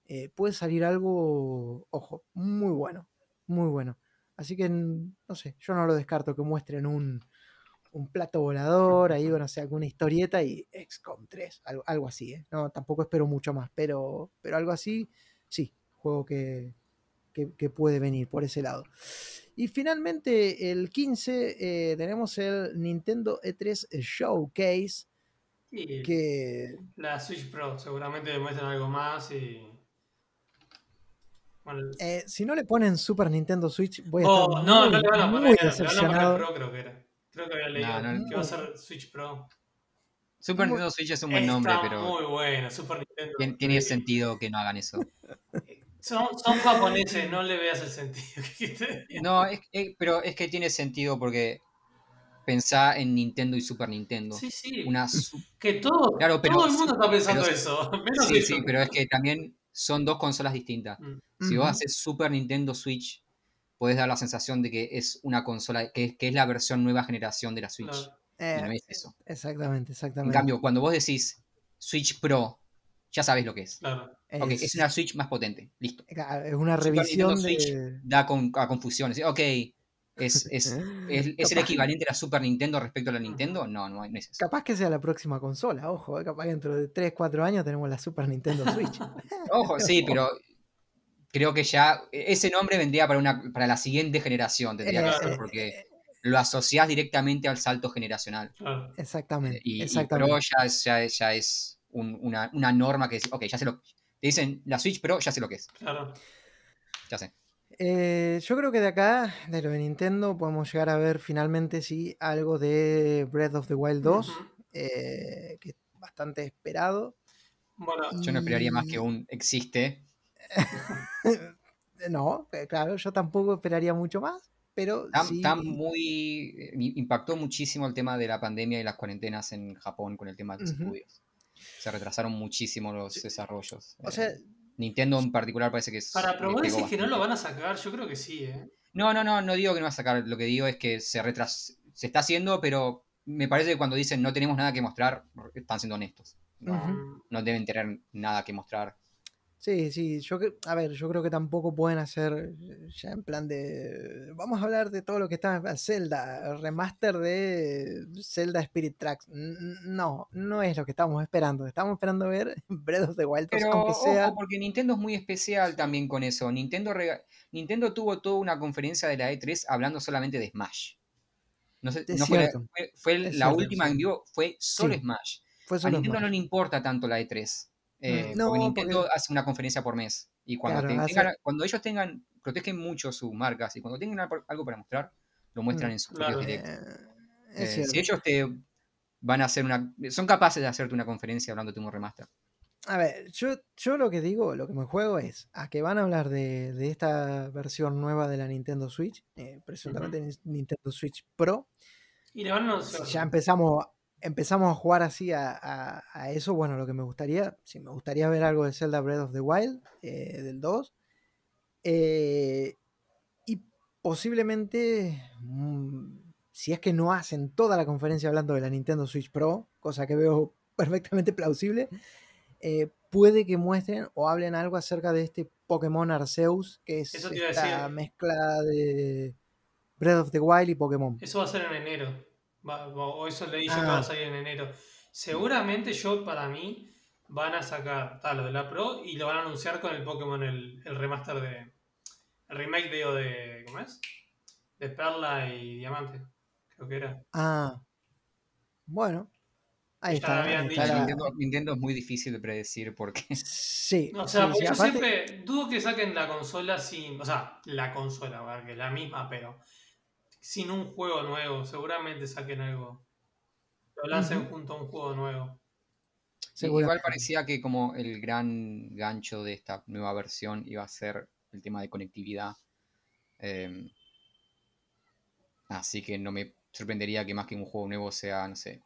eh, puede salir algo, ojo, muy bueno, muy bueno. Así que, no sé, yo no lo descarto que muestren un, un plato volador, ahí, bueno, o sea, alguna historieta y XCOM 3, algo, algo así, ¿eh? No, tampoco espero mucho más, pero, pero algo así, sí, juego que, que, que puede venir por ese lado. Y finalmente, el 15, eh, tenemos el Nintendo E3 Showcase, que la Switch Pro seguramente demuestran algo más y. Bueno, eh, si no le ponen Super Nintendo Switch, voy a Oh, estar no, muy, no le van a muy poner, le van a poner decepcionado. Pro, creo que era. Creo que había leído No, no, que va a ser Switch Pro. Super Nintendo Switch es un buen Está nombre, pero muy bueno, Super Nintendo. tien- tiene sentido que no hagan eso. Son, son japoneses, no le veas el sentido. que te digan. No, es, es- pero es que tiene sentido porque pensá en Nintendo y Super Nintendo. Sí, sí. Una su- Que todo, Claro, pero- todo el mundo está pensando pero- eso. Menos Sí, sí, pero es que también son dos consolas distintas. Mm. Si vos haces Super Nintendo Switch, podés dar la sensación de que es una consola, que, es- que es la versión nueva generación de la Switch. Claro. Eh, no es eso. exactamente, En exactamente. cambio, cuando vos decís Switch Pro, ya sabés lo que es. Claro. Ok, es una Switch más potente. Listo. es una Super revisión Nintendo Switch de... da con, a confusiones. Ok, ¿es, es, es, es el equivalente a la Super Nintendo respecto a la Nintendo? No, no, no es eso. Capaz que sea la próxima consola, ojo, eh, capaz que dentro de 3, 4 años tenemos la Super Nintendo Switch. Ojo, sí, pero creo que ya ese nombre vendría para, una, para la siguiente generación, tendría que Eh, ser, eh, porque lo asociás directamente al salto generacional. Exactamente, Y, y exactamente. Pro ya ya es, ya es un- una, una norma que es, ok, ya sé lo Te dicen la Switch Pro, ya sé lo que es. Claro. Ya sé. Eh, yo creo que de acá, de lo de Nintendo, podemos llegar a ver finalmente sí algo de Breath of the Wild 2, Ujú. eh, que es bastante esperado. Bueno, Yo no esperaría más que un existe. No, eh, claro, yo tampoco esperaría mucho más, pero Está, sí, está muy. Impactó muchísimo el tema de la pandemia y las cuarentenas en Japón con el tema de los estudios. Se retrasaron muchísimo los desarrollos. o sea, Eh, Nintendo en particular parece que es. para probar decís que no lo van a sacar, yo creo que sí, ¿eh? No, no, no, no digo que no va a sacar. Lo que digo es que se retras... se está haciendo, pero me parece que cuando dicen no tenemos nada que mostrar, están siendo honestos. No, no deben tener nada que mostrar. Sí, sí, yo que, a ver, yo creo que tampoco pueden hacer ya en plan de vamos a hablar de todo lo que está en Zelda, remaster de Zelda Spirit Tracks. No, no es lo que estamos esperando. Estamos esperando ver Breath of the Wild 2, Pero aunque sea. ojo, porque Nintendo es muy especial también con eso. Nintendo, rega- Nintendo tuvo toda una conferencia de la E3 hablando solamente de Smash. No, sé, no fue, la- cierto, fue- fue es la cierto, última sí. en vivo, fue solo Sí. Smash. Fue A Nintendo no le importa tanto la E3. Eh, No, porque Nintendo porque- hace una conferencia por mes. Y cuando, Claro, te- hace- tengan- cuando ellos tengan, protegen mucho sus marcas y cuando tengan algo para mostrar, lo muestran Mm, en sus claro. propios directos. Eh, Eh, si ellos te van a hacer una. Son capaces de hacerte una conferencia hablando de un remaster. A ver, yo, yo lo que digo, lo que me juego es a que van a hablar de, de esta versión nueva de la Nintendo Switch, eh, presuntamente Nin- Nintendo Switch Pro. Y le van a anunciar. Ya empezamos, empezamos a jugar así a, a- a eso, bueno, lo que me gustaría, si me gustaría ver algo de Zelda Breath of the Wild, eh, del 2. eh, y posiblemente, mm, si es que no hacen toda la conferencia hablando de la Nintendo Switch Pro, cosa que veo perfectamente plausible, eh, puede que muestren o hablen algo acerca de este Pokémon Arceus, que es esta mezcla de Breath of the Wild y Pokémon. Eso va a ser en enero. O eso leí yo que Ah. va a salir en enero. Seguramente yo, para mí, van a sacar tal, lo de la Pro y lo van a anunciar con el Pokémon, el, el remaster de. El remake de, de. ¿Cómo es? De Perla y Diamante. Creo que era. Ah, bueno. Ahí Ya está. ahí está la- Nintendo, Nintendo es muy difícil de predecir porque Sí, O sea, sí, porque sí, yo aparte- siempre dudo que saquen la consola sin. O sea, la consola, ¿verdad? que es la misma, pero sin un juego nuevo. Seguramente saquen algo. Lo lancen junto a un juego nuevo. Sí, igual seguramente. parecía que como el gran gancho de esta nueva versión iba a ser el tema de conectividad. Em, así que no me sorprendería que más que un juego nuevo sea, no sé,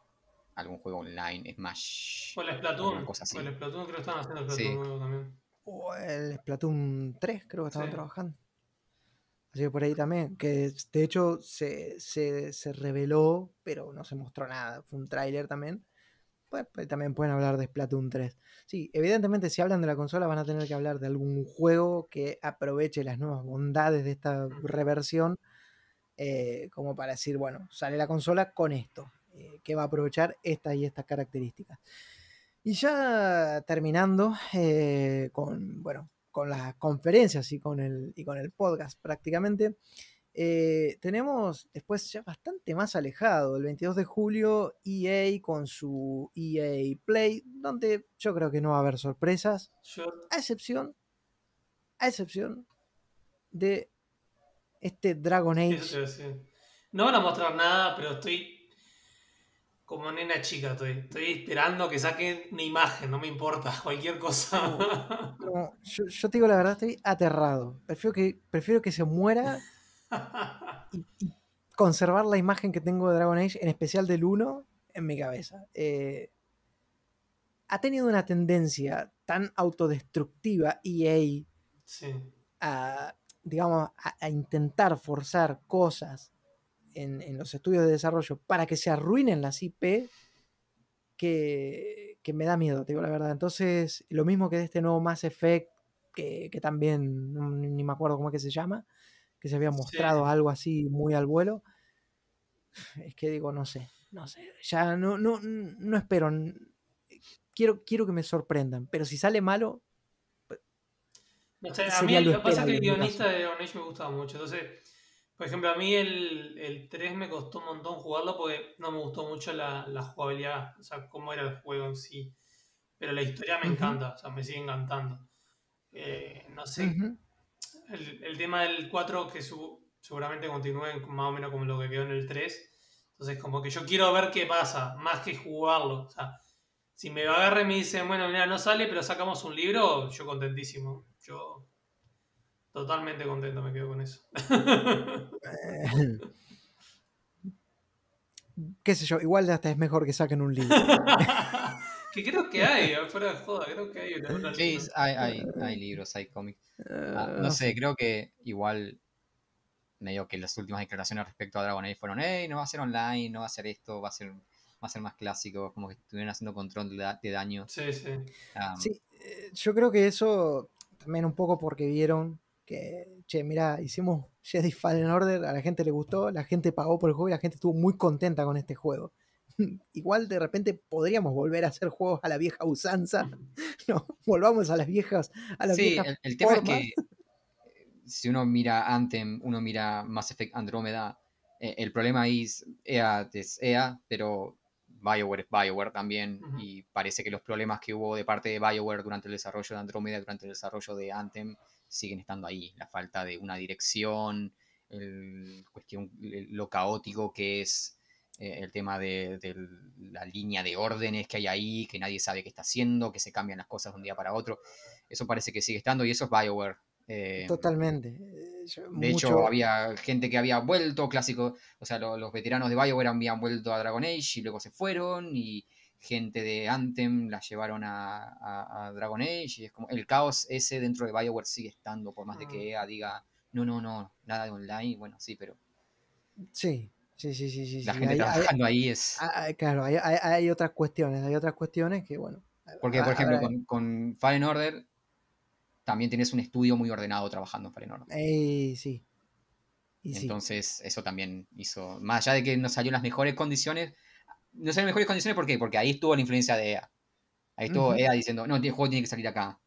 algún juego online, Smash. O el Splatoon. cosa así. O el Splatoon creo que están haciendo el Splatoon Sí. nuevo también. O el Splatoon 3, creo que estaban Sí. trabajando. Así que por ahí también. Que de hecho se, se, se reveló, pero no se mostró nada. Fue un tráiler también. Pues, también pueden hablar de Splatoon 3. Sí, evidentemente si hablan de la consola van a tener que hablar de algún juego que aproveche las nuevas bondades de esta reversión. eh, como para decir, bueno, sale la consola con esto. eh, que va a aprovechar estas y estas características. Y ya terminando eh, con, bueno, con las conferencias y con el, y con el podcast prácticamente, eh, tenemos después ya bastante más alejado, el 22 de julio, EA con su EA Play, donde yo creo que no va a haber sorpresas, a excepción, a excepción de este Dragon Age. No van a mostrar nada, pero estoy como nena chica. Estoy, estoy esperando que saquen una imagen, no me importa, cualquier cosa. No, yo, yo te digo la verdad, estoy aterrado. Prefiero que, prefiero que se muera y, y conservar la imagen que tengo de Dragon Age, en especial del 1, en mi cabeza. Eh, ha tenido una tendencia tan autodestructiva EA sí. a, digamos, a, a intentar forzar cosas en, en los estudios de desarrollo para que se arruinen las IP que, que me da miedo, te digo la verdad. Entonces, lo mismo que de este nuevo Mass Effect, que, que también no- ni me acuerdo cómo es que se llama, que se había mostrado algo así muy al vuelo. Es que digo, no sé, no sé. Ya no, no, no espero. Quiero, quiero que me sorprendan, pero si sale malo, No sé, a mí lo que pasa es que el guionista de Age me gustaba mucho. Entonces, por ejemplo, a mí el, el 3 me costó un montón jugarlo porque no me gustó mucho la, la jugabilidad, o sea, cómo era el juego en sí. Pero la historia me encanta, o sea, me sigue encantando. Eh, no sé, el, el tema del 4 que su- seguramente continúe más o menos como lo que quedó en el 3. Entonces, como que yo quiero ver qué pasa, más que jugarlo. O sea, si me agarra y me dicen, bueno, mira, no sale, pero sacamos un libro, yo contentísimo. Yo totalmente contento me quedo con eso. qué sé yo, igual hasta es mejor que saquen un libro. que creo que hay, eh, fuera de joda, creo que hay. una- Sí, hay, hay, hay libros, hay cómics. Ah, no sé, creo que igual medio que las últimas declaraciones respecto a Dragon Age fueron, hey, no va a ser online, no va a ser esto, va a ser, va a ser más clásico, como que estuvieron haciendo control de, da- de daño. Sí, sí. Um, Sí, eh, yo creo que eso también un poco porque vieron que, che, mira, hicimos Jedi Fallen Order, a la gente le gustó, la gente pagó por el juego y la gente estuvo muy contenta con este juego. Igual de repente podríamos volver a hacer juegos a la vieja usanza, ¿no? Volvamos a las viejas, a las Sí, viejas el, el tema es que si uno mira Anthem, uno mira Mass Effect Andromeda, eh, el problema ahí es EA es EA, pero BioWare es BioWare también, y parece que los problemas que hubo de parte de BioWare durante el desarrollo de Andromeda, durante el desarrollo de Anthem, siguen estando ahí. La falta de una dirección, el cuestión, lo caótico que es eh, el tema de, de la línea de órdenes que hay ahí, que nadie sabe qué está haciendo, que se cambian las cosas de un día para otro. Eso parece que sigue estando y eso es BioWare. Eh, Totalmente. Eh, yo- de hecho, había gente que había vuelto, clásico, o sea, lo- los veteranos de BioWare habían vuelto a Dragon Age y luego se fueron, y gente de Anthem la llevaron a, a- a Dragon Age, y es como el caos ese dentro de BioWare sigue estando, por más de Ah. que EA diga, no, no, no, nada de online, bueno, sí, pero Sí, sí, sí, sí, sí. la sí, gente hay- hay- trabajando ahí es... ah, ah, claro, hay, hay- hay otras cuestiones, hay otras cuestiones que, bueno. Porque, por ejemplo, con, con Fallen Order también tienes un estudio muy ordenado trabajando en Fallen Order. Eh, sí. Y sí. Entonces, eso también hizo. Más allá de que no salió en las mejores condiciones. No salió en mejores condiciones, ¿por qué? Porque ahí estuvo la influencia de EA. Ahí estuvo Ujú. EA diciendo, no, el juego tiene que salir acá.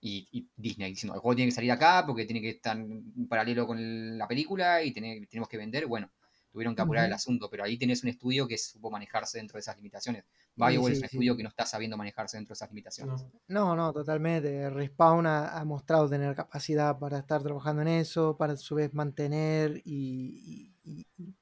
Y, y Disney diciendo, el juego tiene que salir acá porque tiene que estar en paralelo con la película y tenemos que vender. Bueno, tuvieron que apurar el asunto, pero ahí tenés un estudio que supo manejarse dentro de esas limitaciones. Sí, BioWare es sí, un sí. estudio que no está sabiendo manejarse dentro de esas limitaciones. No. No, no, totalmente. Respawn ha, ha mostrado tener capacidad para estar trabajando en eso, para a su vez mantener y, y- y-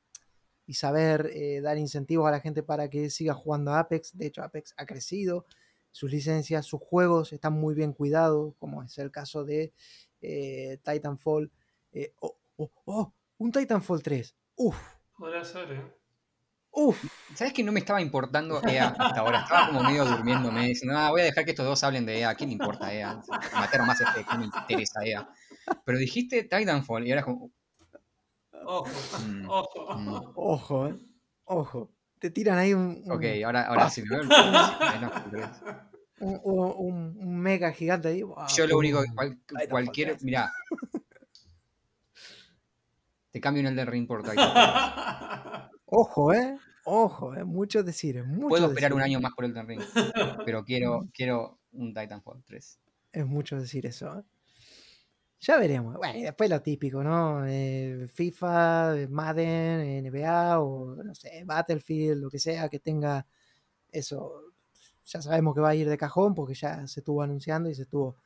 y saber eh, dar incentivos a la gente para que siga jugando a Apex. De hecho, Apex ha crecido, sus licencias, sus juegos están muy bien cuidados, como es el caso de eh, Titanfall. Eh, oh, oh, oh, un Titanfall 3. Uf, Podría ser, ¿eh? uf. ¿Sabes que no me estaba importando EA hasta ahora? Estaba como medio durmiéndome. Diciendo, ah, voy a dejar que estos dos hablen de EA. ¿Qué le importa EA? Mataron más este, ¿qué me interesa EA? Pero dijiste Titanfall y ahora es como. Ojo, Mm, ojo. mm, Ojo, eh. Ojo. Te tiran ahí un, un- ok, ahora, ahora sí. me veo el- Titanfall 3. un, un- un mega gigante ahí. Yo lo único, pum. cual- cualquier. 3. Mirá. Te cambio un Elden Ring por Titanfall. Ojo, eh. Ojo, eh. Mucho decir. Mucho Puedo esperar un año más por Elden Ring. Pero quiero, quiero un Titanfall 3. Es mucho decir eso. ¿eh? Ya veremos. Bueno, y después lo típico, ¿no? Eh, FIFA, Madden, NBA o no sé, Battlefield, lo que sea que tenga eso. Ya sabemos que va a ir de cajón porque ya se estuvo anunciando y se estuvo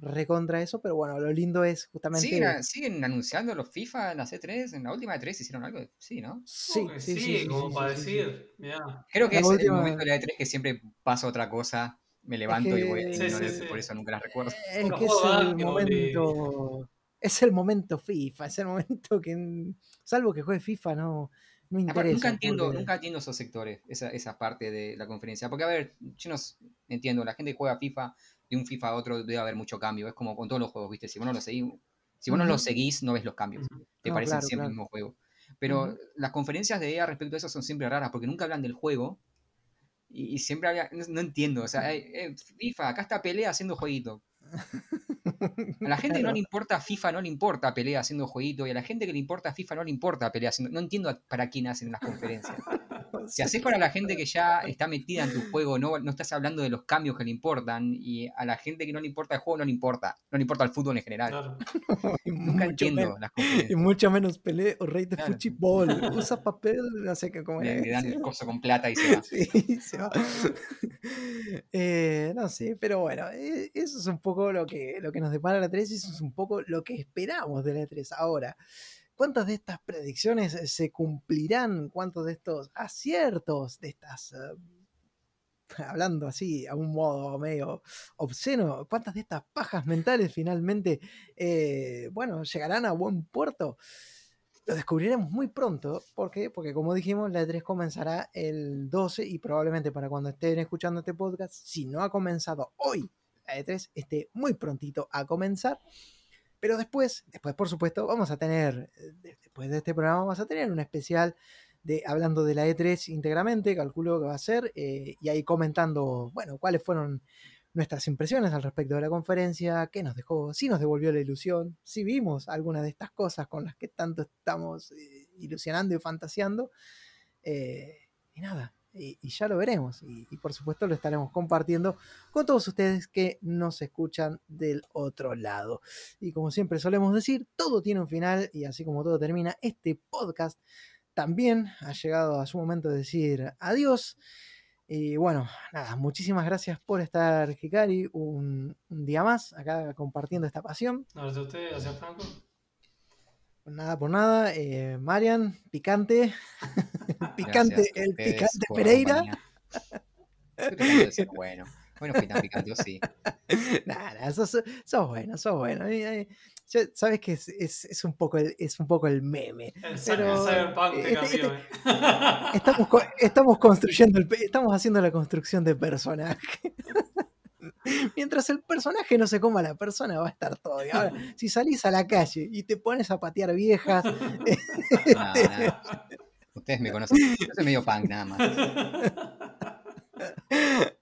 recontra eso, pero bueno, lo lindo es justamente. ¿Siguen, ¿Siguen anunciando los FIFA en la C3? ¿En la última de 3 hicieron algo? Sí, ¿no? Sí, sí, sí, sí, sí, como sí, para sí, sí. decir. Mirá. Creo que La es última- el momento de la E3 que siempre pasa otra cosa, me levanto y voy a que- Sí, ignorar, sí, sí. por eso nunca las recuerdo. Es que es el momento. Es el momento FIFA, es el momento que. Salvo que juegue FIFA, no, no interesa. nunca entiendo, porque- nunca entiendo esos sectores, esa, esa parte de la conferencia. Porque, a ver, yo no entiendo, la gente que juega FIFA de un FIFA a otro debe haber mucho cambio. Es como con todos los juegos, ¿viste? Si vos no lo seguís, si vos no lo seguís, no ves los cambios. Te No, parecen claro, siempre claro. el mismo juego. Pero las conferencias de EA respecto a eso son siempre raras, porque nunca hablan del juego. Y, y siempre hablan, no, no entiendo, o sea, eh, eh, FIFA, acá está pelea haciendo jueguito. A la gente que no le importa FIFA, no le importa pelea haciendo jueguito, y a la gente que le importa FIFA no le importa pelea haciendo. No entiendo para quién hacen las conferencias. Si haces para la gente que ya está metida en tu juego, no, no estás hablando de los cambios que le importan, y a la gente que no le importa el juego no le importa, no le importa el fútbol en general. Claro. Y Nunca mucho entiendo menos- las Y conferencias. mucho menos pelea o rey de Claro. fútbol. Usa papel, no sé qué cómo Le, le dan el coso con plata y se va. Sí, se va. Eh, no sé, pero bueno, eh, eso es un poco lo que, lo que nos depara la 3 y eso es un poco lo que esperamos de la 3 ahora. ¿Cuántas de estas predicciones eh, se cumplirán? ¿Cuántos de estos aciertos, de estas, eh, hablando así a un modo medio obsceno, cuántas de estas pajas mentales finalmente, eh, bueno, llegarán a buen puerto? Lo descubriremos muy pronto, ¿por qué? Porque como dijimos, la E3 comenzará el 12 y probablemente para cuando estén escuchando este podcast, si no ha comenzado hoy, la E3 esté muy prontito a comenzar. Pero después, después por supuesto, vamos a tener, eh, de- después de este programa, vamos a tener un especial de hablando de la E3 íntegramente, calculo que va a ser, eh, y ahí comentando, bueno, cuáles fueron nuestras impresiones al respecto de la conferencia, qué nos dejó, si nos devolvió la ilusión, si vimos alguna de estas cosas con las que tanto estamos eh, ilusionando y fantaseando. Y nada, y, ya lo veremos. Y, por supuesto lo estaremos compartiendo con todos ustedes que nos escuchan del otro lado. Y como siempre solemos decir, todo tiene un final y así como todo termina, este podcast también ha llegado a su momento de decir adiós. Y bueno, nada, muchísimas gracias por estar, Hikari, un, un día más acá compartiendo esta pasión. Gracias a usted, gracias Franco. Nada por nada, eh, Marian, picante, picante, Gracias el picante Pereira. bueno. Bueno, fui tan picante, sí. Nah, sos, sos bueno, sos bueno. Sabes que es, es- es un poco el, es un poco el meme. El, Pero, el este- este- eh. Estamos, estamos construyendo, el estamos haciendo la construcción de personaje. Mientras el personaje no se coma a la persona, va a estar todo bien. Ahora, si salís a la calle y te pones a patear viejas, No, no. Ustedes me conocen. Yo soy medio punk nada más.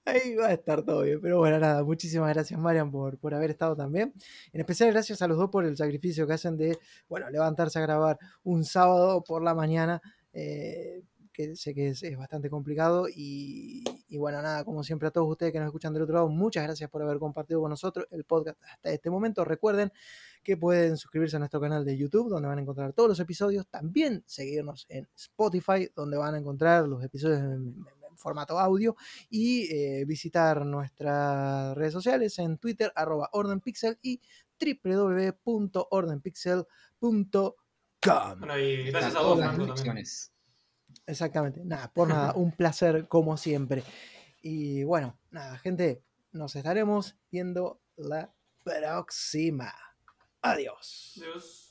ahí va a estar todo bien. Pero bueno, nada, muchísimas gracias, Marian, por, por haber estado también. En especial, gracias a los dos por el sacrificio que hacen de, bueno, levantarse a grabar un sábado por la mañana. eh, que sé que es, es bastante complicado. Y, y bueno, nada, como siempre a todos ustedes que nos escuchan del otro lado, muchas gracias por haber compartido con nosotros el podcast hasta este momento. Recuerden que pueden suscribirse a nuestro canal de YouTube, donde van a encontrar todos los episodios. También seguirnos en Spotify, donde van a encontrar los episodios en, en- en formato audio. Y eh, visitar nuestras redes sociales en Twitter, arroba ordenpixel y www.ordenpixel.com. Bueno, y gracias a vos, Franco, también. Exactamente, nada, por nada, un placer como siempre. Y bueno, nada, gente, nos estaremos viendo la próxima. Adiós. Adiós.